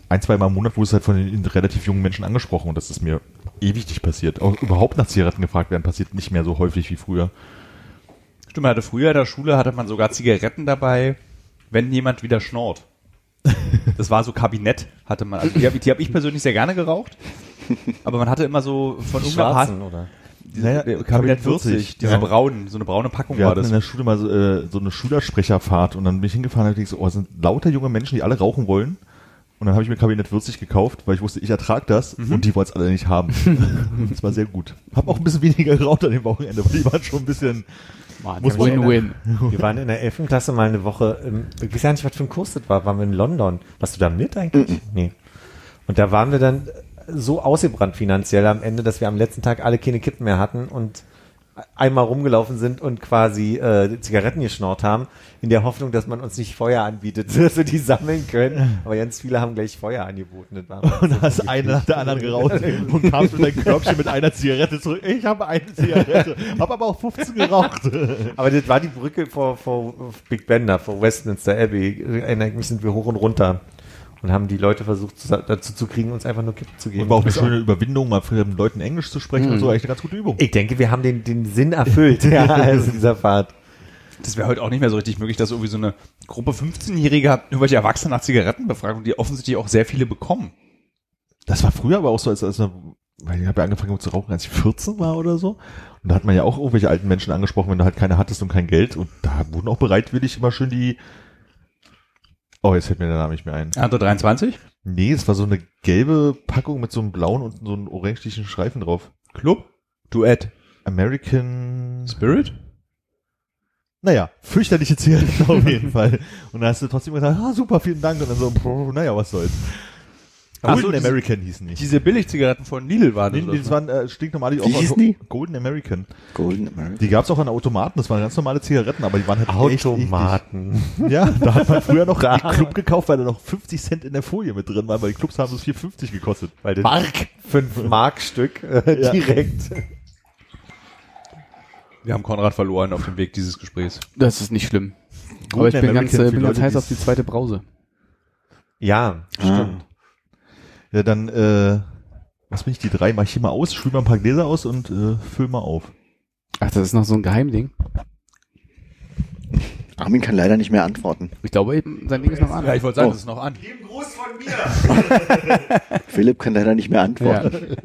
ein, zwei Mal im Monat wurde es halt von den relativ jungen Menschen angesprochen und das ist mir ewig nicht passiert. Auch überhaupt nach Zigaretten gefragt werden, passiert nicht mehr so häufig wie früher. Stimmt, man hatte früher in der Schule hatte man sogar Zigaretten dabei, wenn jemand wieder schnort. Das war so Kabinett, hatte man. Also die habe die hab ich persönlich sehr gerne geraucht. Aber man hatte immer so von irgendeiner Schwarzen, oder? Naja, Der Kabinett 40, diese Ja. braunen, so eine braune Packung Wir war das. in der Schule mal so, äh, so eine Schülersprecherfahrt und dann bin ich hingefahren und dachte ich so, oh, es sind lauter junge Menschen, die alle rauchen wollen. Und dann habe ich mir Kabinett 40 gekauft, weil ich wusste, ich ertrage das Mhm. und die wollten es alle nicht haben. das war sehr gut. Hab auch ein bisschen weniger geraucht an dem Wochenende, weil die waren schon ein bisschen, Win-win. Wir waren in der 11. Klasse mal eine Woche, im, ich weiß ja nicht, was für ein Kurs das war, waren wir in London. Warst du da mit eigentlich? Nee. Und da waren wir dann so ausgebrannt finanziell am Ende, dass wir am letzten Tag alle keine Kippen mehr hatten und einmal rumgelaufen sind und quasi äh, Zigaretten geschnort haben, in der Hoffnung, dass man uns nicht Feuer anbietet, dass wir die sammeln können. Aber ganz viele haben gleich Feuer angeboten. Und hast eine nach der anderen geraucht und kamst mit deinem Körbchen mit einer Zigarette zurück. Ich habe eine Zigarette, habe aber auch 15 geraucht. Aber das war die Brücke vor, vor Big Bender, vor Westminster Abbey. Erinnere ich mich, sind wir hoch und runter und haben die Leute versucht zu, dazu zu kriegen, uns einfach nur Kippen zu geben. Und war auch eine schöne Überwindung, mal fremden Leuten Englisch zu sprechen und so, eigentlich eine ganz gute Übung. ich denke, wir haben den, den Sinn erfüllt, ja, also dieser Fahrt. Das wäre heute auch nicht mehr so richtig möglich, dass irgendwie so eine Gruppe 15-Jähriger irgendwelche Erwachsene nach Zigaretten befragt und die offensichtlich auch sehr viele bekommen. Das war früher aber auch so, als, als weil ich habe ja angefangen zu rauchen, als ich 14 war oder so. Und da hat man ja auch irgendwelche alten Menschen angesprochen, wenn du halt keine hattest und kein Geld. Und da wurden auch bereitwillig immer schön die. Oh, jetzt fällt mir der Name nicht mehr ein. Andere 23? Nee, es war so eine gelbe Packung mit so einem blauen und so einem orangelichen Streifen drauf. Club? Duett. American. Spirit? Naja, fürchterliche Zigaretten auf jeden Fall. Und dann hast du trotzdem gesagt, ah, super, vielen Dank. Und dann so, naja, was soll's. So, Golden diese- American hießen die. Diese Billigzigaretten von Lidl waren Nee, das. waren äh, stinknormale Wie hießen die? Golden American. Golden American. Die gab's auch an Automaten, das waren ganz normale Zigaretten, aber die waren halt echt Automaten. eklig. Ja, da hat man früher noch einen Club gekauft, weil da noch 50 Cent in der Folie mit drin waren, weil die Clubs haben so 4,50 gekostet. Weil Mark! fünf Mark Stück äh, Ja. direkt. Wir haben Konrad verloren auf dem Weg dieses Gesprächs. Das ist nicht schlimm. Golden Aber ich bin American ganz, äh, bin ganz heiß auf die zweite Brause. Ja, stimmt. Ja, dann, äh, was bin ich, die drei? Mach ich hier mal aus, spül mal ein paar Gläser aus und äh, füll mal auf. Ach, das ist noch so ein Geheimding. Armin kann leider nicht mehr antworten. Ich glaube eben, sein Ding ist noch an. Ja, ich wollte sagen, Oh. das ist noch an. Philipp kann leider nicht mehr antworten.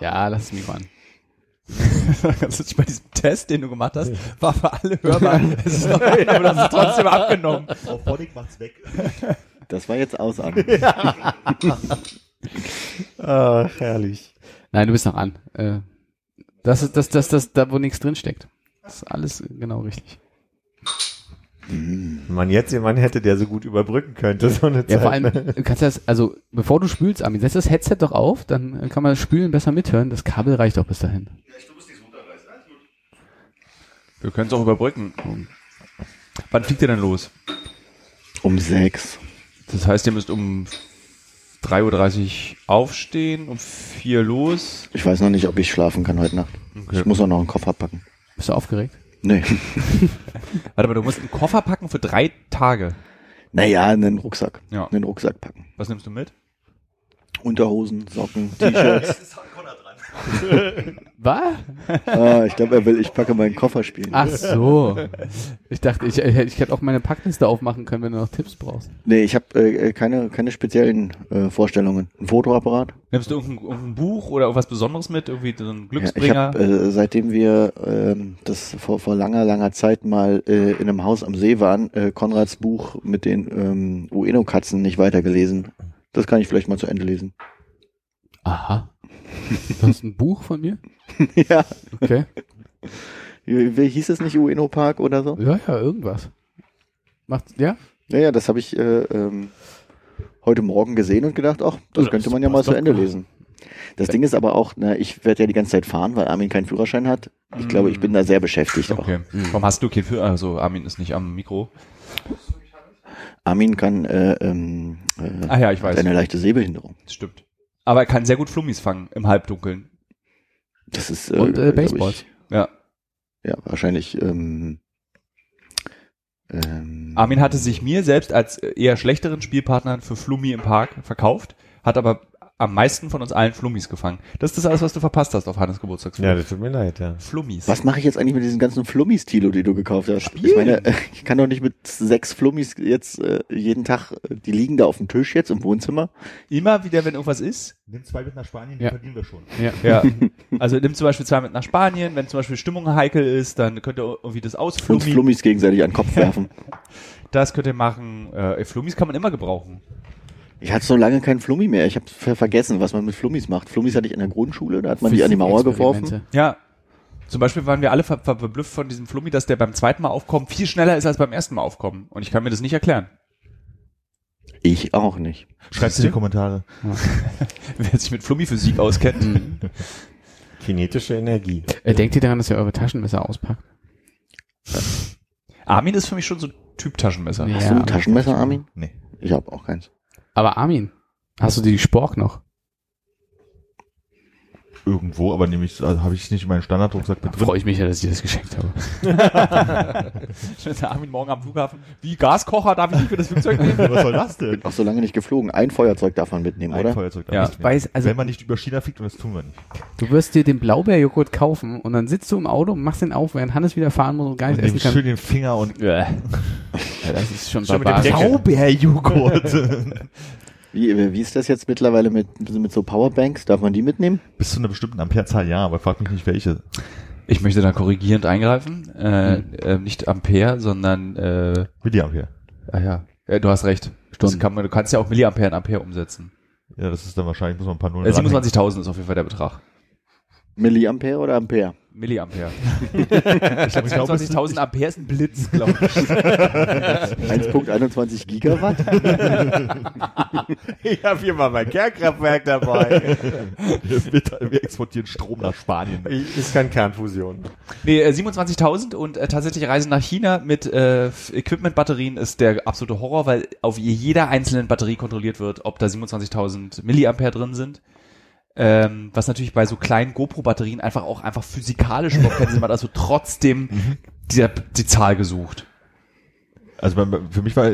Ja, lass es Mikro an. Das ist bei diesem Test, den du gemacht hast, war für alle hörbar. Es ist noch an, aber das ist trotzdem abgenommen. Auf Phonic macht's weg. Das war jetzt aus, Armin. Ach, herrlich. Nein, du bist noch an. Äh, das ist das, das, das, da wo nichts drin steckt. Das ist alles genau richtig. Wenn man jetzt jemanden hätte, der so gut überbrücken könnte, so eine Ja, Zeit. vor allem, du kannst das, also, bevor du spülst, Armin, setz das Headset doch auf, dann kann man das Spülen besser mithören. Das Kabel reicht auch bis dahin. Wir können es auch überbrücken. Wann fliegt ihr denn los? Um sechs. Das heißt, ihr müsst um 3.30 Uhr aufstehen, um 4 los. Ich weiß noch nicht, ob ich schlafen kann heute Nacht. Okay. Ich muss auch noch einen Koffer packen. Bist du aufgeregt? Nee. Warte mal, du musst einen Koffer packen für drei Tage. Naja, einen Rucksack. Ja. Einen Rucksack packen. Was nimmst du mit? Unterhosen, Socken, T-Shirts. Was? ah, ich glaube, er will, ich packe meinen Koffer spielen. Ach so. Ich dachte, ich, ich, ich hätte auch meine Packliste aufmachen können, wenn du noch Tipps brauchst. Nee, ich habe äh, keine, keine speziellen äh, Vorstellungen. Ein Fotoapparat? Nimmst du irgendein, irgendein Buch oder irgendwas Besonderes mit? Irgendwie so ein Ja, ich Glücksbringer? habe, äh, seitdem wir ähm, das vor, vor langer, langer Zeit mal äh, in einem Haus am See waren, äh, Konrads Buch mit den ähm, Ueno-Katzen nicht weitergelesen. Das kann ich vielleicht mal zu Ende lesen. Aha. Du hast ein Buch von mir? ja. Okay. Wie, wie hieß es nicht Ueno Park oder so? Ja, ja, irgendwas. Macht, ja? Ja, ja, das habe ich äh, ähm, heute Morgen gesehen und gedacht, ach, das Das könnte man ja mal zu. Ende lesen. Das Ding ist aber auch, na, ich werde ja die ganze Zeit fahren, weil Armin keinen Führerschein hat. Ich glaube, ich bin da sehr beschäftigt auch. Okay. Warum hast du kein für Also Armin ist nicht am Mikro. Armin kann äh, ähm, äh, Ah ja, ich hat weiß. eine leichte Sehbehinderung. Das stimmt. Aber er kann sehr gut Flummis fangen im Halbdunkeln. Das ist äh, Und äh, Baseballs. Ja. Ja, wahrscheinlich. Ähm, ähm, Armin hatte sich mir selbst als eher schlechteren Spielpartner für Flummi im Park verkauft, hat aber am meisten von uns allen Flummis gefangen. Das ist das alles, was du verpasst hast auf Hannes Geburtstagsfest. Ja, das tut mir leid, ja. Flummis. Was mache ich jetzt eigentlich mit diesen ganzen Flummis, Tilo, die du gekauft hast? Ich meine, äh, ich kann doch nicht mit sechs Flummis jetzt äh, jeden Tag, äh, die liegen da auf dem Tisch jetzt im Wohnzimmer. Immer wieder, wenn irgendwas ist. Nimm zwei mit nach Spanien, die Ja. verdienen wir schon. Ja. Ja. Also nimm zum Beispiel zwei mit nach Spanien. Wenn zum Beispiel Stimmung heikel ist, dann könnt ihr irgendwie das Uns ausflummi. Flummis gegenseitig an den Kopf werfen. Das könnt ihr machen. Äh, Flummis kann man immer gebrauchen. Ich hatte so lange keinen Flummi mehr. Ich habe vergessen, was man mit Flummis macht. Flummis hatte ich in der Grundschule, da hat man die an die Mauer geworfen. Ja. Zum Beispiel waren wir alle ver ver verblüfft von diesem Flummi, dass der beim zweiten Mal aufkommen viel schneller ist als beim ersten Mal aufkommen. Und ich kann mir das nicht erklären. Ich auch nicht. Schreib's in die Kommentare. Wer sich mit Flummi-Physik auskennt. Mhm. Kinetische Energie. Äh, denkt ihr daran, dass ihr eure Taschenmesser auspackt? Armin ist für mich schon so Typ Taschenmesser. Ja. Hast du ein Taschenmesser, Armin? Nee. Ich habe auch keins. Aber Armin, hast du die Spork noch? Irgendwo, aber nämlich, also habe ich nicht in meinen Standardrucksack mit drin. Freue ich mich ja, dass ich das geschenkt habe. Der Armin morgen am Flughafen. Wie Gaskocher darf ich nicht für das Flugzeug nehmen? Was soll das denn? Auch so lange nicht geflogen. Ein Feuerzeug darf man mitnehmen, Ein oder? Feuerzeug darf Ja. ich Ich weiß, also Wenn man nicht über China fliegt, und das tun wir nicht. du wirst dir den Blaubeerjoghurt kaufen und dann sitzt du im Auto und machst den auf, während Hannes wieder fahren muss und gar Und nicht nehmen essen kann. schön den Finger und Ja, das ist schon Schon mit dem barbarisch. Blaubeerjoghurt. Wie, wie ist das jetzt mittlerweile mit, mit so Powerbanks? Darf man die mitnehmen? Bis zu einer bestimmten Amperezahl ja, aber frag mich nicht welche. Ich möchte da korrigierend eingreifen. Äh, äh, nicht Ampere, sondern äh, Milliampere. ah ja. ja, du hast recht. Stunden. kann man, du kannst ja auch Milliampere in Ampere umsetzen. Ja, das ist dann wahrscheinlich, muss man ein paar Nullen Äh, dranhängen. 27.000 ist auf jeden Fall der Betrag. Milliampere oder Ampere? Milliampere. Ich glaube, 27.000 Ampere ist ein Blitz, glaube ich. 1.21 Gigawatt? Ich habe hier mal mein Kernkraftwerk dabei. wir, wir, wir exportieren Strom nach Spanien. ist kein Kernfusion. Nee, äh, 27.000 und äh, tatsächlich Reisen nach China mit äh, Equipment-Batterien ist der absolute Horror, weil auf jeder einzelnen Batterie kontrolliert wird, ob da 27.000 Milliampere drin sind. Ähm, was natürlich bei so kleinen GoPro-Batterien einfach auch einfach physikalisch überhaupt keinen Sinn macht, also trotzdem die, die Zahl gesucht. Also bei, für mich war,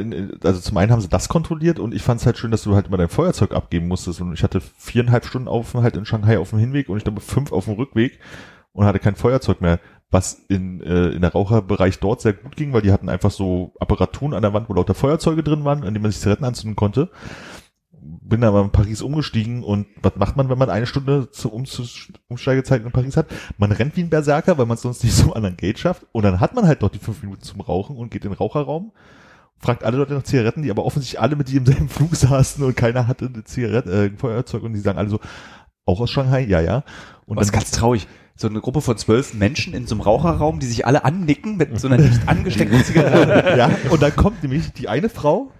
also zum einen haben sie das kontrolliert und ich fand es halt schön, dass du halt immer dein Feuerzeug abgeben musstest und ich hatte viereinhalb Stunden Aufenthalt in Shanghai auf dem Hinweg und ich glaube fünf auf dem Rückweg und hatte kein Feuerzeug mehr, was in, äh, in der Raucherbereich dort sehr gut ging, weil die hatten einfach so Apparaturen an der Wand, wo lauter Feuerzeuge drin waren, an denen man sich Zigaretten anzünden konnte. Bin dann aber in Paris umgestiegen und was macht man, wenn man eine Stunde zur Umzus- Umsteigezeit in Paris hat? Man rennt wie ein Berserker, weil man es sonst nicht so an den Gate schafft und dann hat man halt noch die fünf Minuten zum Rauchen und geht in den Raucherraum fragt alle Leute nach Zigaretten, die aber offensichtlich alle mit dir im selben Flug saßen und keiner hatte eine Zigarette, äh, ein Feuerzeug und die sagen alle so, auch aus Shanghai, ja, ja. Und Was dann ganz traurig. So eine Gruppe von zwölf Menschen in so einem Raucherraum, die sich alle annicken mit so einer nicht angesteckten Zigarette. ja, und dann kommt nämlich die eine Frau,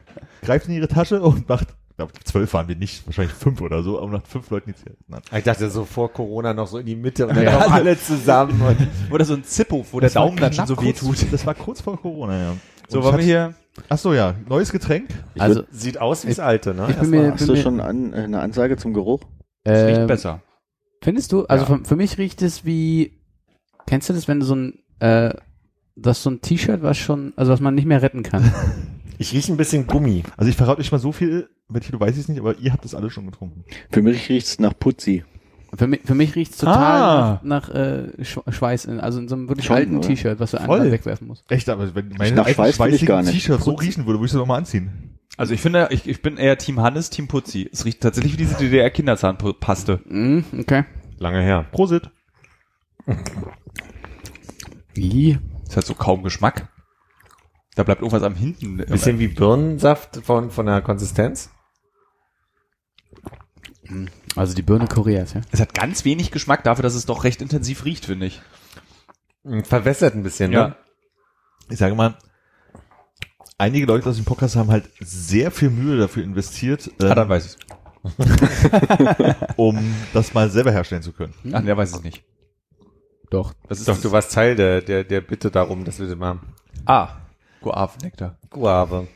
greift in ihre Tasche und macht, ich glaube, zwölf waren wir nicht, wahrscheinlich fünf oder so, aber macht fünf Leuten die Zigaretten an. Ich dachte so vor Corona noch so in die Mitte und dann Ja. kommen alle zusammen. Und Oder so ein Zippo, wo der Das war Daumen dann schon so weh tut. Das war kurz vor Corona, ja. So, Und wollen wir hier. Ach so, ja, neues Getränk. Also, Sieht aus wie das alte, ne? ich bin mir, Hast bin du mir schon an, äh, eine Ansage zum Geruch? Es riecht ähm, besser. Findest du? Also Ja. für, für mich riecht es wie, kennst du das, wenn du so ein, äh, das so ein T-Shirt, was schon, also was man nicht mehr retten kann. Ich rieche ein bisschen Gummi. Also ich verrate euch mal so viel, Betty, du weißt es nicht, aber ihr habt das alle schon getrunken. Für mich riecht's nach Putzi. Für mich, für mich riecht's total Ah. nach, nach äh, Sch- Schweiß, in, also in so einem wirklich Schon, alten? T-Shirt, was du einfach wegwerfen musst. Echt, aber wenn meine nach Schweiß schweißigen nicht. T-Shirts so riechen würde, würde ich sie doch mal anziehen. Also ich finde, ich, ich bin eher Team Hannes, Team Putzi. Es riecht tatsächlich wie diese DDR-Kinderzahnpaste. Mm, okay. Lange her. Prosit. Wie? Es hat so kaum Geschmack. Da bleibt irgendwas am hinten. Bisschen wie Birnensaft von, von der Konsistenz. Also die Birne Koreas, ja. Es hat ganz wenig Geschmack dafür, dass es doch recht intensiv riecht, finde ich. Mm, Verwässert ein bisschen, ne? Ich sage mal, einige Leute aus dem Podcast haben halt sehr viel Mühe dafür investiert, ähm, Ah, dann weiß ich's. um das mal selber herstellen zu können. Ach, der weiß es nicht. Doch. Das ist Doch, du warst Teil der, der, der Bitte darum, dass wir das machen. Ah, Guavenektar. Guave.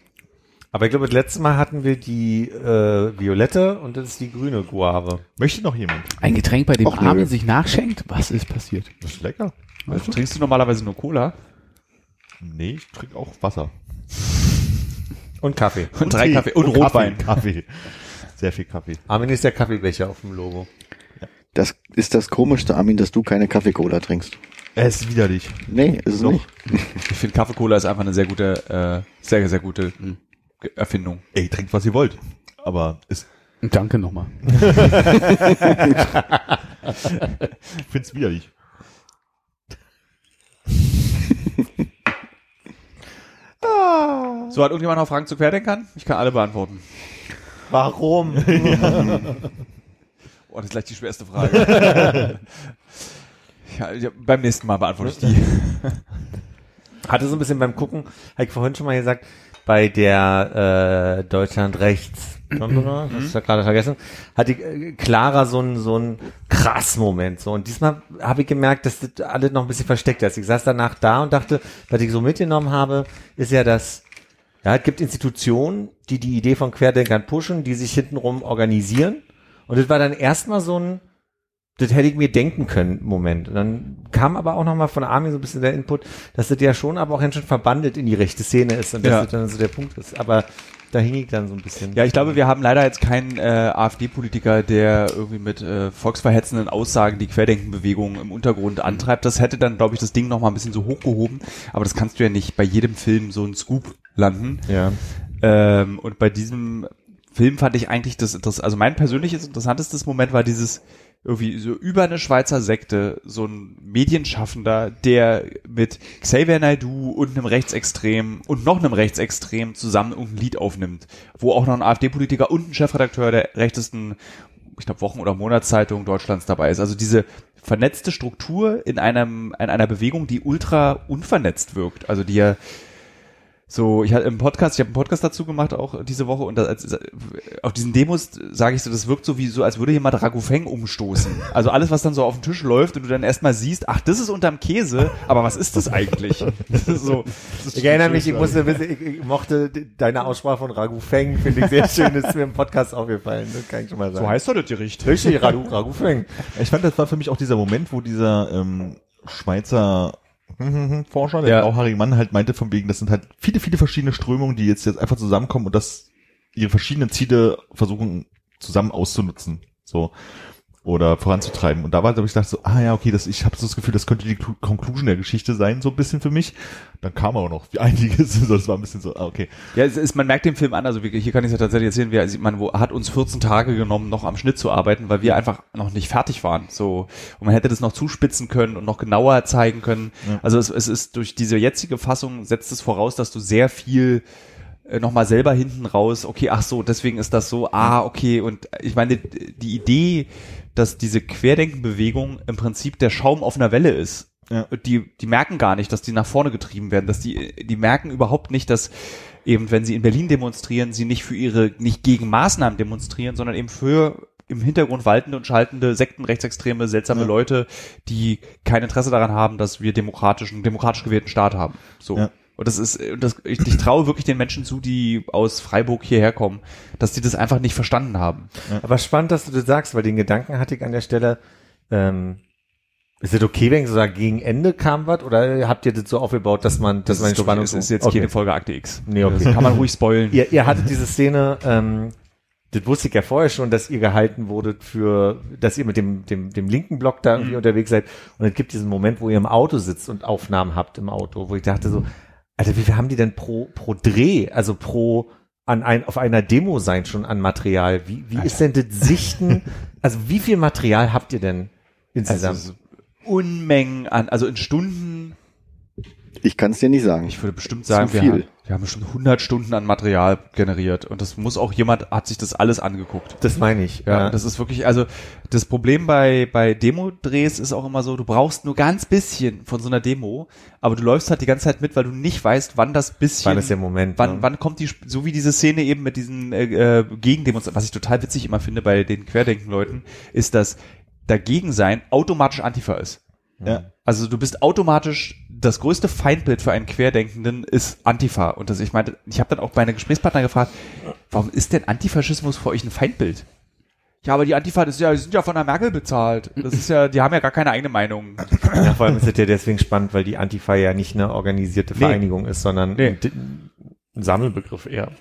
Aber ich glaube, das letzte Mal hatten wir die äh, violette und das ist die grüne Guave. Möchte noch jemand? Ein Getränk, bei dem Och, nö. Armin sich nachschenkt? Was ist passiert? Das ist lecker. Also, trinkst du normalerweise nur Cola? Nee, ich trinke auch Wasser. Und Kaffee. Und drei Tee. Kaffee und, Rotwein. Kaffee. Kaffee. Sehr viel Kaffee. Armin ist der Kaffeebecher auf dem Logo. Das ist das Komischste, Armin, dass du keine Kaffee-Cola trinkst. Es ist widerlich. Nee, ist es Doch. nicht. Ich finde Kaffee-Cola ist einfach eine sehr gute, äh, sehr, sehr gute Ge- Erfindung. Ey, trinkt, was ihr wollt. Aber es, Danke nochmal. ich find's widerlich. So, hat irgendjemand noch Fragen zu Querdenkern? Ich kann alle beantworten. Warum? Oh, das ist gleich die schwerste Frage. ja, ja, beim nächsten Mal beantworte ich die. Hatte so ein bisschen beim Gucken, habe ich vorhin schon mal gesagt, bei der äh, Deutschland rechts, das ist ja gerade vergessen, hatte äh, Clara so ein so ein krass Moment so. Und diesmal habe ich gemerkt, dass das alles noch ein bisschen versteckt ist. Ich saß danach da und dachte, was ich so mitgenommen habe, ist ja, dass ja, es gibt Institutionen, die die Idee von Querdenkern pushen, die sich hintenrum organisieren. Und das war dann erstmal so ein das hätte ich mir denken können, Moment. Und dann kam aber auch nochmal von Armin so ein bisschen der Input, dass das ja schon aber auch ganz schön verbandelt in die rechte Szene ist und dass Ja. das dann so der Punkt ist. Aber da hing ich dann so ein bisschen. Ja, ich glaube, wir haben leider jetzt keinen äh, AfD-Politiker, der irgendwie mit äh, volksverhetzenden Aussagen die Querdenkenbewegung im Untergrund antreibt. Das hätte dann, glaube ich, das Ding noch mal ein bisschen so hochgehoben. Aber das kannst du ja nicht bei jedem Film so ein Scoop landen. Ja. Ähm, und bei diesem Film fand ich eigentlich das, das also mein persönliches interessantestes Moment war dieses irgendwie so über eine Schweizer Sekte, so ein Medienschaffender, der mit Xavier Naidoo und einem Rechtsextrem und noch einem Rechtsextrem zusammen irgendein Lied aufnimmt, wo auch noch ein AfD-Politiker und ein Chefredakteur der rechtesten, ich glaube, Wochen- oder Monatszeitung Deutschlands dabei ist. Also diese vernetzte Struktur in einem, in einer Bewegung, die ultra unvernetzt wirkt. Also die ja so, ich hatte im Podcast, ich habe einen Podcast dazu gemacht auch diese Woche und da, als, auf diesen Demos sage ich so, das wirkt so wie so, als würde jemand Ragu Feng umstoßen. Also alles, was dann so auf den Tisch läuft und du dann erstmal siehst, ach, das ist unterm Käse, aber was ist das eigentlich? Das ist so, das ist Ich erinnere mich, ich musste wissen, ich, ich mochte deine Aussprache von Ragu Feng, finde ich sehr schön, ist mir im Podcast aufgefallen, das kann ich schon mal sagen. so heißt doch das Gericht. Richtig, Ragu, Ragu Feng. Ich fand, das war für mich auch dieser Moment, wo dieser ähm, Schweizer Forscher, der Ja. blauhaarige Mann halt meinte von wegen, das sind halt viele, viele verschiedene Strömungen, die jetzt jetzt einfach zusammenkommen und das ihre verschiedenen Ziele versuchen zusammen auszunutzen. So. Oder voranzutreiben. Und da war, ich gedacht so, ah ja, okay, das, ich habe so das Gefühl, das könnte die Clu- Conclusion der Geschichte sein, so ein bisschen für mich. Dann kam aber noch einiges, so, das war ein bisschen so, ah, okay. Ja, es ist, man merkt den Film an, also hier kann ich es ja tatsächlich erzählen, wir, also man wo, hat uns 14 Tage genommen, noch am Schnitt zu arbeiten, weil wir einfach noch nicht fertig waren. So, und man hätte das noch zuspitzen können und noch genauer zeigen können. Also es, es ist durch diese jetzige Fassung setzt es voraus, dass du sehr viel äh, nochmal selber hinten raus, okay, ach so, deswegen ist das so, ah, okay, und ich meine, die Idee, dass diese Querdenkenbewegung im Prinzip der Schaum auf einer Welle ist, Ja. die, die merken gar nicht, dass die nach vorne getrieben werden, dass die, die merken überhaupt nicht, dass eben, wenn sie in Berlin demonstrieren, sie nicht für ihre, nicht gegen Maßnahmen demonstrieren, sondern eben für im Hintergrund waltende und schaltende Sekten, rechtsextreme, seltsame Ja. Leute, die kein Interesse daran haben, dass wir demokratischen, demokratisch gewählten Staat haben. So. Ja. Und das ist, das, ich, ich traue wirklich den Menschen zu, die aus Freiburg hierher kommen, dass die das einfach nicht verstanden haben. Aber spannend, dass du das sagst, weil den Gedanken hatte ich an der Stelle, ähm, ist es okay, wenn ich so sage, gegen Ende kam was, oder habt ihr das so aufgebaut, dass man, dass man ist, Spannung ist, ist jetzt okay. keine Folge Akte X. Nee, okay. Das kann man ruhig spoilen. Ihr, ihr hattet diese Szene, ähm, das wusste ich ja vorher schon, dass ihr gehalten wurdet für, dass ihr mit dem, dem, dem linken Block da irgendwie unterwegs seid. Und es gibt diesen Moment, wo ihr im Auto sitzt und Aufnahmen habt im Auto, wo ich dachte so, Alter, wie viel haben die denn pro, pro Dreh, also pro an ein, auf einer Demo sein schon an Material? Wie, wie ist denn das Sichten? Also wie viel Material habt ihr denn insgesamt? Also, Unmengen an, also in Stunden, Ich kann es dir nicht sagen. ich würde bestimmt sagen, Zu wir viel. haben, wir haben bestimmt 100 Stunden an Material generiert und das muss auch jemand, hat sich das alles angeguckt. das meine ich. Ja, das ist wirklich, also das Problem bei, bei Demo-Drehs ist auch immer so, du brauchst nur ganz bisschen von so einer Demo, aber du läufst halt die ganze Zeit mit, weil du nicht weißt, wann das bisschen, Wann ist der Moment, wann, ne? wann kommt die, so wie diese Szene eben mit diesen äh, äh, Gegendemonstrationen, was ich total witzig immer finde bei den Querdenken-Leuten, ist, dass dagegen sein automatisch Antifa ist. Ja. Also du bist automatisch das größte Feindbild für einen Querdenkenden ist Antifa. Und das, ich meine, ich habe dann auch meine Gesprächspartner gefragt, warum ist denn Antifaschismus für euch ein Feindbild? Ja, aber die Antifa, das ist ja, die sind ja von der Merkel bezahlt. Das ist ja, die haben ja gar keine eigene Meinung. Ja, vor allem ist es ja deswegen spannend, weil die Antifa ja nicht eine organisierte Nee. Vereinigung ist, sondern Nee. ein Sammelbegriff eher.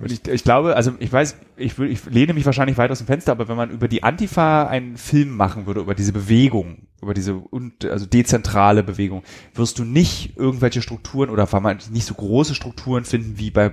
Mich. ich, ich glaube, also ich weiß, ich, will, ich lehne mich wahrscheinlich weit aus dem Fenster, aber wenn man über die Antifa einen Film machen würde, über diese Bewegung, über diese und, also dezentrale Bewegung, wirst du nicht irgendwelche Strukturen oder nicht so große Strukturen finden wie bei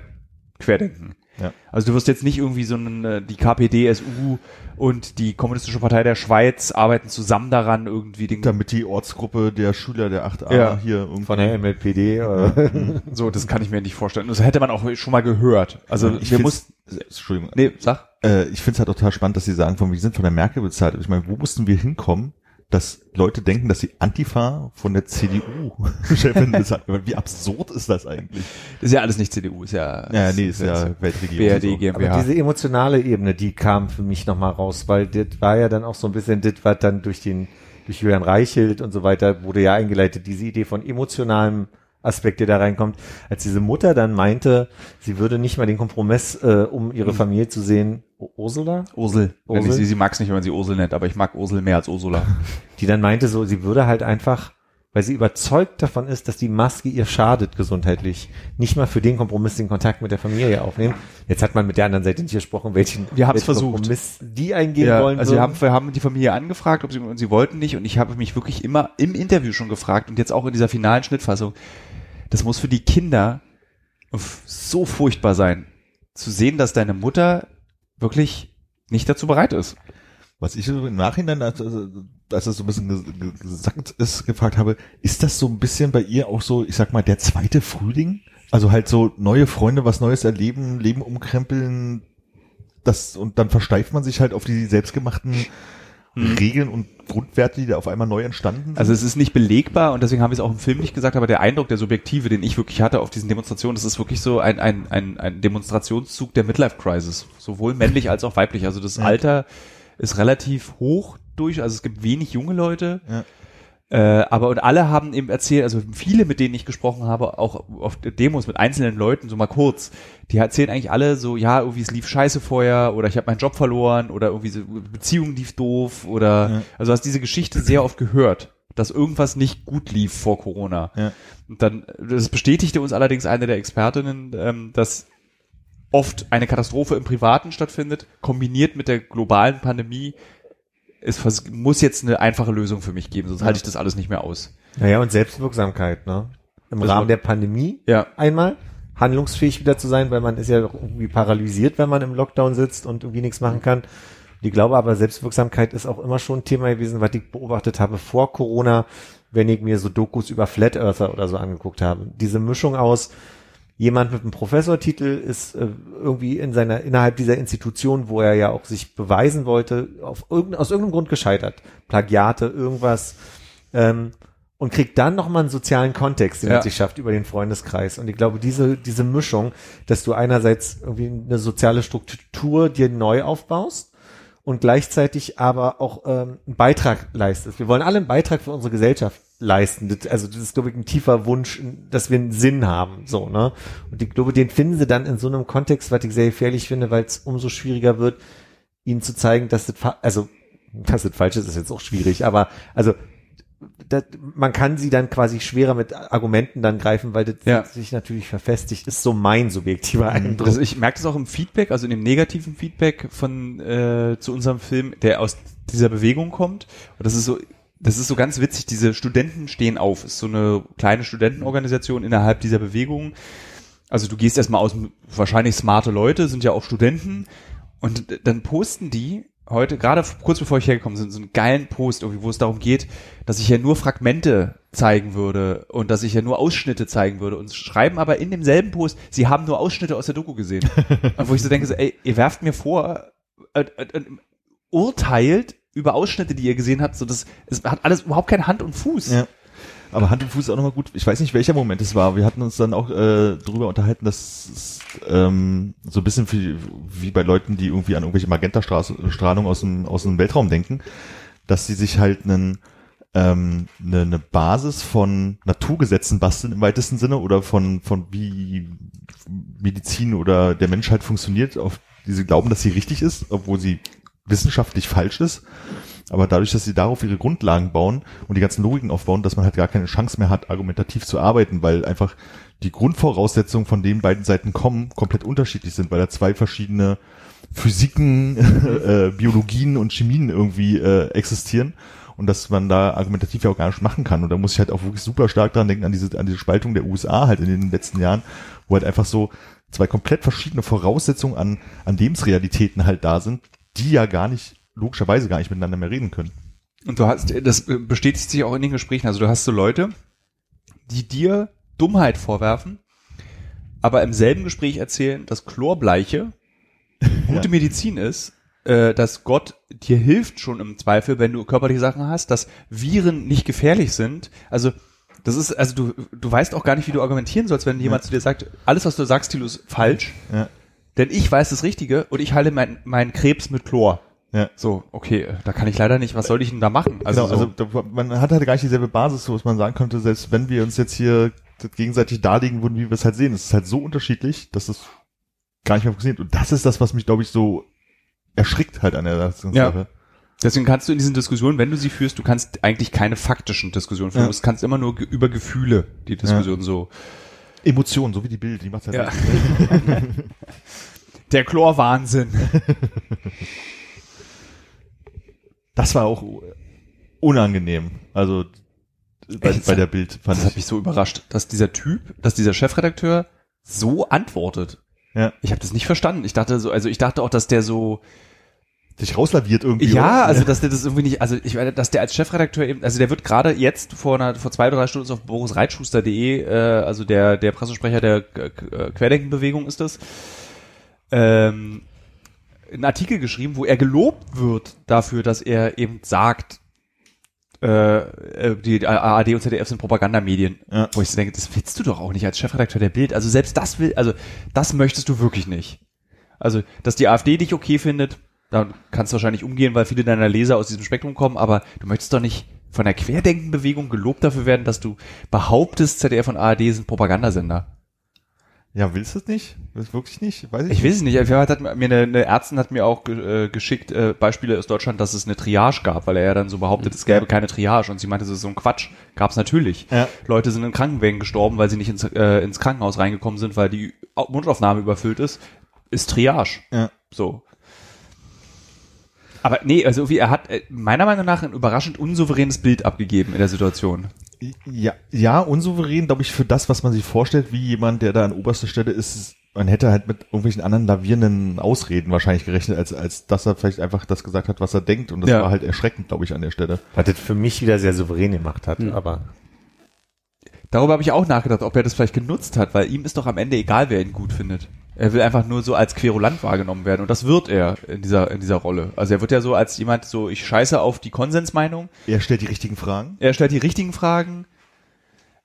Querdenken. Ja. Also du wirst jetzt nicht irgendwie so eine, die KPD, SU und die Kommunistische Partei der Schweiz arbeiten zusammen daran, irgendwie den Damit die Ortsgruppe der Schüler der 8a Ja. hier irgendwie. Von der MLPD. Äh, so, das kann ich mir nicht vorstellen. Das hätte man auch schon mal gehört. Also ich wir mussten, Entschuldigung. nee, sag. Äh, ich finde es halt total spannend, dass sie sagen, von, wir sind von der Merkel bezahlt. Ich meine, wo mussten wir hinkommen, dass Leute denken, dass die Antifa von der CDU-Chefin wird? Wie absurd ist das eigentlich? Das ist ja alles nicht CDU, ist ja, Ja, nee, ist ja Weltregierung. BRD, so. aber GmbH. diese emotionale Ebene, die kam für mich nochmal raus, weil das war ja dann auch so ein bisschen das, was dann durch den, durch Julian Reichelt und so weiter wurde ja eingeleitet, diese Idee von emotionalem Aspekt, der da reinkommt. Als diese Mutter dann meinte, sie würde nicht mal den Kompromiss, äh, um ihre Familie zu sehen, Ursel. Wenn Ursel? ich sie, sie mag es nicht, wenn man sie Ursel nennt, aber ich mag Ursel mehr als Ursula. die dann meinte so, sie würde halt einfach, weil sie überzeugt davon ist, dass die Maske ihr schadet gesundheitlich, nicht mal für den Kompromiss den Kontakt mit der Familie aufnehmen. Jetzt hat man mit der anderen Seite nicht gesprochen, welchen, Wir welchen versucht. Kompromiss die eingehen ja, wollen. also wir haben, wir haben die Familie angefragt, ob sie, und sie wollten nicht und ich habe mich wirklich immer im Interview schon gefragt und jetzt auch in dieser finalen Schnittfassung, das muss für die Kinder so furchtbar sein, zu sehen, dass deine Mutter wirklich nicht dazu bereit ist. Was ich im Nachhinein, als, als das so ein bisschen ges- ge- gesagt ist, gefragt habe, ist das so ein bisschen bei ihr auch so, ich sag mal, der zweite Frühling? Also halt so neue Freunde, was Neues erleben, Leben umkrempeln, das, und dann versteift man sich halt auf die selbstgemachten Regeln und Grundwerte, die da auf einmal neu entstanden sind. Also es ist nicht belegbar und deswegen haben wir es auch im Film nicht gesagt, aber der Eindruck, der subjektive, den ich wirklich hatte auf diesen Demonstrationen, das ist wirklich so ein, ein, ein, ein Demonstrationszug der Midlife Crisis. Sowohl männlich als auch weiblich. Also das Ja. Alter ist relativ hoch durch, also es gibt wenig junge Leute. Ja. Äh, aber und alle haben eben erzählt, also viele, mit denen ich gesprochen habe, auch auf Demos mit einzelnen Leuten, so mal kurz, die erzählen eigentlich alle so, ja, irgendwie es lief scheiße vorher oder ich habe meinen Job verloren oder irgendwie so Beziehung lief doof oder Ja. also hast diese Geschichte sehr oft gehört, dass irgendwas nicht gut lief vor Corona. Ja. Und dann, das bestätigte uns allerdings eine der Expertinnen, ähm, dass oft eine Katastrophe im Privaten stattfindet, kombiniert mit der globalen Pandemie. Es muss jetzt eine einfache Lösung für mich geben, sonst halte ich das alles nicht mehr aus. Naja, und Selbstwirksamkeit, ne? Im Also- Rahmen der Pandemie Ja. einmal handlungsfähig wieder zu sein, weil man ist ja irgendwie paralysiert, wenn man im Lockdown sitzt und irgendwie nichts machen kann. Ich glaube aber, Selbstwirksamkeit ist auch immer schon ein Thema gewesen, was ich beobachtet habe vor Corona, wenn ich mir so Dokus über Flat Earther oder so angeguckt habe. Diese Mischung aus jemand mit einem Professortitel ist äh, irgendwie in seiner innerhalb dieser Institution, wo er ja auch sich beweisen wollte, auf irgendein, aus irgendeinem Grund gescheitert, Plagiate, irgendwas ähm, und kriegt dann nochmal einen sozialen Kontext, den Ja. er sich schafft über den Freundeskreis. Und ich glaube, diese diese Mischung, dass du einerseits irgendwie eine soziale Struktur dir neu aufbaust und gleichzeitig aber auch ähm, einen Beitrag leistest. Wir wollen alle einen Beitrag für unsere Gesellschaft leisten. Das, also das ist, glaube ich, ein tiefer Wunsch, dass wir einen Sinn haben. So, ne? Und ich glaube, den finden sie dann in so einem Kontext, was ich sehr gefährlich finde, weil es umso schwieriger wird, ihnen zu zeigen, dass das, also, dass das falsch ist, ist jetzt auch schwierig, aber also das, man kann sie dann quasi schwerer mit Argumenten dann greifen, weil das Ja. sich natürlich verfestigt, ist so mein subjektiver Eindruck. Das, ich merke das auch im Feedback, also in dem negativen Feedback von äh, zu unserem Film, der aus dieser Bewegung kommt. Und das ist so, das ist so ganz witzig. Diese Studenten stehen auf. Ist so eine kleine Studentenorganisation innerhalb dieser Bewegung. Also du gehst erstmal aus, wahrscheinlich smarte Leute, sind ja auch Studenten. Und dann posten die heute, gerade kurz bevor ich hergekommen bin, so einen geilen Post, irgendwie, wo es darum geht, dass ich ja nur Fragmente zeigen würde und dass ich ja nur Ausschnitte zeigen würde und schreiben aber in demselben Post, sie haben nur Ausschnitte aus der Doku gesehen. und wo ich so denke, so, ey, ihr werft mir vor, äh, äh, äh, urteilt über Ausschnitte, die ihr gesehen habt, so das, es hat alles überhaupt keine Hand und Fuß. Ja. Aber Hand und Fuß ist auch nochmal gut. Ich weiß nicht, welcher Moment es war. Wir hatten uns dann auch äh, darüber unterhalten, dass ähm, so ein bisschen wie, wie bei Leuten, die irgendwie an irgendwelche Magentastrahlung aus dem, aus dem Weltraum denken, dass sie sich halt einen, ähm, eine, eine Basis von Naturgesetzen basteln im weitesten Sinne oder von, von wie Medizin oder der Mensch halt funktioniert, auf die sie glauben, dass sie richtig ist, obwohl sie wissenschaftlich falsch ist. Aber dadurch, dass sie darauf ihre Grundlagen bauen und die ganzen Logiken aufbauen, dass man halt gar keine Chance mehr hat, argumentativ zu arbeiten, weil einfach die Grundvoraussetzungen von den beiden Seiten kommen, komplett unterschiedlich sind, weil da zwei verschiedene Physiken, äh, Biologien und Chemien irgendwie äh, existieren und dass man da argumentativ ja auch gar nicht machen kann. Und da muss ich halt auch wirklich super stark dran denken, an diese, an diese Spaltung der USA halt in den letzten Jahren, wo halt einfach so zwei komplett verschiedene Voraussetzungen an, an Lebensrealitäten halt da sind, die ja gar nicht, logischerweise gar nicht miteinander mehr reden können. Und du hast, das bestätigt sich auch in den Gesprächen. Also du hast so Leute, die dir Dummheit vorwerfen, aber im selben Gespräch erzählen, dass Chlorbleiche gute Ja. Medizin ist, äh, dass Gott dir hilft schon im Zweifel, wenn du körperliche Sachen hast, dass Viren nicht gefährlich sind. Also das ist, also du, du weißt auch gar nicht, wie du argumentieren sollst, wenn jemand zu dir sagt, alles, was du sagst, Thilo, ist falsch, Ja. Denn ich weiß das Richtige und ich heile mein, meinen Krebs mit Chlor. Ja. So, okay, äh, da kann ich leider nicht, was soll ich denn da machen? Also, so. also man hat halt gar nicht dieselbe Basis, so was man sagen könnte, selbst wenn wir uns jetzt hier gegenseitig darlegen würden, wie wir es halt sehen. Es ist halt so unterschiedlich, dass es gar nicht mehr funktioniert. Und das ist das, was mich, glaube ich, so erschrickt halt an der ganzen Ja. Sache. Deswegen kannst du in diesen Diskussionen, wenn du sie führst, du kannst eigentlich keine faktischen Diskussionen führen. Ja. Du kannst immer nur über Gefühle die Diskussion so. Emotionen, so wie die Bild, die macht halt Ja. Der Chlorwahnsinn. Das war auch unangenehm. Also bei, Echt? bei der Bild fand Das hat ich. mich so überrascht, dass dieser Typ, dass dieser Chefredakteur so antwortet. Ja. Ich habe das nicht verstanden. Ich dachte so, also ich dachte auch, dass der so Sich rauslaviert irgendwie. Ja, oder? also dass der das irgendwie nicht, also ich meine, dass der als Chefredakteur eben, also der wird gerade jetzt vor einer, vor zwei oder drei Stunden auf borisreitschuster.de, äh, also der der Pressesprecher der äh, Querdenkenbewegung ist das, ähm, einen Artikel geschrieben, wo er gelobt wird dafür, dass er eben sagt, äh, äh, die ARD und ZDF sind Propagandamedien. Ja. Wo ich so denke, das willst du doch auch nicht als Chefredakteur der Bild. Also selbst das will, also das möchtest du wirklich nicht. Also, dass die AfD dich okay findet, dann kannst du wahrscheinlich umgehen, weil viele deiner Leser aus diesem Spektrum kommen, aber du möchtest doch nicht von der Querdenkenbewegung gelobt dafür werden, dass du behauptest, ZDF und ARD sind Propagandasender. Ja, willst du es nicht? Willst wirklich nicht? Weiß ich, Ich weiß es nicht. Hat mir eine, eine Ärztin hat mir auch ge, äh, geschickt äh, Beispiele aus Deutschland, dass es eine Triage gab, weil er ja dann so behauptet, es gäbe keine Triage und sie meinte, das ist so ein Quatsch. Gab es natürlich. Ja. Leute sind in Krankenwägen gestorben, weil sie nicht ins, äh, ins Krankenhaus reingekommen sind, weil die Au- Mundaufnahme überfüllt ist. Ist Triage. Ja. So. Aber nee, also wie er hat äh, meiner Meinung nach ein überraschend unsouveränes Bild abgegeben in der Situation. Ja, ja, unsouverän, glaube ich, für das, was man sich vorstellt, wie jemand, der da an oberster Stelle ist, man hätte halt mit irgendwelchen anderen lavierenden Ausreden wahrscheinlich gerechnet, als, als dass er vielleicht einfach das gesagt hat, was er denkt. Und das Ja. war halt erschreckend, glaube ich, an der Stelle. Was das für mich wieder sehr souverän gemacht hat, aber Darüber habe ich auch nachgedacht, ob er das vielleicht genutzt hat, weil ihm ist doch am Ende egal, wer ihn gut findet. Er will einfach nur so als Querulant wahrgenommen werden und das wird er in dieser in dieser Rolle. Also er wird ja so als jemand so ich scheiße auf die Konsensmeinung, Er stellt die richtigen Fragen. er stellt die richtigen Fragen.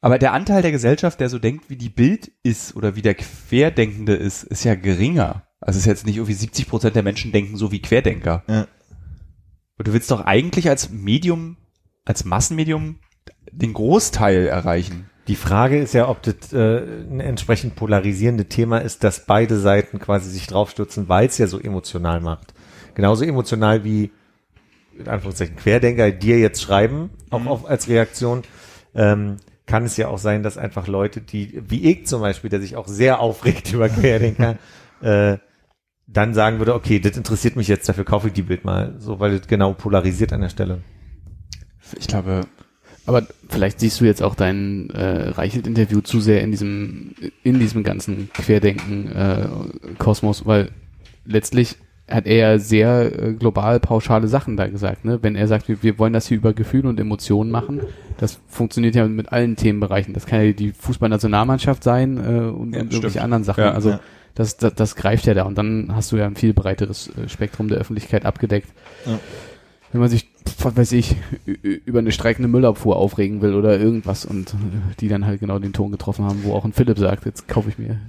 Aber der Anteil der Gesellschaft, der so denkt, wie die Bild ist oder wie der Querdenkende ist, ist ja geringer. Also es ist jetzt nicht irgendwie 70 Prozent der Menschen denken so wie Querdenker. Ja. Und du willst doch eigentlich als Medium, als Massenmedium den Großteil erreichen. Die Frage ist ja, ob das äh, ein entsprechend polarisierende Thema ist, dass beide Seiten quasi sich draufstürzen, weil es ja so emotional macht. Genauso emotional wie in Anführungszeichen Querdenker dir jetzt schreiben, auch auf, als Reaktion, ähm, kann es ja auch sein, dass einfach Leute, die, wie ich zum Beispiel, der sich auch sehr aufregt über Querdenker, äh, dann sagen würde, okay, das interessiert mich jetzt, dafür kaufe ich die Bild mal, so, weil das genau polarisiert an der Stelle. Ich glaube, Aber vielleicht siehst du jetzt auch dein äh, Reichelt-Interview zu sehr in diesem, in diesem ganzen Querdenken-Kosmos, weil letztlich hat er ja sehr äh, global pauschale Sachen da gesagt. Ne? Wenn er sagt, wir, wir wollen das hier über Gefühle und Emotionen machen, das funktioniert ja mit allen Themenbereichen. Das kann ja die Fußballnationalmannschaft sein äh, und, Ja, und irgendwelche anderen Sachen. Ja, also ja. Das, das, das greift ja da und dann hast du ja ein viel breiteres äh, Spektrum der Öffentlichkeit abgedeckt. Ja. Wenn man sich, was weiß ich, über eine streikende Müllabfuhr aufregen will oder irgendwas und die dann halt genau den Ton getroffen haben, wo auch ein Philipp sagt, jetzt kaufe ich mir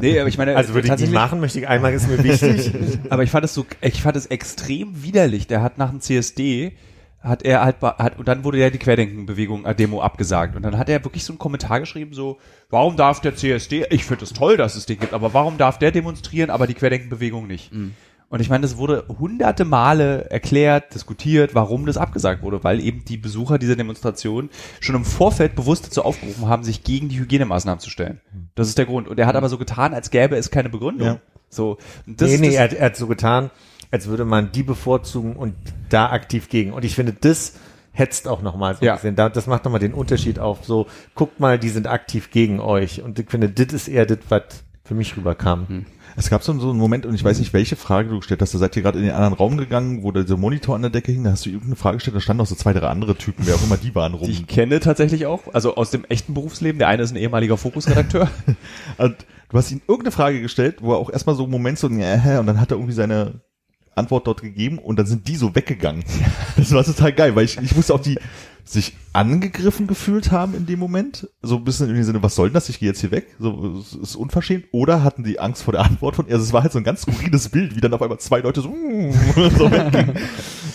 nee, aber ich meine, Also würde ich nicht machen, möchte ich einmal, ist mir wichtig. Aber ich fand es so, ich fand es extrem widerlich. Der hat nach dem CSD hat er halt, hat, und dann wurde ja die Querdenkenbewegung äh, Demo abgesagt. Und dann hat er wirklich so einen Kommentar geschrieben, so, warum darf der CSD, ich finde es toll, dass es den gibt, aber warum darf der demonstrieren, aber die Querdenkenbewegung nicht? Und Und ich meine, es wurde hunderte Male erklärt, diskutiert, warum das abgesagt wurde, weil eben die Besucher dieser Demonstration schon im Vorfeld bewusst dazu aufgerufen haben, sich gegen die Hygienemaßnahmen zu stellen. Das ist der Grund. Und er hat aber so getan, als gäbe es keine Begründung. Ja. So, das, nee, nee, das, er, hat- er hat so getan, als würde man die bevorzugen und da aktiv gegen. Und ich finde, das hetzt auch nochmal so Ja. ein bisschen. Da- Das macht nochmal den Unterschied auf. So, guckt mal, die sind aktiv gegen euch. Und ich finde, das ist eher das, was für mich rüberkam. Es gab so, einen Moment, und ich weiß nicht, welche Frage du gestellt hast. Da seid ihr gerade in den anderen Raum gegangen, wo der Monitor an der Decke hing. Da hast du irgendeine Frage gestellt, da standen noch so zwei, drei andere Typen, wer auch immer die waren, rum. die ich kenne tatsächlich auch, also aus dem echten Berufsleben. Der eine ist ein ehemaliger Fokusredakteur. Und du hast ihm irgendeine Frage gestellt, wo er auch erstmal so einen Moment so, äh, und dann hat er irgendwie seine Antwort dort gegeben und dann sind die so weggegangen. Das war total geil, weil ich, ich wusste auch, die sich angegriffen gefühlt haben in dem Moment. So ein bisschen in dem Sinne, was soll denn das? Ich gehe jetzt hier weg. So, es ist unverschämt. Oder hatten die Angst vor der Antwort von ihr. Also es war halt so ein ganz skurriles Bild, wie dann auf einmal zwei Leute so, so weggingen.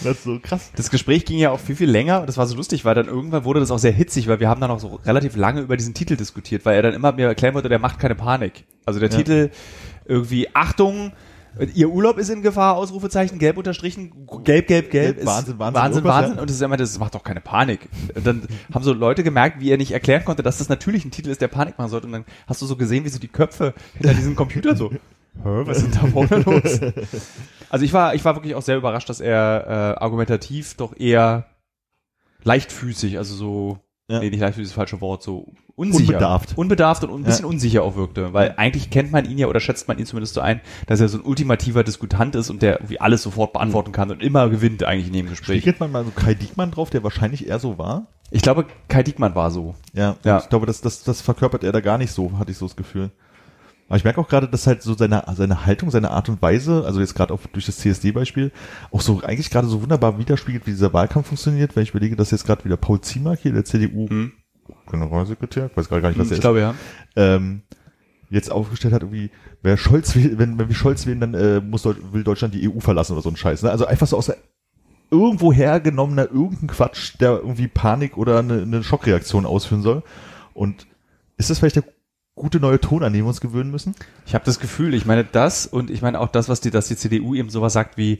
Das ist so krass. Das Gespräch ging ja auch viel, viel länger und das war so lustig, weil dann irgendwann wurde das auch sehr hitzig, weil wir haben dann auch so relativ lange über diesen Titel diskutiert, weil er dann immer mir erklären wollte, der macht keine Panik. Also der Ja. Titel irgendwie, Achtung, ihr Urlaub ist in Gefahr, Ausrufezeichen, gelb unterstrichen, gelb, gelb, gelb. Wahnsinn, Wahnsinn, Wahnsinn, Wahnsinn. Und das ist immer, das macht doch keine Panik. Und dann haben so Leute gemerkt, wie er nicht erklären konnte, dass das natürlich ein Titel ist, der Panik machen sollte. Und dann hast du so gesehen, wie so die Köpfe hinter diesem Computer so, Hä, was ist denn da vorne los? Also ich war, ich war wirklich auch sehr überrascht, dass er äh, argumentativ doch eher leichtfüßig, also so, Ja. nee, nicht leichtfüßig ist das falsche Wort, so unsicher. Unbedarft. Unbedarft und ein bisschen unsicher auch wirkte, weil eigentlich kennt man ihn ja oder schätzt man ihn zumindest so ein, dass er so ein ultimativer Diskutant ist und der irgendwie alles sofort beantworten kann und immer gewinnt eigentlich in jedem Gespräch. Spiegelt man mal so Kai Diekmann drauf, der wahrscheinlich eher so war. Ich glaube, Kai Diekmann war so. Ja, Ja. Ich glaube, das, das, das verkörpert er da gar nicht so, hatte ich so das Gefühl. Aber ich merke auch gerade, dass halt so seine, seine Haltung, seine Art und Weise, also jetzt gerade auch durch das CSD-Beispiel, auch so eigentlich gerade so wunderbar widerspiegelt, wie dieser Wahlkampf funktioniert, wenn ich überlege, dass jetzt gerade wieder Paul Ziemark hier, der CDU Hm. Generalsekretär, ich weiß gerade gar nicht, was er Ich ist, glaube, ja. ähm, jetzt aufgestellt hat, irgendwie, wer Scholz will, wenn, wenn wir Scholz wählen, dann äh, muss will Deutschland die EU verlassen oder so ein Scheiß. Ne? Also einfach so aus der irgendwo hergenommener irgendein Quatsch, der irgendwie Panik oder eine, eine Schockreaktion ausführen soll. Und ist das vielleicht der gute neue Ton, an den wir uns gewöhnen müssen? Ich habe das Gefühl, ich meine das und ich meine auch das, was die, dass die CDU eben sowas sagt wie,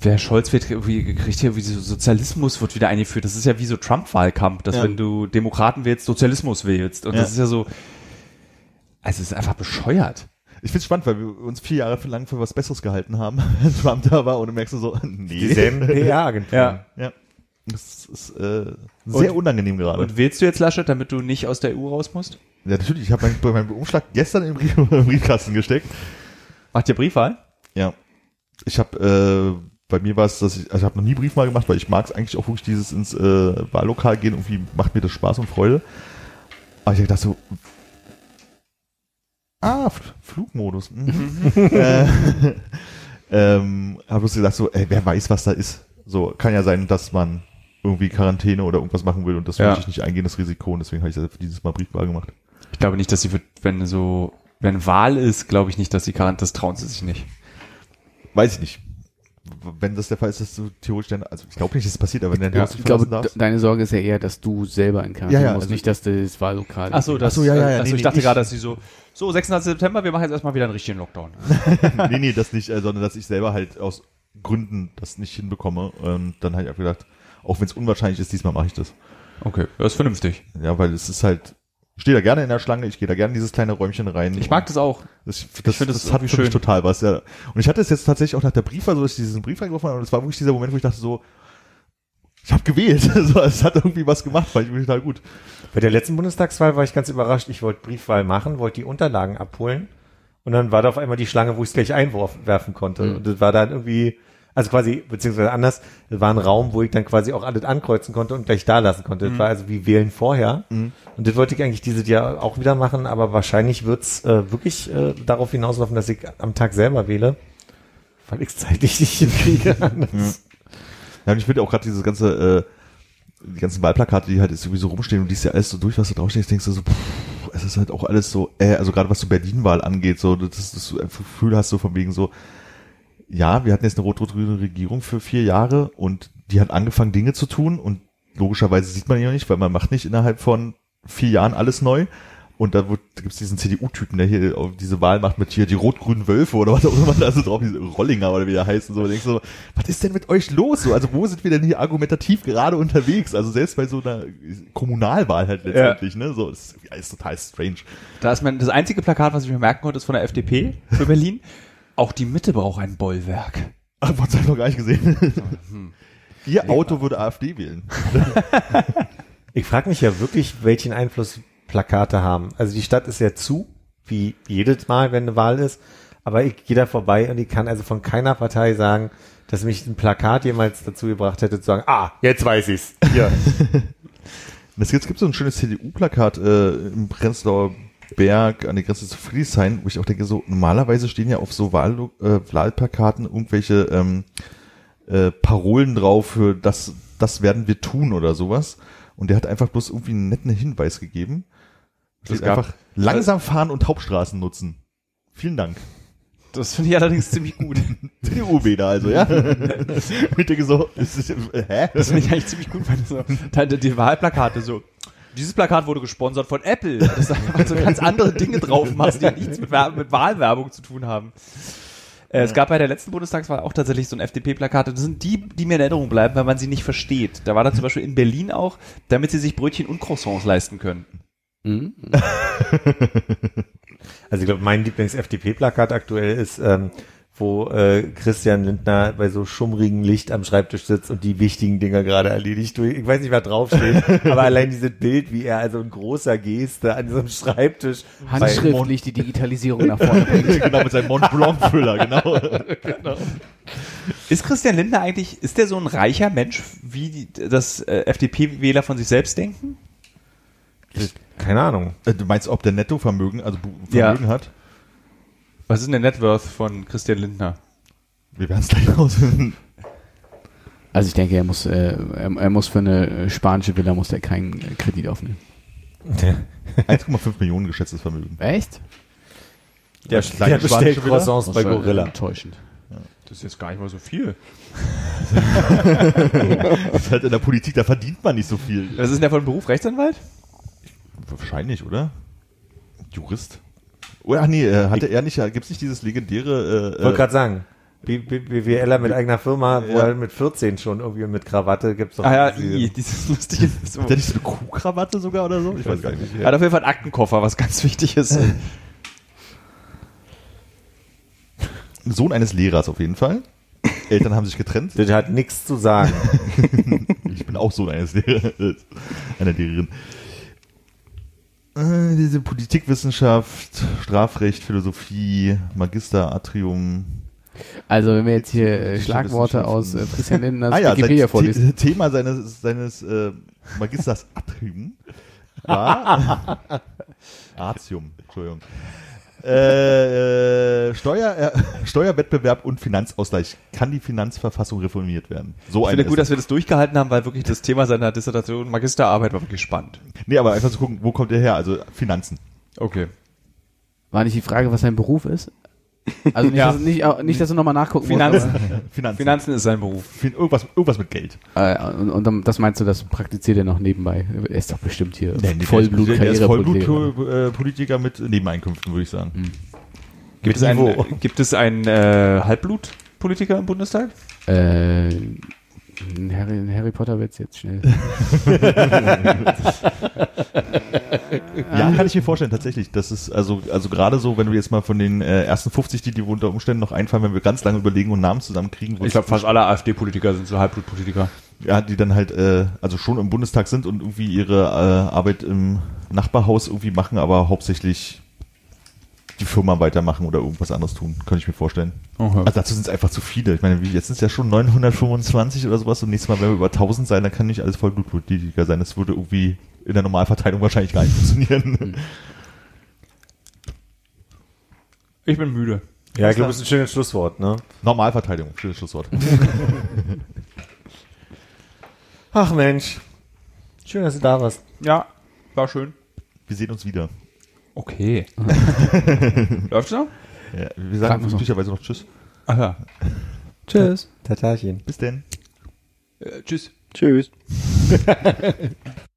wer Scholz wird, irgendwie kriegt hier wie so Sozialismus wird wieder eingeführt. Das ist ja wie so Trump-Wahlkampf, dass Ja. wenn du Demokraten wählst, Sozialismus wählst. Und Ja. das ist ja so, also es ist einfach bescheuert. Ich find's spannend, weil wir uns vier Jahre lang für was Besseres gehalten haben, wenn Trump da war und du merkst so, nee. Dieselben PR-Agenturen. Ja. Ja. Das ist äh, sehr Und- unangenehm gerade. Und wählst du jetzt Laschet, damit du nicht aus der EU raus musst? ja, natürlich, ich habe meinen mein Umschlag gestern im, Brief, im Briefkasten gesteckt. Macht ihr Briefwahl? Ja. Ich habe, äh, bei mir war es, dass ich, also ich habe noch nie Briefwahl gemacht, weil ich mag es eigentlich auch wirklich dieses ins äh, Wahllokal gehen. Irgendwie macht mir das Spaß und Freude. Aber ich gedacht so, ah, Flugmodus. Mhm. äh, ähm, habe bloß gedacht so, ey, wer weiß, was da ist. So, kann ja sein, dass man irgendwie Quarantäne oder irgendwas machen will und das Ja. möchte ich nicht eingehen, das Risiko. Und deswegen habe ich das dieses Mal Briefwahl gemacht. Ich glaube nicht, dass sie wird, wenn so, wenn Wahl ist, glaube ich nicht, dass sie Quarant, das trauen sie sich nicht. Weiß ich nicht. Wenn das der Fall ist, dass du theoretisch dann, also ich glaube nicht, dass es passiert, aber wenn du Ja, ich glaube, darfst. de- deine Sorge ist ja eher, dass du selber in Quarantäne Ja, ja, musst, also nicht, dass das Wahllokal. Ach so, das, Ach so, ja, ja, ja, Ach so, nee, ich nee, dachte ich- gerade, dass sie so, so, 26. September, wir machen jetzt erstmal wieder einen richtigen Lockdown. nee, nee, das nicht, äh, sondern dass ich selber halt aus Gründen das nicht hinbekomme. Und dann habe ich auch gedacht, auch wenn es unwahrscheinlich ist, diesmal mache ich das. Okay, das ist vernünftig. Ja, weil es ist halt, ich stehe da gerne in der Schlange, ich gehe da gerne in dieses kleine Räumchen rein. Ich mag das auch. Das, das, finde das, das hat schön. total was, ja. Und ich hatte es jetzt tatsächlich auch nach der Briefwahl, so dass ich diesen Brief reingeworfen habe, und es war wirklich dieser Moment, wo ich dachte so, ich habe gewählt. so, es hat irgendwie was gemacht, fand ich total gut. Bei der letzten Bundestagswahl war ich ganz überrascht. Ich wollte Briefwahl machen, wollte die Unterlagen abholen. Und dann war da auf einmal die Schlange, wo ich es gleich einwerfen konnte. Und das war dann irgendwie, also quasi, beziehungsweise anders, das war ein Raum, wo ich dann quasi auch alles ankreuzen konnte und gleich da lassen konnte. Das war also wie wählen vorher. Und das wollte ich eigentlich dieses Jahr auch wieder machen, aber wahrscheinlich wird's äh, wirklich äh, darauf hinauslaufen, dass ich am Tag selber wähle, weil ich es zeitlich nicht hinkriege. Ja, und ich finde auch gerade dieses ganze, äh, die ganzen Wahlplakate, die halt jetzt sowieso rumstehen und die ist ja alles so durch, was da draufsteht, denkst du so, pff, es ist halt auch alles so, äh, also gerade was so Berlin-Wahl angeht, so, du ein Gefühl hast, so von wegen so, ja, wir hatten jetzt eine rot-rot-grüne Regierung für vier Jahre und die hat angefangen, Dinge zu tun und logischerweise sieht man ihn ja nicht, weil man macht nicht innerhalb von vier Jahren alles neu. Und da gibt es diesen CDU-Typen, der hier auf diese Wahl macht mit hier die rot-grünen Wölfe oder was auch immer da so drauf, diese Rollinger oder wie der heißt und so. Und denkst so, was ist denn mit euch los? So, also wo sind wir denn hier argumentativ gerade unterwegs? Also selbst bei so einer Kommunalwahl halt letztendlich, ne? So, ist, ja, ist total strange. Da ist mein, das einzige Plakat, was ich mir merken konnte, ist von der FDP für Berlin. Auch die Mitte braucht ein Bollwerk. Ach, was hab ich noch gar nicht gesehen. Ihr Auto würde AfD wählen. Ich frage mich ja wirklich, welchen Einfluss Plakate haben. Also die Stadt ist ja zu, wie jedes Mal, wenn eine Wahl ist. Aber ich gehe da vorbei und ich kann also von keiner Partei sagen, dass mich ein Plakat jemals dazu gebracht hätte zu sagen, ah, jetzt weiß ich's. Hier. Es gibt, es gibt so ein schönes CDU-Plakat äh, im Prenzlauer Berg an der Grenze zu Friedrichshain, wo ich auch denke, so normalerweise stehen ja auf so Wahl, äh, Wahlplakaten irgendwelche ähm, äh, Parolen drauf für das, das werden wir tun oder sowas. Und der hat einfach bloß irgendwie einen netten Hinweis gegeben. Das gab- einfach langsam fahren und Hauptstraßen nutzen. Vielen Dank. Das finde ich allerdings ziemlich gut. CDU-Wähler also, ja? ich denke so, ist, äh, hä? Das finde ich eigentlich ziemlich gut, weil so, da- die, die Wahlplakate so. Dieses Plakat wurde gesponsert von Apple. Das ist einfach so ganz andere Dinge drauf machst, die nichts mit, Wer- mit Wahlwerbung zu tun haben. Äh, Es gab bei der letzten Bundestagswahl auch tatsächlich so ein FDP-Plakat. Das sind die, die mir in Erinnerung bleiben, weil man sie nicht versteht. Da war dann zum Beispiel in Berlin auch, damit sie sich Brötchen und Croissants leisten können. Mhm. Also ich glaube, mein Lieblings-FDP-Plakat aktuell ist, ähm, wo äh, Christian Lindner bei so schummrigem Licht am Schreibtisch sitzt und die wichtigen Dinger gerade erledigt. Ich weiß nicht, was draufsteht, aber allein dieses Bild, wie er also in großer Geste an diesem Schreibtisch Handschriftlich die Digitalisierung nach vorne bringt. genau, mit seinem Mont Blanc-Füller, genau. Ist Christian Lindner eigentlich, ist der so ein reicher Mensch, wie die, das äh, FDP-Wähler von sich selbst denken? keine Ahnung. Äh, Du meinst, ob der Nettovermögen, also Bu- Ja. Vermögen hat? Was ist denn der Net Worth von Christian Lindner? Wir werden es gleich rausfinden. Also ich denke, er muss, äh, er, er muss für eine äh, spanische Villa muss er keinen äh, Kredit aufnehmen. 1,5 Millionen geschätztes Vermögen. Echt? Der, kleine der bestellt spanische Villa? Croissants bei Gorilla. Enttäuschend. Das ist jetzt gar nicht mal so viel. Das ist halt in der Politik, da verdient man nicht so viel. Was ist denn der von Beruf? Rechtsanwalt? Wahrscheinlich, oder? Jurist. Oh, ach nee, äh, hatte er nicht, gibt es nicht dieses legendäre, Ich äh, wollte äh, gerade sagen, BWLer mit eigener Firma, wo Ja. er mit 14 schon irgendwie mit Krawatte gibt's doch. Ah ja, diese- I, dieses lustige. So. hat der nicht so eine Kuhkrawatte sogar oder so? Ich weiß gar nicht. Er hat auf jeden Fall einen Aktenkoffer, was ganz wichtig ist. Sohn eines Lehrers auf jeden Fall. Eltern haben sich getrennt. Das hat nichts zu sagen. Ich bin auch Sohn eines Lehrers, einer Lehrerin. Äh, diese Politikwissenschaft, Strafrecht, Philosophie, Magister, Atrium. Also wenn wir jetzt hier äh, Schlagworte aus äh. Christian Lindners Ah ja, Wikipedia vorlesen. The Thema seines, seines äh, Magisters Atrium war Artium, Entschuldigung. Äh, äh, Steuer, äh, Steuerwettbewerb und Finanzausgleich. Kann die Finanzverfassung reformiert werden? So Ich eine finde gut, dass wir das durchgehalten haben, weil wirklich das Thema seiner Dissertation Magisterarbeit war wirklich spannend. Nee, aber einfach zu gucken, wo kommt der her? Also Finanzen. Okay. War nicht die Frage, was sein Beruf ist? Also nicht, Ja. dass, nicht, nicht dass du nochmal nachgucken Finanzen. musst. Finanzen. Finanzen ist sein Beruf. Fin irgendwas, irgendwas mit Geld. Äh, und, und dann- das meinst du, das praktiziert er noch nebenbei? Er ist doch bestimmt hier der Vollblut ist, der ist. Vollblut-Politiker mit Nebeneinkünften, würde ich sagen. Gibt es einen, gibt es einen äh, Halbblutpolitiker im Bundestag? Äh, ein Harry, ein Harry Potter Witz jetzt schnell. Ja, kann ich mir vorstellen, tatsächlich. Das ist also, also gerade so, wenn wir jetzt mal von den äh, ersten 50, die dir unter Umständen noch einfallen, wenn wir ganz lange überlegen und Namen zusammenkriegen, wo Ich glaube, fast alle AfD-Politiker sind so Halbblutpolitiker. ja, die dann halt äh, also schon im Bundestag sind und irgendwie ihre äh, Arbeit im Nachbarhaus irgendwie machen, aber hauptsächlich die Firma weitermachen oder irgendwas anderes tun, könnte ich mir vorstellen. Okay. Also dazu sind es einfach zu viele. Ich meine, jetzt sind es ja schon 925 oder sowas und nächstes Mal, wenn wir über 1000 sein, dann kann nicht alles Vollblutpolitiker sein. Das würde irgendwie in der Normalverteilung wahrscheinlich gar nicht funktionieren. Ich bin müde. Ja, ich glaube, das ist ein schönes Schlusswort, ne? Normalverteilung, schönes Schlusswort. Ach Mensch. Schön, dass du da warst. Ja, war schön. Wir sehen uns wieder. Okay. Läuft's noch? Ja, wir sagen wir noch. üblicherweise noch Tschüss. Ach ja. Tschüss. Tatarchen. Bis denn. Äh, tschüss. Tschüss.